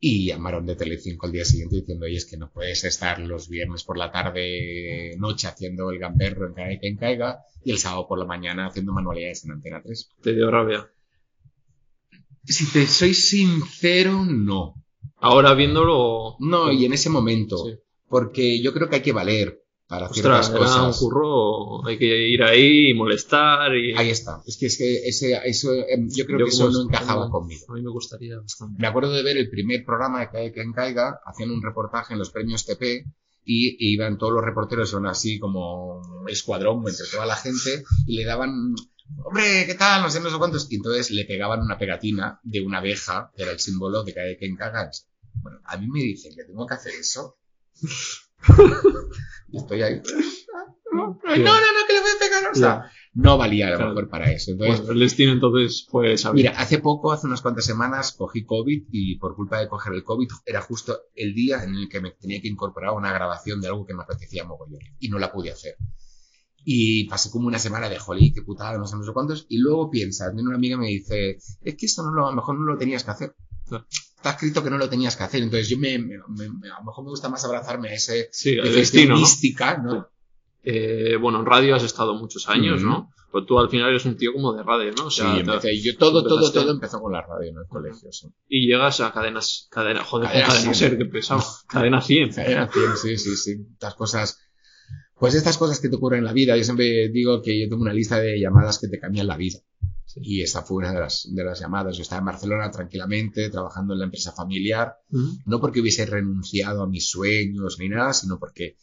y llamaron de Telecinco al día siguiente diciendo, oye, es que no puedes estar los viernes por la tarde, noche haciendo el gamberro en Caiga quien caiga y el sábado por la mañana haciendo manualidades en Antena 3. ¿Te dio rabia? Si te soy sincero, no. Ahora viéndolo... No, y en ese momento. Porque yo creo que hay que valer para Ostras, ciertas cosas. un curro, hay que ir ahí y molestar y... Ahí está. Es que, es que ese, eso, em, yo creo que eso no encajaba conmigo. A mí me gustaría bastante. Me acuerdo de ver el primer programa de Cae Quien Caiga, haciendo un reportaje en los premios TP y, iban todos los reporteros, son así como un escuadrón entre toda la gente y le daban hombre, ¿qué tal? No sé, no sé cuántos. Y entonces le pegaban una pegatina de una abeja, que era el símbolo de Cae Quien Caiga. Bueno, a mí me dicen que tengo que hacer eso. Y estoy ahí. No, no, no, que le voy a pegar. O sea, no valía a lo Claro. mejor para eso. Entonces, Bueno, el destino entonces fue saber. Mira, hace poco, hace unas cuantas semanas, cogí COVID y por culpa de coger el COVID era justo el día en el que me tenía que incorporar a una grabación de algo que me apetecía mogollón y no la pude hacer. Y pasé como una semana de jolí, qué putada, no sé, no sé cuántos. Y luego piensas, viene una amiga y me dice, es que esto no lo, a lo mejor no lo tenías que hacer. Claro. Está escrito que no lo tenías que hacer. Entonces yo me, me- me- a lo mejor me gusta más abrazarme a ese sí, el destino, ¿no? mística, ¿no? Eh, bueno, en radio has estado muchos años. ¿no? Pero tú al final eres un tío como de radio, ¿no? O sea, sí, empecé. Yo todo, todo, todo empezó con la radio en el colegio. sí. y llegas a cadenas, cadena, joder, Cadena cadena, 100. ser, que pesado. Cadena 100. Cadena 100, sí, sí, sí. Estas cosas. Pues estas cosas que te ocurren en la vida. Yo siempre digo que yo tengo una lista de llamadas que te cambian la vida. Y esta fue una de las, de las llamadas. Yo estaba en Barcelona tranquilamente, trabajando en la empresa familiar. No porque hubiese renunciado a mis sueños ni nada, sino porque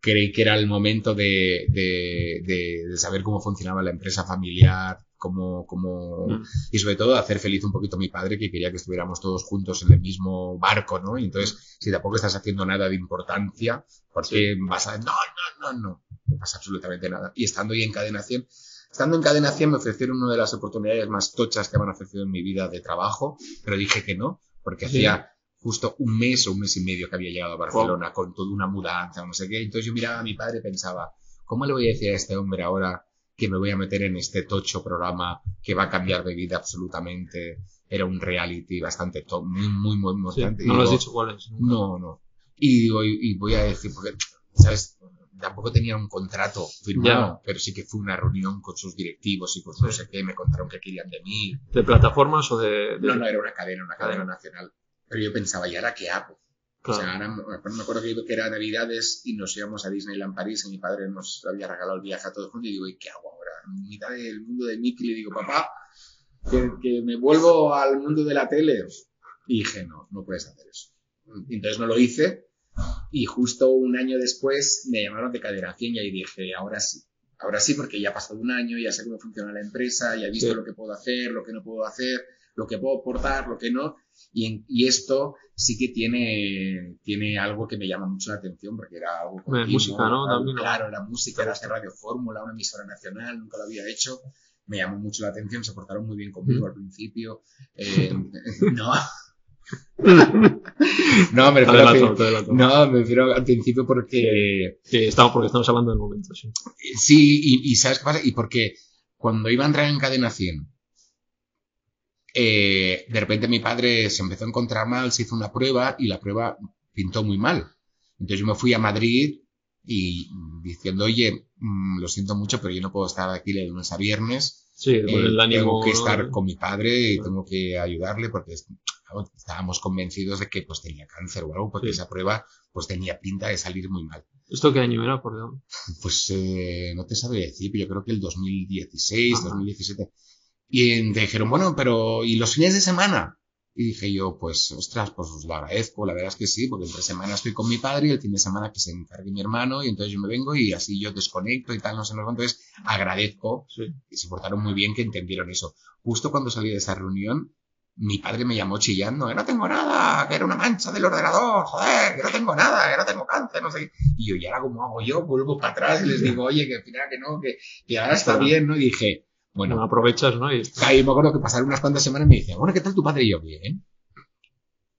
creí que era el momento de, de, de- de saber cómo funcionaba la empresa familiar, cómo, cómo, Mm. y sobre todo hacer feliz un poquito a mi padre que quería que estuviéramos todos juntos en el mismo barco, ¿no? Y entonces, si tampoco estás haciendo nada de importancia, ¿por qué vas a...? No, no, no, no, no pasa absolutamente nada. Y estando ahí en Cadena 100, estando en Cadena 100 me ofrecieron una de las oportunidades más tochas que me han ofrecido en mi vida de trabajo, pero dije que no, porque Sí. hacía justo un mes o un mes y medio que había llegado a Barcelona con toda una mudanza, no sé qué. Entonces yo miraba a mi padre y pensaba, ¿cómo le voy a decir a este hombre ahora que me voy a meter en este tocho programa que va a cambiar de vida absolutamente? Era un reality bastante top, muy, muy, muy importante. No lo has dicho cuál es. No, no. Y digo, y, y voy a decir, porque, ¿sabes? Tampoco tenía un contrato firmado, pero sí que fue una reunión con sus directivos y con no sé qué, me contaron que querían de mí, ¿De plataformas o de...? de- no, no, era una cadena, una cadena nacional. Pero yo pensaba, ¿y ahora qué hago? Claro. O sea, ahora me acuerdo que, que era Navidades y nos íbamos a Disneyland París y mi padre nos había regalado el viaje a todos juntos y digo, ¿y qué hago ahora? En mitad del mundo de Mickey le digo, papá, que, que me vuelvo al mundo de la tele. Y dije, no, no puedes hacer eso. Entonces no lo hice y justo un año después me llamaron de Cadena 100 y ahí dije, ahora sí. Ahora sí, porque ya ha pasado un año, ya sé cómo funciona la empresa, ya he visto Sí. lo que puedo hacer, lo que no puedo hacer, lo que puedo aportar, lo que no. Y, en- y esto sí que tiene, tiene algo que me llama mucho la atención, porque era algo continuo, música, ¿no? algo También, ¿no? Claro, la música, era hacer Radio Fórmula, una emisora nacional, nunca lo había hecho. Me llamó mucho la atención, se portaron muy bien conmigo Mm. al principio. Eh, no. No, me refiero, adelanto, adelanto. no, me refiero al principio porque Sí, estamos, porque estamos hablando del momento, sí. Sí, y, y ¿sabes qué pasa? Y porque cuando iba a entrar en cadena 100, eh, de repente mi padre se empezó a encontrar mal, se hizo una prueba y la prueba pintó muy mal. Entonces yo me fui a Madrid y diciendo, oye, mm, lo siento mucho, pero yo no puedo estar aquí de lunes a viernes. Sí, Eh, el ánimo... tengo que estar con mi padre y tengo que ayudarle porque es- estábamos convencidos de que pues tenía cáncer o algo, porque Sí. esa prueba pues tenía pinta de salir muy mal. ¿Esto qué año era, por Dios? Pues eh, no te sabe decir, pero yo creo que el 2016, Ajá. 2017. Y te dijeron, bueno, pero ¿y los fines de semana? Y dije yo, pues, ostras, pues os lo agradezco, la verdad es que sí, porque entre semana estoy con mi padre y el fin de semana que se encargue mi hermano y entonces yo me vengo y así yo desconecto y tal, no sé, sé cuánto. Entonces agradezco Sí. y se portaron muy bien que entendieron eso. Justo cuando salí de esa reunión, mi padre me llamó chillando, que no tengo nada, que era una mancha del ordenador, joder, que no tengo nada, que no tengo cáncer, no sé qué. Y yo, ¿y ahora cómo hago yo? Vuelvo para atrás y les digo, oye, que al final que no, que, que ahora está bien, ¿no? Y dije, Bueno, bueno, aprovechas, ¿no? Y ahí me acuerdo que pasaron unas cuantas semanas y me dice, bueno, ¿qué tal tu padre? Y yo, bien.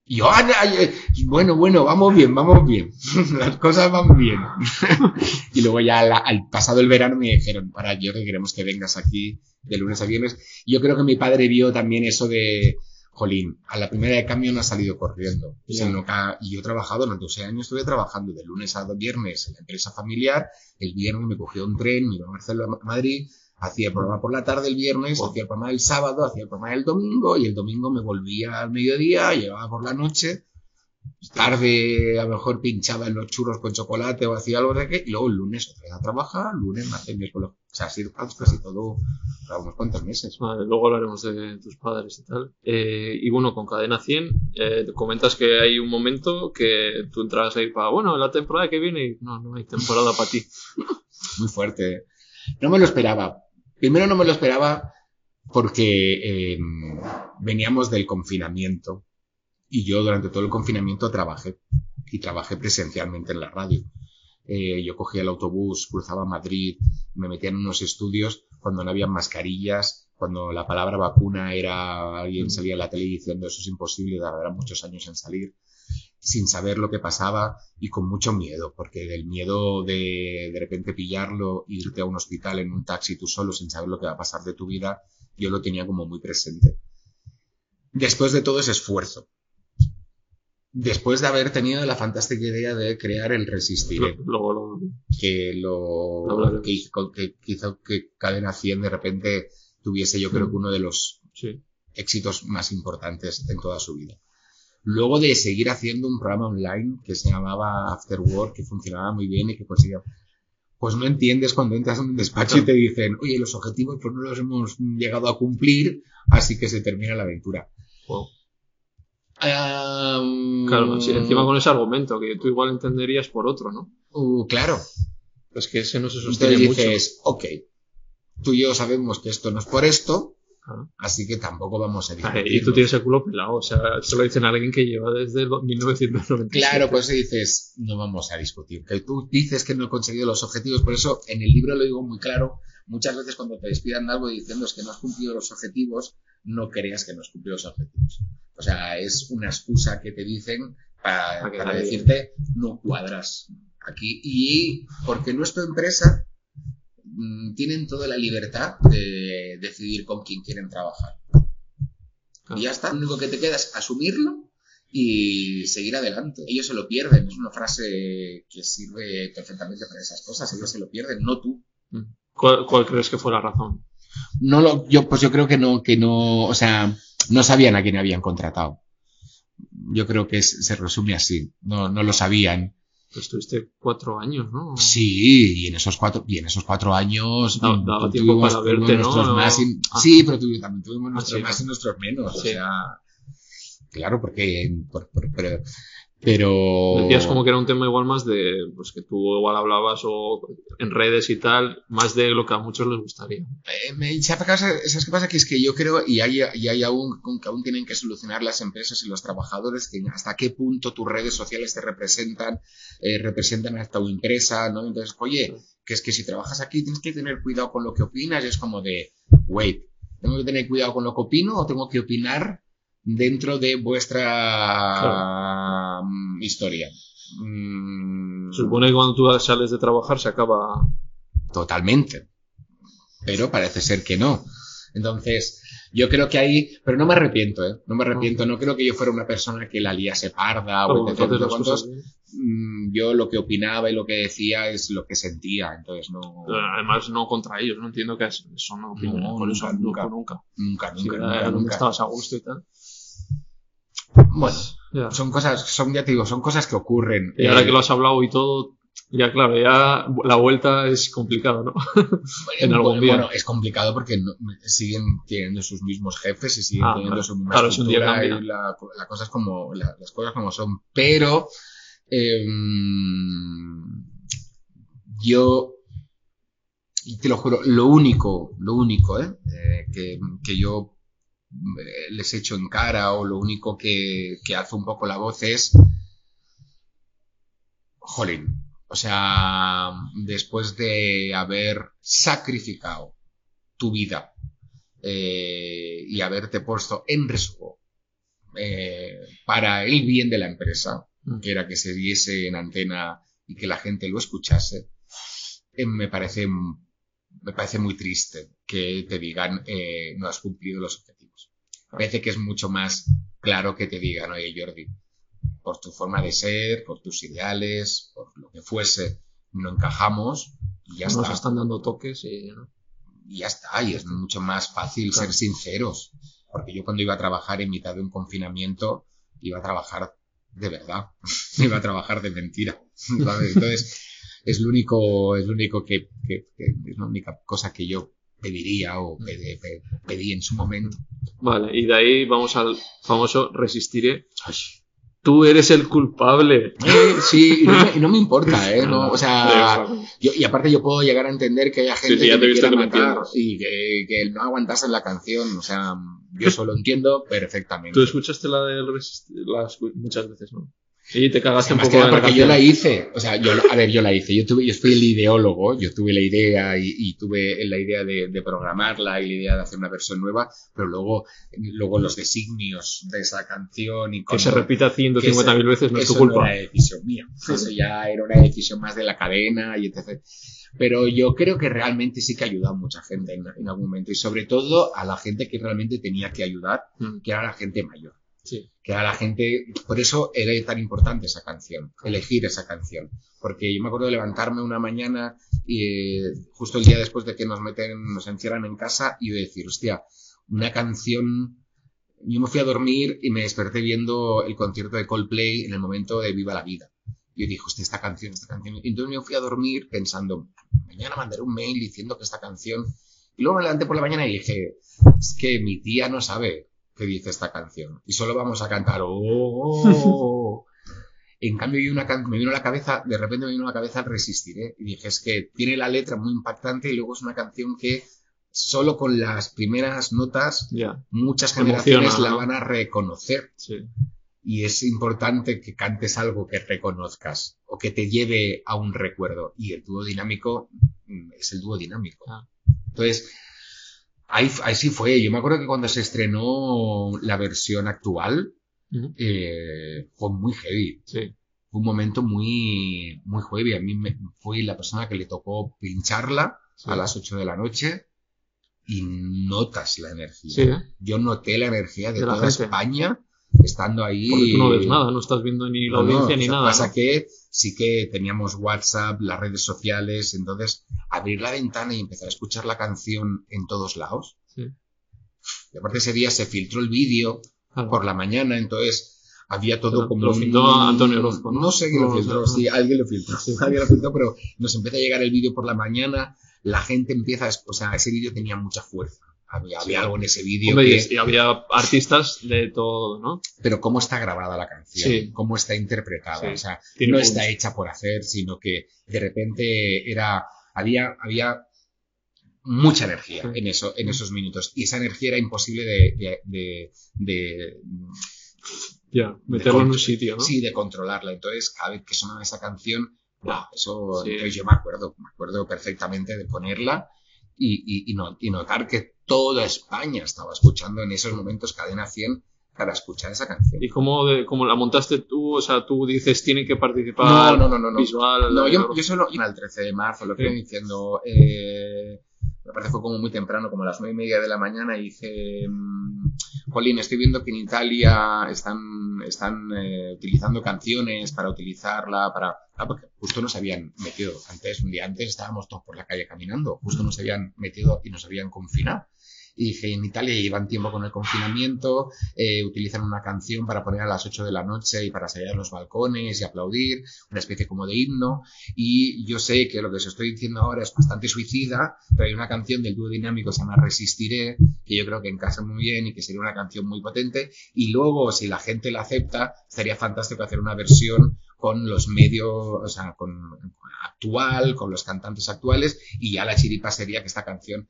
Y yo, "Ah, ay, ay, bueno, bueno, vamos bien, vamos bien. Las cosas van bien. y luego ya al, al pasado el verano me dijeron, para yo que queremos que vengas aquí de lunes a viernes. Y yo creo que mi padre vio también eso de, jolín, a la primera de cambio no ha salido corriendo. Ya. Sino que, ha- y yo he trabajado, durante 12 años estuve trabajando de lunes a viernes en la empresa familiar. El viernes me cogía un tren, me iba a Barcelona, a Madrid, hacía el programa por la tarde el viernes, Wow. hacía el programa el sábado, hacía el programa el domingo y el domingo me volvía al mediodía, llegaba por la noche, tarde a lo mejor pinchaba en los churros con chocolate o hacía algo de qué, y luego el lunes otra vez a trabajar, lunes, martes, miércoles, o sea, así casi todo, para unos cuantos meses. Vale, luego hablaremos de tus padres y tal. Eh, y bueno, con Cadena 100, eh, comentas que hay un momento que tú entras ahí para, bueno, la temporada que viene, y no, no hay temporada para ti. Muy fuerte. No me lo esperaba. Primero no me lo esperaba porque eh, veníamos del confinamiento y yo durante todo el confinamiento trabajé y trabajé presencialmente en la radio. Eh, yo cogía el autobús, cruzaba Madrid, me metía en unos estudios. cuando no había mascarillas, cuando la palabra vacuna era, alguien salía en la tele diciendo eso es imposible, tardará muchos años en salir, sin saber lo que pasaba y con mucho miedo, porque del miedo de de repente pillarlo, irte a un hospital en un taxi tú solo sin saber lo que va a pasar de tu vida, yo lo tenía como muy presente. Después de todo ese esfuerzo, después de haber tenido la fantástica idea de crear el Resistiré, Luego lo... que lo que hizo que, hizo que Cadena 100 de repente tuviese yo creo que uno de los Sí. éxitos más importantes en toda su vida. Luego de seguir haciendo un programa online que se llamaba After Work, que funcionaba muy bien y que conseguía... Pues no entiendes cuando entras en un despacho y te dicen, oye, los objetivos pues no los hemos llegado a cumplir, así que se termina la aventura. Wow. Am, Claro, sí, encima con ese argumento que tú igual entenderías por otro, ¿no? Uh, claro, Es que ese no se sostiene Entonces mucho. dices, ok, tú y yo sabemos que esto no es por esto, Claro. así que tampoco vamos a discutir. Y tú tienes el culo pelado, o sea, esto lo dicen a alguien que lleva desde el 1997. Claro, pues dices, no vamos a discutir. Que tú dices que no he conseguido los objetivos, por eso en el libro lo digo muy claro. Muchas veces cuando te despidan de algo diciendo es que no has cumplido los objetivos, no creas que no has cumplido los objetivos. O sea, es una excusa que te dicen para, Para decirte no cuadras aquí. Y porque no es tu empresa, tienen toda la libertad de decidir con quién quieren trabajar. Claro. Y ya está. Lo único que te queda es asumirlo y seguir adelante. Ellos se lo pierden. Es una frase que sirve perfectamente para esas cosas. Ellos se lo pierden, no tú. ¿Cuál, cuál crees que fue la razón? No lo, yo, pues yo creo que no, que no, o sea, no sabían a quién habían contratado. Yo creo que es- se resume así. No, no lo sabían. Pues tuviste cuatro años, ¿no? Sí, y en esos cuatro, y en esos cuatro años Da- mm, daba tiempo para verte, ¿no? No- más y- Ah. Sí, pero también tuvimos nuestros sí, más y nuestros menos. O sea, claro, porque, por- por- pero, pero Decías como que era un tema igual más de, pues que tú igual hablabas o en redes y tal, más de lo que a muchos les gustaría. Eh, me- ¿sabes qué pasa? ¿Sabes qué pasa? Que es que yo creo, y hay, y hay aún, con que aún tienen que solucionar las empresas y los trabajadores, que hasta qué punto tus redes sociales te representan, eh, representan hasta tu empresa, ¿no? Entonces, oye, que es que si trabajas aquí tienes que tener cuidado con lo que opinas, y es como de, wait, ¿tengo que tener cuidado con lo que opino o tengo que opinar dentro de vuestra mm, historia? Mm, Se supone que cuando tú sales de trabajar se acaba. Totalmente. Pero parece ser que no. Entonces, yo creo que ahí, pero no me arrepiento, ¿eh? No me arrepiento, no creo que yo fuera una persona que la liase parda o Claro, etc. entonces las Cuantos, cosas bien. mm, yo lo que opinaba y lo que decía es lo que sentía, entonces no, Además, no contra ellos, no entiendo que es- eso no nunca, nunca, nunca. nunca, nunca, nunca, donde nunca. estabas a gusto y tal. Bueno, Ya. son cosas, son, ya te digo, son cosas que ocurren. Y ahora Eh, que lo has hablado y todo, ya claro, ya la vuelta es complicado, ¿no? en algún bueno, día. bueno, es complicado porque no- siguen teniendo sus mismos jefes y siguen Ah, teniendo claro. su misma Claro, estructura y cambia. la, la como, la- las cosas como son. Pero em, yo y te lo juro, lo único, lo único ¿eh? Eh, que, que yo les echo en cara o lo único que, que hace un poco la voz es jolín. O sea, después de haber sacrificado tu vida eh, y haberte puesto en riesgo eh, para el bien de la empresa, Mm. que era que se diese en antena y que la gente lo escuchase, eh, me parece me parece muy triste que te digan eh, no has cumplido los objetivos. Parece que es mucho más claro que te digan, oye Jordi, por tu forma de ser, por tus ideales, por lo que fuese, no encajamos y ya Nos está. están dando toques y ya está, y es mucho más fácil Claro. ser sinceros. Porque yo cuando iba a trabajar en mitad de un confinamiento, iba a trabajar de verdad, iba a trabajar de mentira. ¿sabes? Entonces, es lo único, es lo único que, que- que- es la única cosa que yo pediría o pedí, pe- pedí en su momento. Vale, y de ahí vamos al famoso resistiré. Tú eres el culpable. Eh, sí, y no, me, no me importa, ¿eh? No, o sea, yo- y aparte yo puedo llegar a entender que haya gente sí, que te quiera que matar y que, que no aguantase la canción, o sea, yo eso lo entiendo perfectamente. Tú escuchaste la del resistir la escu- muchas veces, ¿no? Y te cagaste un poco que porque yo la hice, o sea, yo, a ver, yo la hice, yo tuve, yo fui el ideólogo, yo tuve la idea y, y tuve la idea de, de programarla y la idea de hacer una versión nueva, pero luego, luego los designios de esa canción y Que cómo- se repita 150.000 veces no es tu eso culpa. no era decisión mía, eso ya era una decisión más de la cadena y etc. Pero yo creo que realmente sí que ha ayudado a mucha gente en, en algún momento y sobre todo a la gente que realmente tenía que ayudar, Mm, que era la gente mayor Sí. que a la gente, por eso era tan importante esa canción, elegir esa canción, porque yo me acuerdo de levantarme una mañana y eh, justo el día después de que nos meten, nos encierran en casa y de decir, hostia, una canción, yo me fui a dormir y me desperté viendo el concierto de Coldplay en el momento de Viva la Vida. Yo dije, hostia, esta canción, esta canción. Y entonces me fui a dormir pensando, mañana mandaré un mail diciendo que esta canción. Y luego me levanté por la mañana y dije, es que mi tía no sabe qué dice esta canción. Y solo vamos a cantar. "Oh". En cambio, una can- me vino a la cabeza, de repente me vino a la cabeza Resistiré. Y dije, es que tiene la letra muy impactante y luego es una canción que solo con las primeras notas muchas Emociona, generaciones la ¿no? van a reconocer. sí. Y es importante que cantes algo que reconozcas o que te lleve a un recuerdo. Y el dúo dinámico mm, es el dúo dinámico. Ah. Entonces, ahí, ahí sí fue. Yo me acuerdo que cuando se estrenó la versión actual, eh, fue muy heavy. Sí. Fue un momento muy, muy heavy. A mí me, fui la persona que le tocó pincharla Sí. a las 8 de la noche y notas la energía. Sí, ¿eh? Yo noté la energía de, toda. España estando ahí. Porque tú no ves nada, no estás viendo ni la No, no, audiencia o ni sea, nada. Pasa ¿no? que sí que teníamos WhatsApp, las redes sociales, entonces abrir la ventana y empezar a escuchar la canción en todos lados. Sí. Y aparte ese día se filtró el vídeo por la mañana, entonces había todo como lo un- filtró Antonio Orozco, ¿no? No sé quién lo filtró, no. sí, alguien lo filtró. Sí. Alguien lo filtró, pero nos empieza a llegar el vídeo por la mañana, la gente empieza, a, o sea, ese vídeo tenía mucha fuerza. Había, había Sí. algo en ese vídeo que- y- había artistas de todo, ¿no? pero cómo está grabada la canción, Sí. cómo está interpretada, Sí. o sea, Tiene no está hecha por hacer, sino que de repente era, había, había mucha energía en eso, en esos minutos, y esa energía era imposible de, de, de- meterlo en un sitio, ¿no? sí, de controlarla. Entonces, cada vez que sonaba esa canción, wow, eso, yo me acuerdo, me acuerdo perfectamente de ponerla y, y, y no- y notar que toda España estaba escuchando en esos momentos Cadena 100 para escuchar esa canción. ¿Y cómo, de, cómo la montaste tú? O sea, tú dices, tiene que participar No, no, no, no, no. visual. No, yo, yo solo el 13 de marzo lo fui Sí. diciendo. Eh, me parece que fue como muy temprano, como a las nueve y media de la mañana, y dije, mm, Jolín, estoy viendo que en Italia están, están eh, utilizando canciones para utilizarla, para... Ah, porque justo nos habían metido, antes, un día antes estábamos todos por la calle caminando, justo nos habían metido y nos habían confinado. Y dije, en Italia llevan tiempo con el confinamiento, eh, utilizan una canción para poner a las 8 de la noche y para salir a los balcones y aplaudir, una especie como de himno. Y yo sé que lo que os estoy diciendo ahora es bastante suicida, pero hay una canción del dúo dinámico que se llama Resistiré, que yo creo que encaja muy bien y que sería una canción muy potente. Y luego, si la gente la acepta, estaría fantástico hacer una versión con los medios, o sea, con actual, con los cantantes actuales, y ya la chiripa sería que esta canción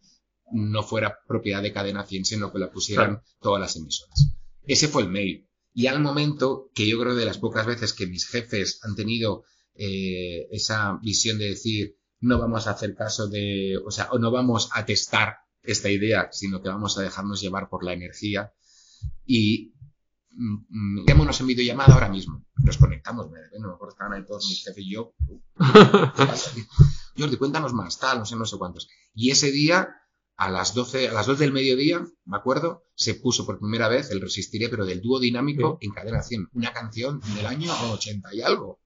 no fuera propiedad de Cadena 100, sino que la pusieran Claro. todas las emisoras. Ese fue el mail. Y al momento que yo creo de las pocas veces que mis jefes han tenido eh, esa visión de decir, no vamos a hacer caso de, o sea, o no vamos a testar esta idea, sino que vamos a dejarnos llevar por la energía. Y mm, mm, quedémonos en videollamada ahora mismo. Nos conectamos, me, no me acuerdo, estaban ahí todos mis jefes y yo. Jordi, cuéntanos más, tal, no sé, no sé cuántos. Y ese día, a las 12, a las 12 del mediodía, me acuerdo, se puso por primera vez el Resistiré, pero del dúo dinámico en cadena 100. Una canción del año 80 y algo.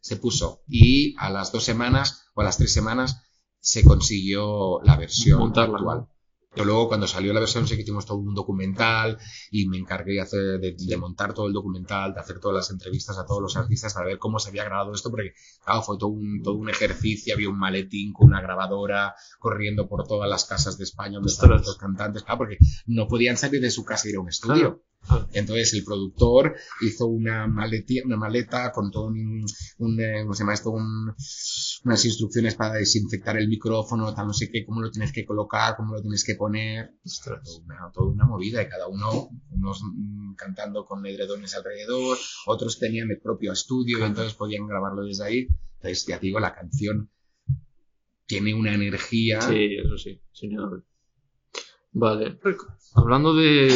Se puso. Y a las dos semanas, o a las tres semanas, se consiguió la versión Montarla, actual. Pero luego cuando salió la versión sí que hicimos todo un documental y me encargué de, hacer- de, de montar todo el documental, de hacer todas las entrevistas a todos los artistas para ver cómo se había grabado esto, porque claro, fue todo un, todo un ejercicio, había un maletín con una grabadora corriendo por todas las casas de España donde estaban los cantantes, claro, porque no podían salir de su casa y ir a un estudio. Claro. Entonces el productor hizo una, maleti- una maleta con todo un, un, eh, ¿cómo se llama esto? Un- unas instrucciones para desinfectar el micrófono, tal no sé qué, cómo lo tienes que colocar, cómo lo tienes que poner. ostras. Toda una, toda una movida y cada uno, unos mm, cantando con edredones alrededor, otros tenían el propio estudio y entonces podían grabarlo desde ahí. Entonces, ya te digo, la canción tiene una energía. Sí, eso sí, sin duda. Vale. Hablando de,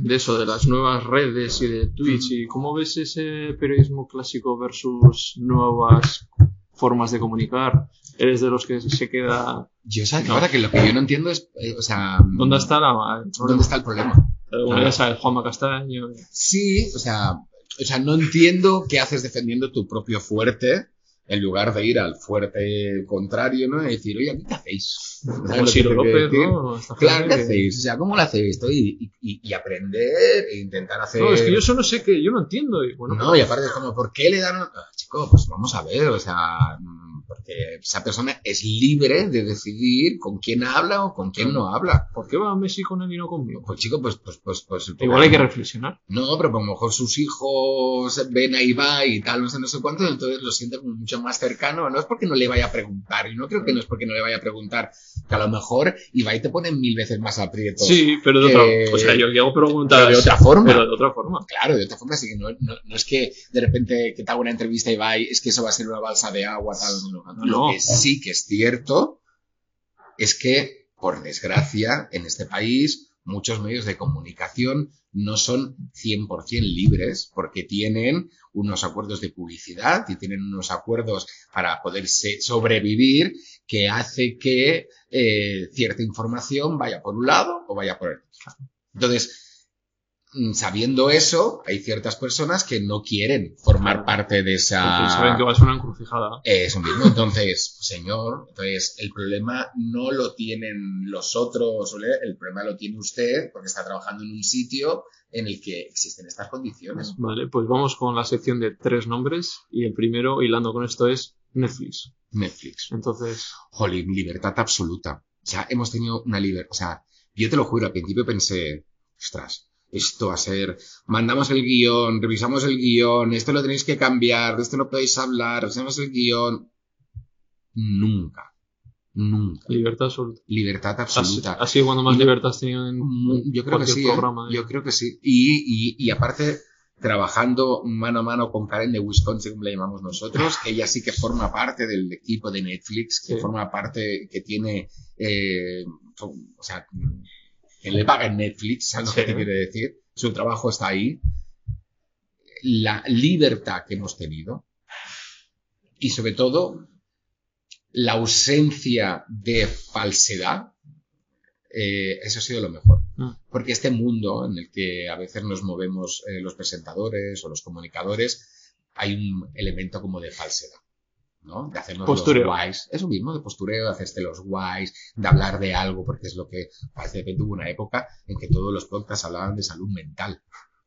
de, eso, de las nuevas redes y de Twitch, ¿y cómo ves ese periodismo clásico versus nuevas formas de comunicar? ¿Eres de los que se queda...? Yo, sabes, ahora que lo que yo no entiendo es, eh, o sea... ¿Dónde está la, ¿Dónde está el problema? Bueno, ya sabes, Juanma Castaño... Sí, o sea, o sea, no entiendo qué haces defendiendo tu propio fuerte en lugar de ir al fuerte contrario, ¿no? Y decir, oye, ¿qué hacéis? Como Ciro López, ¿no? Claro, ¿qué hacéis? O sea, ¿cómo lo hacéis? esto? Y, y, y aprender e intentar hacer... No, es que yo eso no sé que yo no entiendo. Y bueno, No, y aparte es como, ¿por qué le dan...? Pues vamos a ver, o sea, porque esa persona es libre de decidir con quién habla o con quién no habla. ¿por qué va Messi con él y no conmigo? Pues chico, pues, pues, pues, pues... Igual hay que reflexionar. No, pero a lo mejor sus hijos ven a Ibai y tal, no sé, no sé cuánto, entonces lo sienten mucho más cercano. No es porque no le vaya a preguntar, y no creo que no es porque no le vaya a preguntar, que a lo mejor Ibai te pone mil veces más aprietos. Sí, pero de Eh, otra O sea, yo, hago preguntas. de otra forma. Pero de otra forma. Claro, de otra forma, sí que no, no, no es que de repente que te haga una entrevista Ibai, es que eso va a ser una balsa de agua, tal, no, No. Lo que sí que es cierto es que, por desgracia, en este país, muchos medios de comunicación no son 100% libres porque tienen unos acuerdos de publicidad y tienen unos acuerdos para poder sobrevivir que hace que eh, cierta información vaya por un lado o vaya por el otro. Entonces, sabiendo eso, hay ciertas personas que no quieren formar parte de Porque esa... saben que va a ser una encrucijada. Eso mismo, entonces, señor, entonces el problema no lo tienen los otros, el problema lo tiene usted porque está trabajando en un sitio en el que existen estas condiciones. Vale, pues vamos con la sección de tres nombres. Y el primero, hilando con esto, es Netflix. Netflix. Entonces, Jolín, libertad absoluta. O sea, hemos tenido una libertad. O sea, yo te lo juro, al principio pensé, ostras, esto va a ser, mandamos el guion, revisamos el guion, esto lo tenéis que cambiar, de esto no podéis hablar, revisamos el guion. Nunca, nunca. libertad absoluta. Libertad absoluta. ha sido cuando más libertad has tenido en Mm, Yo creo que sí. ¿eh? programa. de- Yo creo que sí. Y, y, y aparte, trabajando mano a mano con Karen de Wisconsin, como la llamamos nosotros, que ella sí que forma parte del equipo de Netflix, que Sí. forma parte, que tiene, eh, o sea, le paga en Netflix, ¿sabes lo que te quiero decir? Su trabajo está ahí. La libertad que hemos tenido y sobre todo la ausencia de falsedad, eh, eso ha sido lo mejor. Mm. Porque este mundo en el que a veces nos movemos eh, los presentadores o los comunicadores, hay un elemento como de falsedad. ¿No? De hacernos Postureo. los guays. Eso mismo, de postureo, de hacerte los guays, de hablar de algo, porque es lo que parece que tuvo una época en que todos los podcasts hablaban de salud mental.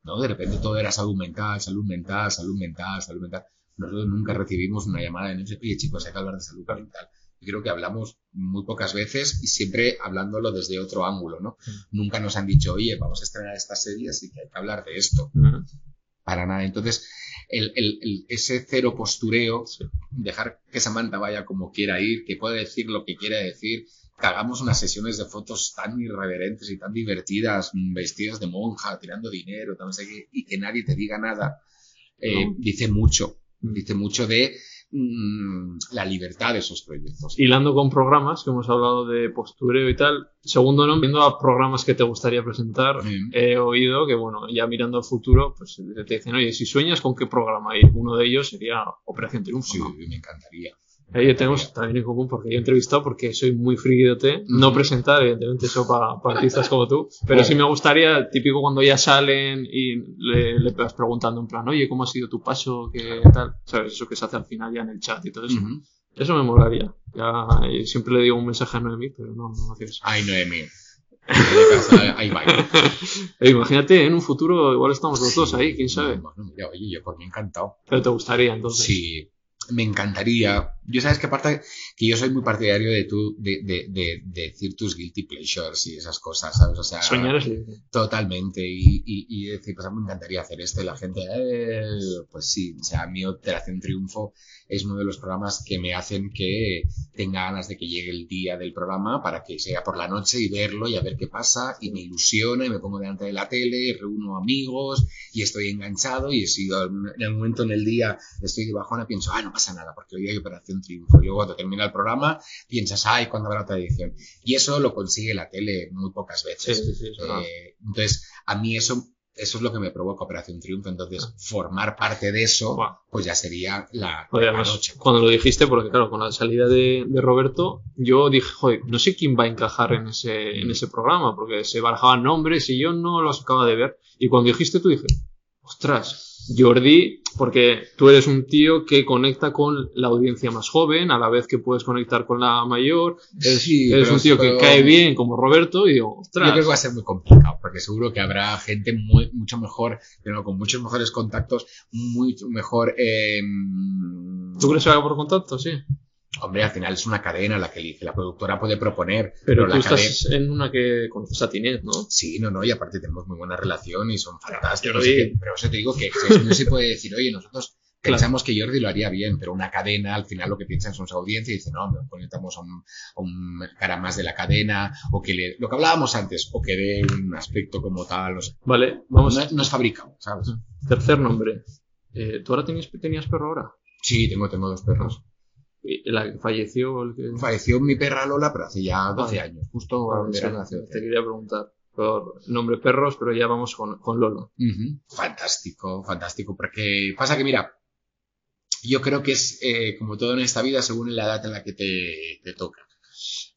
¿no? De repente todo era salud mental, salud mental, salud mental, salud mental. Nosotros nunca recibimos una llamada de noche, oye chicos, hay que hablar de salud mental. Yo creo que hablamos muy pocas veces y siempre hablándolo desde otro ángulo, ¿no? Nunca nos han dicho, oye, vamos a estrenar esta serie, así que hay que hablar de esto. Para nada. Entonces, el, el- el- ese cero postureo, Sí. dejar que Samantha vaya como quiera ir, que pueda decir lo que quiera decir, que hagamos unas sesiones de fotos tan irreverentes y tan divertidas, mm, vestidas de monja, tirando dinero, tal, no sé qué, y que nadie te diga nada, eh, No. dice mucho. Dice mucho de mm, la libertad de esos proyectos. Hilando con programas, que hemos hablado de postureo y tal. Segundo nombre, viendo a programas que te gustaría presentar, Mm. he oído que, bueno, ya mirando al futuro, pues te dicen, oye, si sueñas, ¿con qué programa ir? Uno de ellos sería Operación Triunfo. Sí, ¿no? me encantaría. Ahí tenemos también en común porque yo he entrevistado porque soy muy friki de OT. No presentar, evidentemente, eso para, para artistas como tú. Pero sí me gustaría, típico cuando ya salen y le, le vas preguntando en plan, oye, ¿cómo ha sido tu paso? ¿Qué tal? ¿Sabes? Eso que se hace al final ya en el chat y todo eso. Ujú. Eso me molaría. Ya eh, siempre le digo un mensaje a Noemí, pero no, no hace eso. Ay. De casa, Ahí va. Eh, imagínate, en un futuro igual estamos los dos ahí, quién sabe. Bueno, mira, oye, yo por mí encantado. Pero te gustaría entonces. Sí. Me encantaría. Yo sabes que aparte que yo soy muy partidario de tu, de, de, de, decir tus guilty pleasures y esas cosas, ¿sabes? O sea, Soñar es totalmente. Y, y, y decir, pues a mí me encantaría hacer esto. Y la gente, eh, pues sí, o sea, mi Operación Triunfo es uno de los programas que me hacen que tenga ganas de que llegue el día del programa para que sea por la noche y verlo y a ver qué pasa. Y me ilusiona y me pongo delante de la tele, y reúno amigos y estoy enganchado. Y he sido en el momento en el día estoy de bajona, pienso, ah, no pasa nada, porque hoy hay Operación Triunfo. Y luego cuando termina el programa, piensas, ay, ¿cuándo habrá otra edición? Y eso lo consigue la tele muy pocas veces. Eh, entonces, a mí eso eso es lo que me provoca Operación Triunfo. Entonces, formar parte de eso, pues ya sería la, noche. Cuando lo dijiste, porque claro, con la salida de, Roberto, yo dije, joder, no sé quién va a encajar en ese, en ese programa, porque se barajaban nombres y yo no los acaba de ver. Y cuando dijiste tú, dije, ostras, Jordi, porque tú eres un tío que conecta con la audiencia más joven, a la vez que puedes conectar con la mayor. Eres, un tío que cae bien como Roberto y digo, ostras. Yo creo que va a ser muy complicado, porque seguro que habrá gente muy, mucho mejor, pero con muchos mejores contactos, mucho mejor. Eh... ¿Tú crees que va por contacto? Sí. Hombre, al final es una cadena la que la productora puede proponer. Pero, tú la estás en una que conoces a Tinet, ¿no? Sí, no, no, y aparte tenemos muy buena relación y son fantásticos. pero eso te digo que no se puede decir, oye, nosotros pensamos que Jordi lo haría bien, pero una cadena, al final lo que piensan son su audiencia y dicen, no, nos conectamos a un, cara más de la cadena, o que le, lo que hablábamos antes, o que dé un aspecto como tal, no sé. Vale, vamos. No, es fabricado, ¿sabes? Tercer nombre. Eh, ¿Tú ahora tenías, tenías perro ahora? Sí, tengo, tengo dos perros. La que falleció. El que... Falleció mi perra Lola, pero hace ya 12 años, justo Te quería preguntar por nombre perros, pero ya vamos con, con Lolo. Fantástico, fantástico, porque pasa que mira, yo creo que es eh, como todo en esta vida según la edad en la que te, te toca.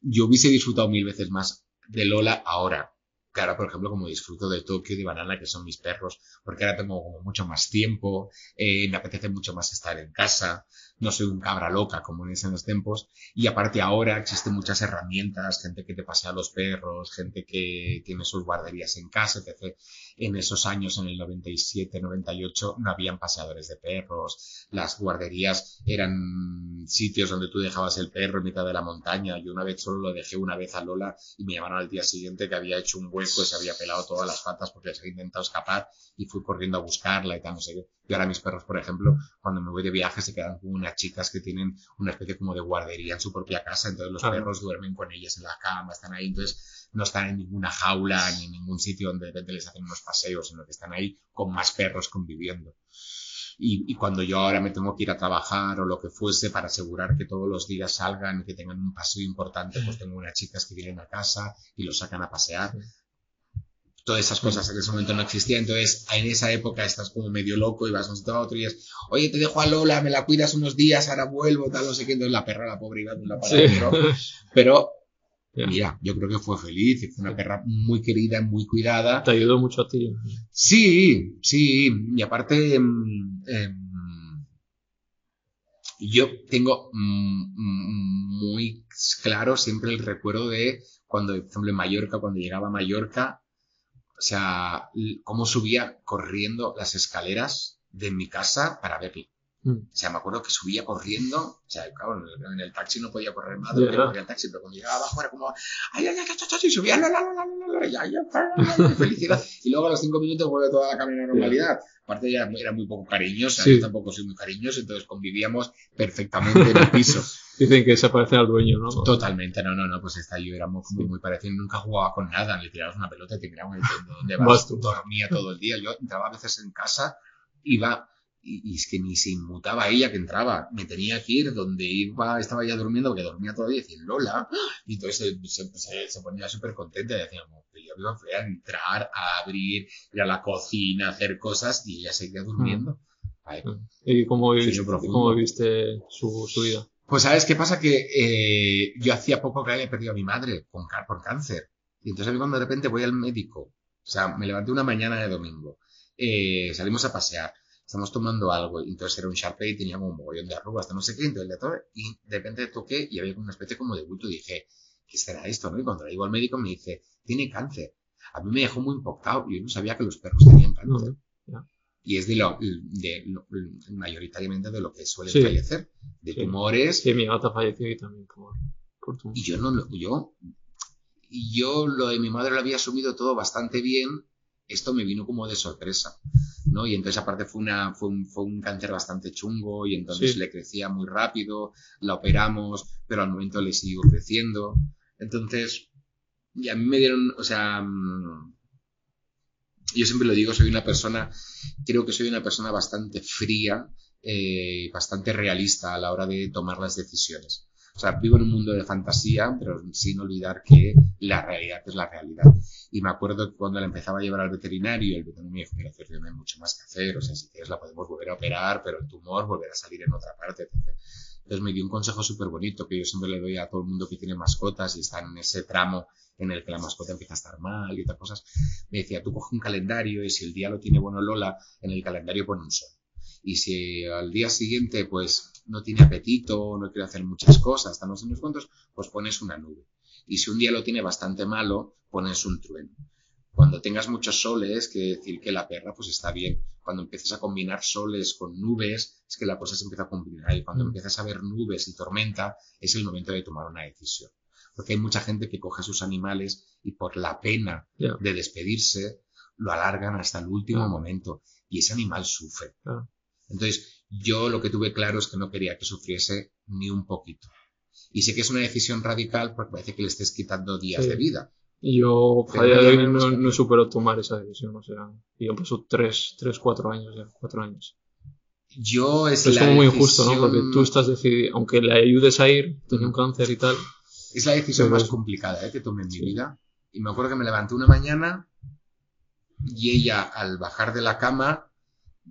Yo hubiese disfrutado mil veces más de Lola ahora, que ahora, por ejemplo, como disfruto de Tokio y de Banana, que son mis perros, porque ahora tengo como mucho más tiempo, eh, me apetece mucho más estar en casa, no soy un cabra loca como en esos tiempos, y aparte ahora existen muchas herramientas, gente que te pasea los perros, gente que tiene sus guarderías en casa, etc. En esos años, en el 97, 98, no habían paseadores de perros, las guarderías eran sitios donde tú dejabas el perro en mitad de la montaña, yo una vez solo lo dejé una vez a Lola y me llamaron al día siguiente que había hecho un hueco y se había pelado todas las patas porque se había intentado escapar y fui corriendo a buscarla y tal, no sé qué. Y ahora mis perros, por ejemplo, cuando me voy de viaje se quedan con unas chicas que tienen una especie como de guardería en su propia casa, entonces los perros duermen con ellas en la cama, están ahí, entonces no están en ninguna jaula ni en ningún sitio donde de repente les hacen unos paseos, sino que están ahí con más perros conviviendo. Y, y, cuando yo ahora me tengo que ir a trabajar o lo que fuese para asegurar que todos los días salgan y que tengan un paseo importante, pues tengo unas chicas que vienen a casa y los sacan a pasear todas esas cosas en ese momento no existían. Entonces, en esa época estás como medio loco y vas a un sitio a otro y es, oye, te dejo a Lola, me la cuidas unos días, ahora vuelvo, tal, no sé qué. Entonces la perra, la pobre, iba de una para Pero, mira, yo creo que fue feliz y fue una perra muy querida, muy cuidada. Te ayudó mucho a ti. Sí, sí. Y aparte, em, em, yo tengo mm, muy claro siempre el recuerdo de cuando, por ejemplo, en Mallorca, cuando llegaba a Mallorca, o sea, cómo subía corriendo las escaleras de mi casa para verlo. Mm. O sea, me acuerdo que subía corriendo, o sea, claro, en el taxi no podía correr más, yeah. corría el taxi, pero cuando llegaba abajo era como, ay, ay, ay, ay, y subía, la, la, la, la, la, la, felicidad. Y luego a los cinco minutos vuelve toda la camino a normalidad. Aparte ya era muy poco cariñosa, yo tampoco soy muy cariñoso, entonces convivíamos perfectamente en el piso. Dicen que se parece al dueño, ¿no? Totalmente, no, no, no, pues esta yo era muy, muy parecido, nunca jugaba con nada, le tirabas una pelota y te miraban dónde vas, dormía todo el día, yo entraba a veces en casa, iba, y, es que ni se inmutaba ella que entraba, me tenía que ir donde iba, estaba ya durmiendo, porque dormía todavía, y Lola, y entonces se, se, ponía súper contenta y decía, yo iba a entrar, a abrir, ir a la cocina, hacer cosas, y ella seguía durmiendo. Mm. ¿Y cómo viviste, cómo viviste su, su, vida? Pues sabes qué pasa que eh, yo hacía poco que había perdido a mi madre con, por cáncer. Y entonces cuando de repente voy al médico, o sea, me levanté una mañana de domingo, eh, salimos a pasear, estamos tomando algo, y entonces era un Sharpei y tenía como un mogollón de arrugas, no sé qué, entonces y de repente toqué y había una especie como de bulto y dije, ¿qué será esto? ¿no? Y cuando le digo al médico me dice, tiene cáncer. A mí me dejó muy impactado, yo no sabía que los perros tenían cáncer. y es de lo, de lo- mayoritariamente de lo que suele Sí. fallecer, de Sí. tumores. Sí, mi gata falleció y también por, por tu... Y yo no lo, yo, yo lo de mi madre lo había asumido todo bastante bien. Esto me vino como de sorpresa, ¿no? Y entonces aparte fue una, fue un, fue un cáncer bastante chungo y entonces Sí. le crecía muy rápido, la operamos, pero al momento le siguió creciendo. Entonces, y a mí me dieron, o sea, mm, yo siempre lo digo, soy una persona, creo que soy una persona bastante fría, eh, bastante realista a la hora de tomar las decisiones. O sea, vivo en un mundo de fantasía, pero sin olvidar que la realidad es la realidad. Y me acuerdo que cuando la empezaba a llevar al veterinario, el veterinario me dijo, mira, no hay mucho más que hacer, o sea, si quieres la podemos volver a operar, pero el tumor volverá a salir en otra parte, etc. Entonces me dio un consejo súper bonito que yo siempre le doy a todo el mundo que tiene mascotas y está en ese tramo en el que la mascota empieza a estar mal y otras cosas. Me decía, tú coge un calendario y si el día lo tiene bueno Lola, en el calendario pone un sol. Y si al día siguiente, pues, no tiene apetito, no quiere hacer muchas cosas, estamos en unos cuantos, pues pones una nube. Y si un día lo tiene bastante malo, pones un trueno. Cuando tengas muchos soles, quiere decir que la perra pues está bien. Cuando empiezas a combinar soles con nubes, es que la cosa se empieza a combinar. Y cuando Mm. empiezas a ver nubes y tormenta, es el momento de tomar una decisión. Porque hay mucha gente que coge a sus animales y por la pena de despedirse, lo alargan hasta el último Claro. momento. Y ese animal sufre. Claro. Entonces, yo lo que tuve claro es que no quería que sufriese ni un poquito. Y sé que es una decisión radical porque parece que le estés quitando días Sí. de vida. Y yo a día de ya hoy vemos no, no supero tomar esa decisión, o sea, y han pasado tres, tres, cuatro años ya, cuatro años. Yo es, la como muy injusto, ¿no? decisión- Porque tú estás decidiendo, aunque le ayudes a ir, tenía un cáncer y tal, Es la decisión más es- complicada ¿eh? que tomé en mi Sí. vida. Y me acuerdo que me levanté una mañana y ella al bajar de la cama,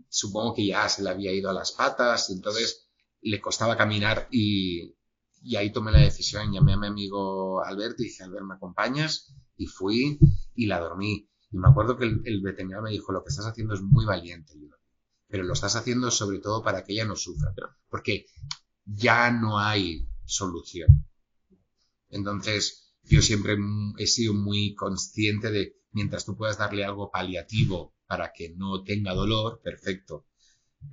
supongo que ya se le había ido a las patas entonces le costaba caminar y, y ahí tomé la decisión. Llamé a mi amigo Alberto y dije, Albert, ¿me acompañas? Y fui y la dormí. Y me acuerdo que el, el veterinario me dijo, lo que estás haciendo es muy valiente, pero lo estás haciendo sobre todo para que ella no sufra, porque ya no hay solución. Entonces, yo siempre he sido muy consciente de, mientras tú puedas darle algo paliativo para que no tenga dolor, perfecto.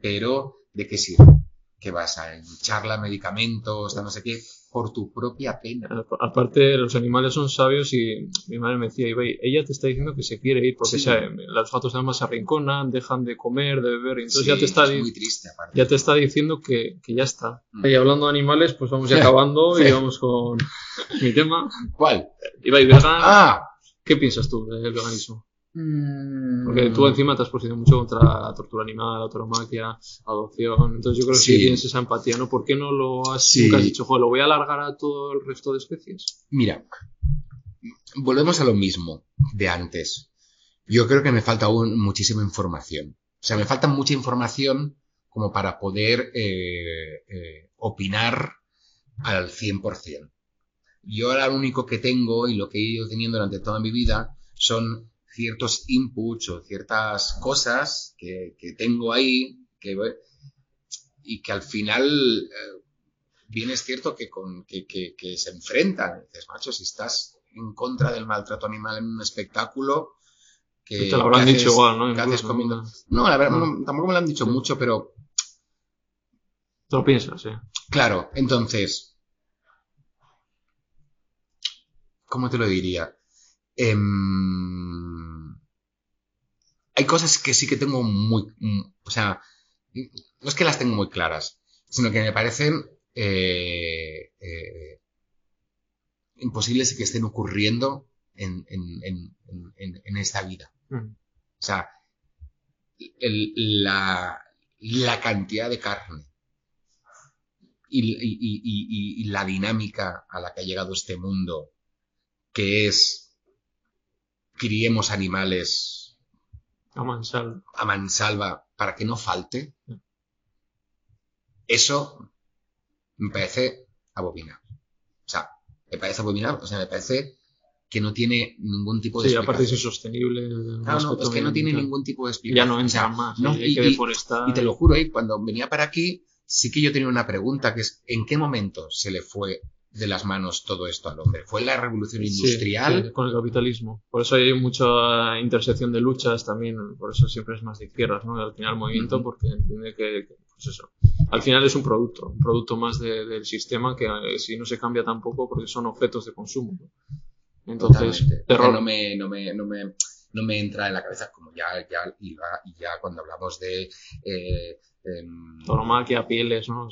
Pero, ¿de qué sirve? Que vas a hincharla medicamentos, no sé qué, por tu propia pena. Aparte, los animales son sabios y mi madre me decía, Ibai, ella te está diciendo que se quiere ir porque Sí. se- los gatos además se arrinconan, dejan de comer, de beber, y entonces Sí, ya te está es di- muy triste, aparte. ya te está diciendo que, que ya está. Mm. Y hablando de animales, pues vamos ya acabando y vamos con mi tema. ¿Cuál? Ibai, Ah, ¿qué piensas tú del veganismo? Mm, Porque tú encima te has posicionado mucho contra la tortura animal, la tauromaquia, adopción. Entonces yo creo que Sí. tienes esa empatía, ¿no? ¿Por qué no lo has, Sí. nunca has dicho, "Jo, lo voy a alargar a todo el resto de especies? Mira, volvemos a lo mismo de antes. Yo creo que me falta aún muchísima información. O sea, me falta mucha información como para poder eh, eh, opinar al 100%. Yo ahora lo único que tengo y lo que he ido teniendo durante toda mi vida son ciertos inputs o ciertas cosas que, que tengo ahí que, y que al final eh, bien es cierto que, con, que, que, que se enfrentan. Dices, macho, si estás en contra del maltrato animal en un espectáculo, que, te lo habrán dicho haces- igual, ¿no? haces Incluso, comiendo- ¿no? La verdad, No. no, tampoco me lo han dicho Sí. mucho, pero Te lo piensas, sí. claro, entonces, ¿cómo te lo diría? Em, hay cosas que sí que tengo muy, mm, o sea, no es que las tengo muy claras, sino que me parecen eh, eh, imposibles que estén ocurriendo en, en- en- en- esta vida. Mm. O sea, el- la, la cantidad de carne y- y- y la dinámica a la que ha llegado este mundo, que es criemos animales A mansal. a mansalva para que no falte, eso me parece abominable. O sea, me parece abominable, o sea, me parece que no tiene ningún tipo de Sí, aparte es insostenible. Claro, no, es que no tiene ningún tipo de Ya explicación. no O sea, entra más. no, hay y-. Y te lo juro, ¿eh? cuando venía para aquí, sí que yo tenía una pregunta, que es, ¿en qué momento se le fue de las manos todo esto al hombre. Fue la revolución industrial. Sí, con el capitalismo. Por eso hay mucha intersección de luchas también, por eso siempre es más de izquierdas, ¿no? Al final el movimiento, porque entiende que, pues eso. Al final es un producto, un producto más del sistema que eh, si no se cambia tampoco porque son objetos de consumo. Entonces, terror. No me, no me, no me, no me entra en la cabeza como ya, ya, y ya cuando hablamos de eh, Tauromaquia, pieles, ¿no?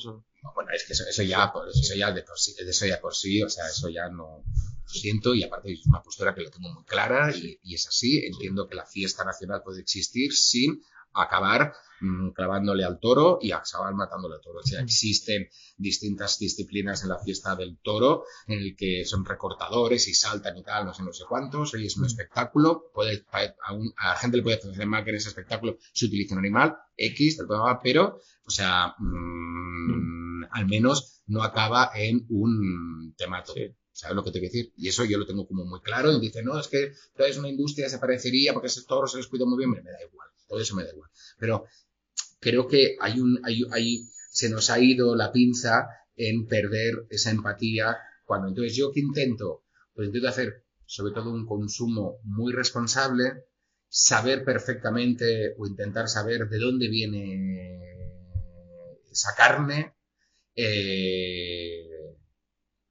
Bueno, es que eso, eso ya, eso ya de por sí, eso ya por sí, o sea, eso ya no lo siento y aparte es una postura que lo tengo muy clara y, y es así. Entiendo que la fiesta nacional puede existir sin acabar mm, clavándole al toro y acabar matándole al toro. O sea, existen distintas disciplinas en la fiesta del toro en el que son recortadores y saltan y tal, no sé, no sé cuántos, y es un espectáculo. Puede, a, la gente le puede hacer mal que en ese espectáculo se utilice un animal, X, pero, o sea, mm, al menos no acaba en un temato. ¿Sabes lo que te quiero decir? Y eso yo lo tengo como muy claro. Y dice, no, es que es una industria desaparecería porque ese toro se les cuida muy bien. Me da igual todo eso me da igual. Pero creo que hay un, hay, se nos ha ido la pinza en perder esa empatía cuando entonces yo que intento, pues intento hacer sobre todo un consumo muy responsable, saber perfectamente o intentar saber de dónde viene esa carne eh,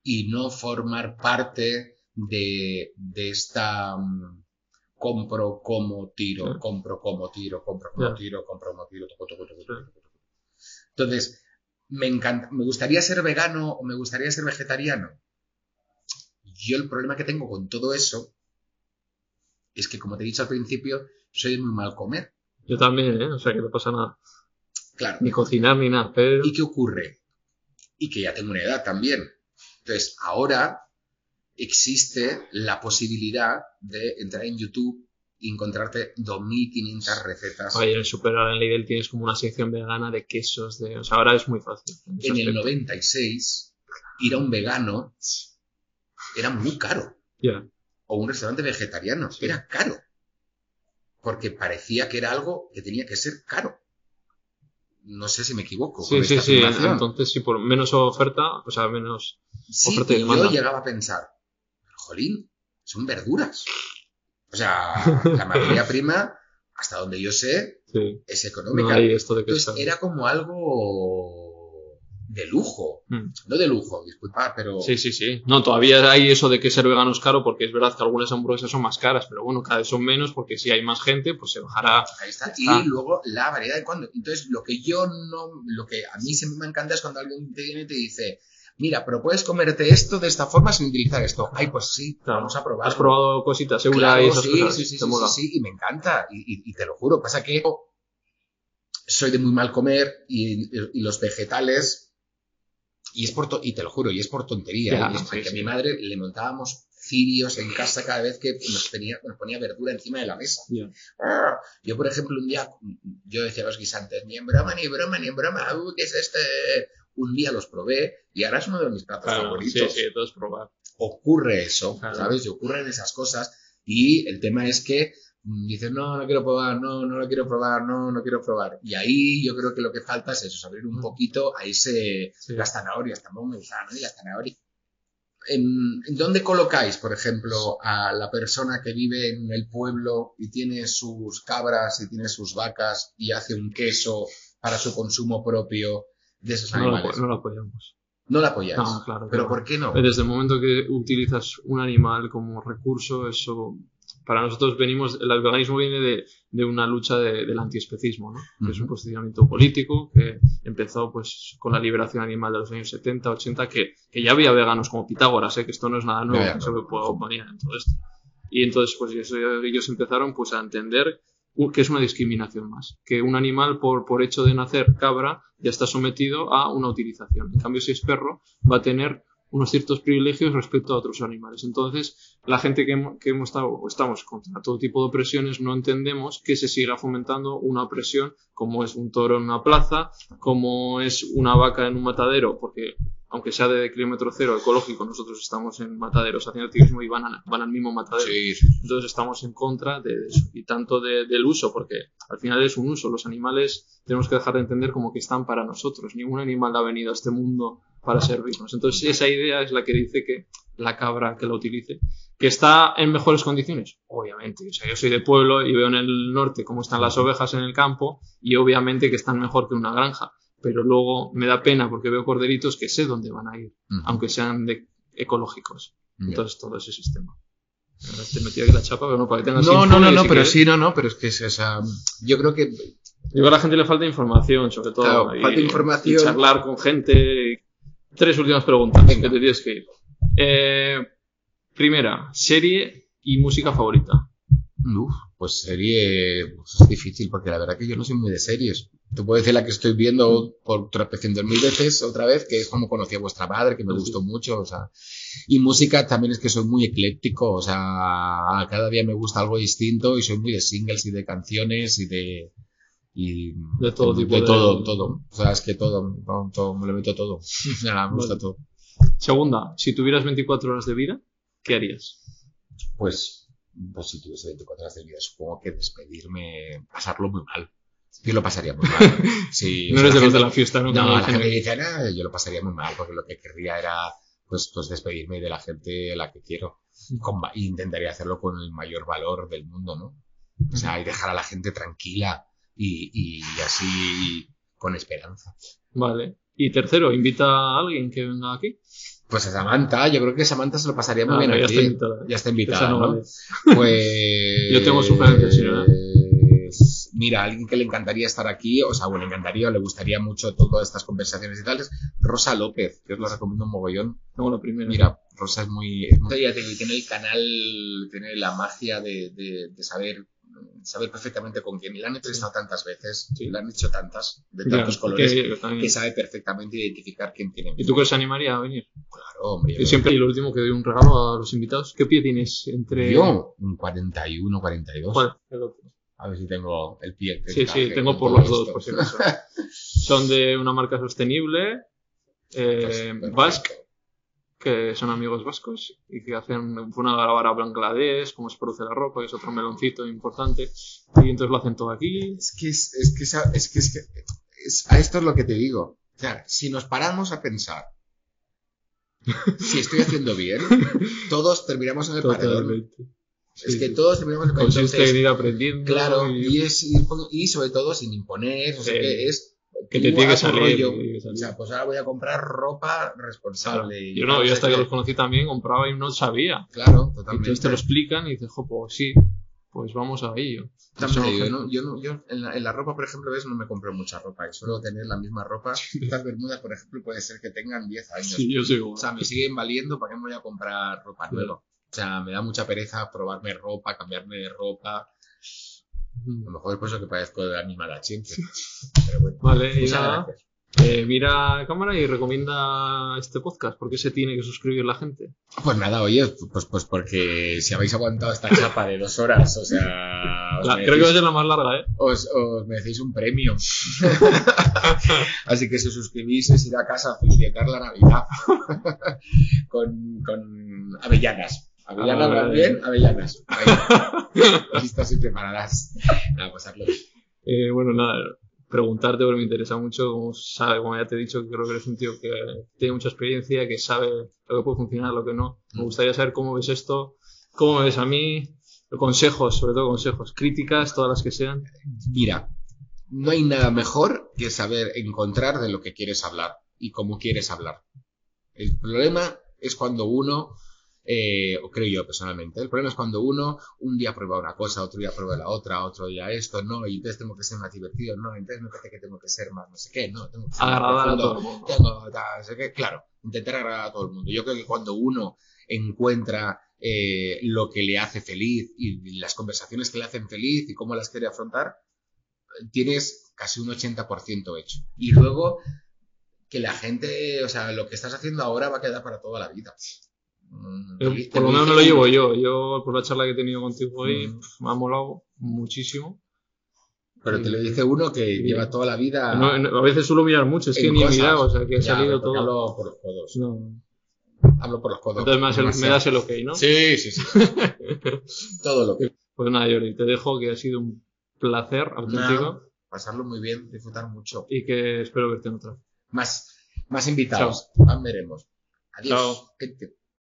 y no formar parte de, de esta compro como tiro, compro como tiro, compro como tiro, compro como tiro, toco, toco, toco, Entonces, me encanta, me gustaría ser vegano o me gustaría ser vegetariano. Yo el problema que tengo con todo eso es que, como te he dicho al principio, soy muy mal comer. Yo también, ¿eh? O sea, que no pasa nada. Claro. Ni cocinar ni nada, pero... ¿Y qué ocurre? Y que ya tengo una edad también. Entonces, ahora existe la posibilidad de entrar en YouTube y encontrarte 2.500 recetas. Oye, en el Super en Lidl tienes como una sección vegana de quesos, de... o sea, ahora es muy fácil. En, el 96, ir a un vegano era muy caro. O un restaurante vegetariano, era caro. Porque parecía que era algo que tenía que ser caro. No sé si me equivoco. Sí, sí, sí. Entonces, si por menos oferta, o sea, menos oferta y Yo llegaba a pensar, jolín, son verduras. O sea, la materia prima, hasta donde yo sé, es económica. Entonces era como algo de lujo. Hmm. No de lujo, disculpa, pero. Sí, sí, sí. No, todavía hay eso de que ser vegano es caro porque es verdad que algunas hamburguesas son más caras, pero bueno, cada vez son menos porque si hay más gente, pues se bajará. Ahí está. Y luego la variedad de cuando. Entonces, lo que yo no. Lo que a mí siempre me encanta es cuando alguien te viene y te dice mira, pero puedes comerte esto de esta forma sin utilizar esto. Ay, pues sí, vamos a probar. Has probado cositas segura y esas sí, cosas. Sí, sí, sí, sí, y me encanta. Y, te lo juro, pasa que soy de muy mal comer y, los vegetales. Y es por y te lo juro, y es por tontería. y es porque a mi madre le montábamos cirios en casa cada vez que nos, nos ponía verdura encima de la mesa. Ah, yo, por ejemplo, un día, yo decía a los guisantes, ni en broma, ni en broma, ni en broma, ¿qué es este? Un día los probé y ahora es uno de mis platos favoritos. Sí, sí, probar. Ocurre eso, ¿sabes? Y ocurren esas cosas y el tema es que mm, dices, no, no quiero probar, no, no lo quiero probar, no, no quiero probar. Y ahí yo creo que lo que falta es eso, abrir un mm. poquito a ese, las zanahorias, tampoco me gustan, ¿no? Y las zanahorias. ¿En, ¿En, dónde colocáis, por ejemplo, a la persona que vive en el pueblo y tiene sus cabras y tiene sus vacas y hace un queso para su consumo propio de esos animales. No, lo apoyamos. No lo apoyas. No, claro. ¿Pero por qué no? Desde el momento que utilizas un animal como recurso, eso. Para nosotros venimos. El veganismo viene de, de una lucha del antiespecismo, ¿no? Que es un posicionamiento político que empezó pues con la liberación animal de los años 70, 80, que, que ya había veganos como Pitágoras, ¿eh? que esto no es nada nuevo, que se puede oponer en todo esto. Y entonces, pues ellos empezaron pues a entender que es una discriminación más, que un animal por, por hecho de nacer cabra ya está sometido a una utilización. En cambio, si es perro, va a tener unos ciertos privilegios respecto a otros animales. Entonces, la gente que, que hemos estado estamos contra todo tipo de opresiones no entendemos que se siga fomentando una opresión como es un toro en una plaza, como es una vaca en un matadero, porque aunque sea de kilómetro cero ecológico, nosotros estamos en mataderos haciendo activismo y van, a- van al mismo matadero. Sí. Entonces estamos en contra de eso. Y tanto de- del uso, porque al final es un uso. Los animales tenemos que dejar de entender como que están para nosotros. Ningún animal ha venido a este mundo para servirnos. Entonces esa idea es la que dice que la cabra que la utilice, que está en mejores condiciones, obviamente. O sea, yo soy de pueblo y veo en el norte cómo están las ovejas en el campo y obviamente que están mejor que una granja. Pero luego me da pena porque veo corderitos que sé dónde van a ir, aunque sean de ecológicos. Entonces todo ese sistema. Ahora Te metí aquí la chapa, pero no, para que tengas No, no, no, no, pero sí, no, no, pero es que es esa. Yo creo que Digo, a la gente le falta información, sobre todo. Claro, y- falta información. y charlar con gente. Tres últimas preguntas Venga. que te tienes que ir. Eh, primera, serie y música favorita. Uf, pues serie pues es difícil porque la verdad que yo no soy muy de series. Te puedo decir la que estoy viendo por tropecientos mil veces otra vez, que es como conocí a vuestra madre, que me gustó mucho, o sea. Y música también es que soy muy ecléctico, o sea, cada día me gusta algo distinto y soy muy de singles y de canciones y de... Y De todo tipo de de- todo, todo. O sea, es que todo, todo, me lo meto todo. Sea, me gusta Vale. todo. Segunda, si tuvieras 24 horas de vida, ¿qué harías? Pues, pues si tuviese 24 horas de vida, supongo que despedirme, pasarlo muy mal. Yo lo pasaría muy mal. Sí, no eres de la los de la fiesta, ¿no? No, la gente dice, "Ah, yo lo pasaría muy mal porque lo que querría era pues, pues despedirme de la gente a la que quiero. Con y intentaría hacerlo con el mayor valor del mundo, ¿no? O sea, y dejar a la gente tranquila y, y así con esperanza. Vale. Y tercero, invita a alguien que venga aquí. Pues a Samantha, yo creo que Samantha se lo pasaría muy Ah, bien ya aquí. está invitada. Ya está invitada, no ¿no? vale. Pues. Yo tengo sí, ¿verdad? Mira, alguien que le encantaría estar aquí, o sea, bueno, le encantaría o le gustaría mucho todas estas conversaciones y tal, es Rosa López, que os lo recomiendo un mogollón. Tengo la primera. Mira, Rosa es muy. es muy- tiene tiene el canal, tiene la magia de, de- de saber saber perfectamente con quién. Y la han entrevistado tantas veces, Sí. la han hecho tantas, de tantos colores, que- sabe perfectamente identificar quién tiene. ¿Y tú que se animaría a venir? Claro, hombre. Y siempre, y lo último que doy un regalo a los invitados. ¿Qué pie tienes entre. Yo, un 41, 42. ¿Cuál? El otro. A ver si tengo el pie. Sí, sí, tengo por los dos, por si acaso. Son de una marca sostenible, eh, Pues. Basque, que son amigos vascos y que hacen, fueron a grabar a Bangladesh, cómo se produce la ropa, que es otro meloncito importante. Y entonces lo hacen todo aquí. Es que es, es que, es que, es que es- a esto es lo que te digo. O sea, si nos paramos a pensar si estoy haciendo bien, todos terminamos en el paredón. Es que sí. todos terminamos en el. Consiste en ir aprendiendo. Claro, y- y, es, ir y sobre todo sin imponer, o sea, que es Que te tiene que salir, rollo. te tiene que salir. O sea, pues ahora voy a comprar ropa responsable. Yo no, yo hasta que los conocí también compraba y no sabía. Claro, totalmente. Entonces te lo explican y dices, jo, pues sí, pues vamos a ello. También digo, ¿no? Yo, no, yo en, la, en la ropa, por ejemplo, ves, no me compro mucha ropa. Y suelo tener la misma ropa. Estas bermudas, por ejemplo, puede ser que tengan 10 años. Sí, yo soy igual. O sea, me siguen valiendo, ¿para qué me voy a comprar ropa nueva? O sea, me da mucha pereza probarme ropa, cambiarme de ropa. A lo mejor es por eso que parezco de animada siempre. Pero bueno. Vale, y nada, eh, mira a cámara y recomienda este podcast. ¿Por qué se tiene que suscribir la gente? Pues nada, oye, pues, pues porque si habéis aguantado esta chapa de dos horas, o sea, os, La- merecéis, creo que va a ser la más larga, ¿eh? os, os merecéis un premio. Así que si os suscribís, es ir a casa a felicitar la Navidad con, con avellanas. Avellanas Ah, van bien, avellanas. Ahí. Listas y preparadas. Nada, pasarlo. Eh, bueno, nada, preguntarte porque me interesa mucho, como sabe, como ya te he dicho, que creo que eres un tío que tiene mucha experiencia, que sabe lo que puede funcionar, lo que no. Me Mm. gustaría saber cómo ves esto, cómo me ves a mí, consejos, sobre todo consejos, críticas, todas las que sean. Mira, no hay nada mejor que saber encontrar de lo que quieres hablar y cómo quieres hablar. El problema es cuando uno, eh, o creo yo personalmente, el problema es cuando uno un día prueba una cosa, otro día prueba la otra, otro día esto, no, y entonces tengo que ser más divertido, no, entonces me parece que tengo que ser más no sé qué, no, tengo que ser más Agradar a todo el mundo. tengo no sé qué, claro, intentar agradar a todo el mundo. Yo creo que cuando uno encuentra eh, lo que le hace feliz y las conversaciones que le hacen feliz y cómo las quiere afrontar, tienes casi un 80% hecho. Y luego que la gente, o sea, lo que estás haciendo ahora va a quedar para toda la vida. Pero por lo menos me lo llevo yo. Yo, por la charla que he tenido contigo hoy, Mm. me ha molado muchísimo. Pero te lo dice uno que lleva toda la vida. No, no, a veces suelo mirar mucho, es que ni he mirado, o sea, que ha salido todo. Hablo por los codos. No. Hablo por los codos. Entonces me das, el, me das el ok, ¿no? Sí, sí, sí. Todo lo que. Pues nada, Jordi, te dejo que ha sido un placer auténtico. Pasarlo muy bien, disfrutar mucho. y que espero verte en otra. Más, más invitados. Más veremos. Adiós. Chao.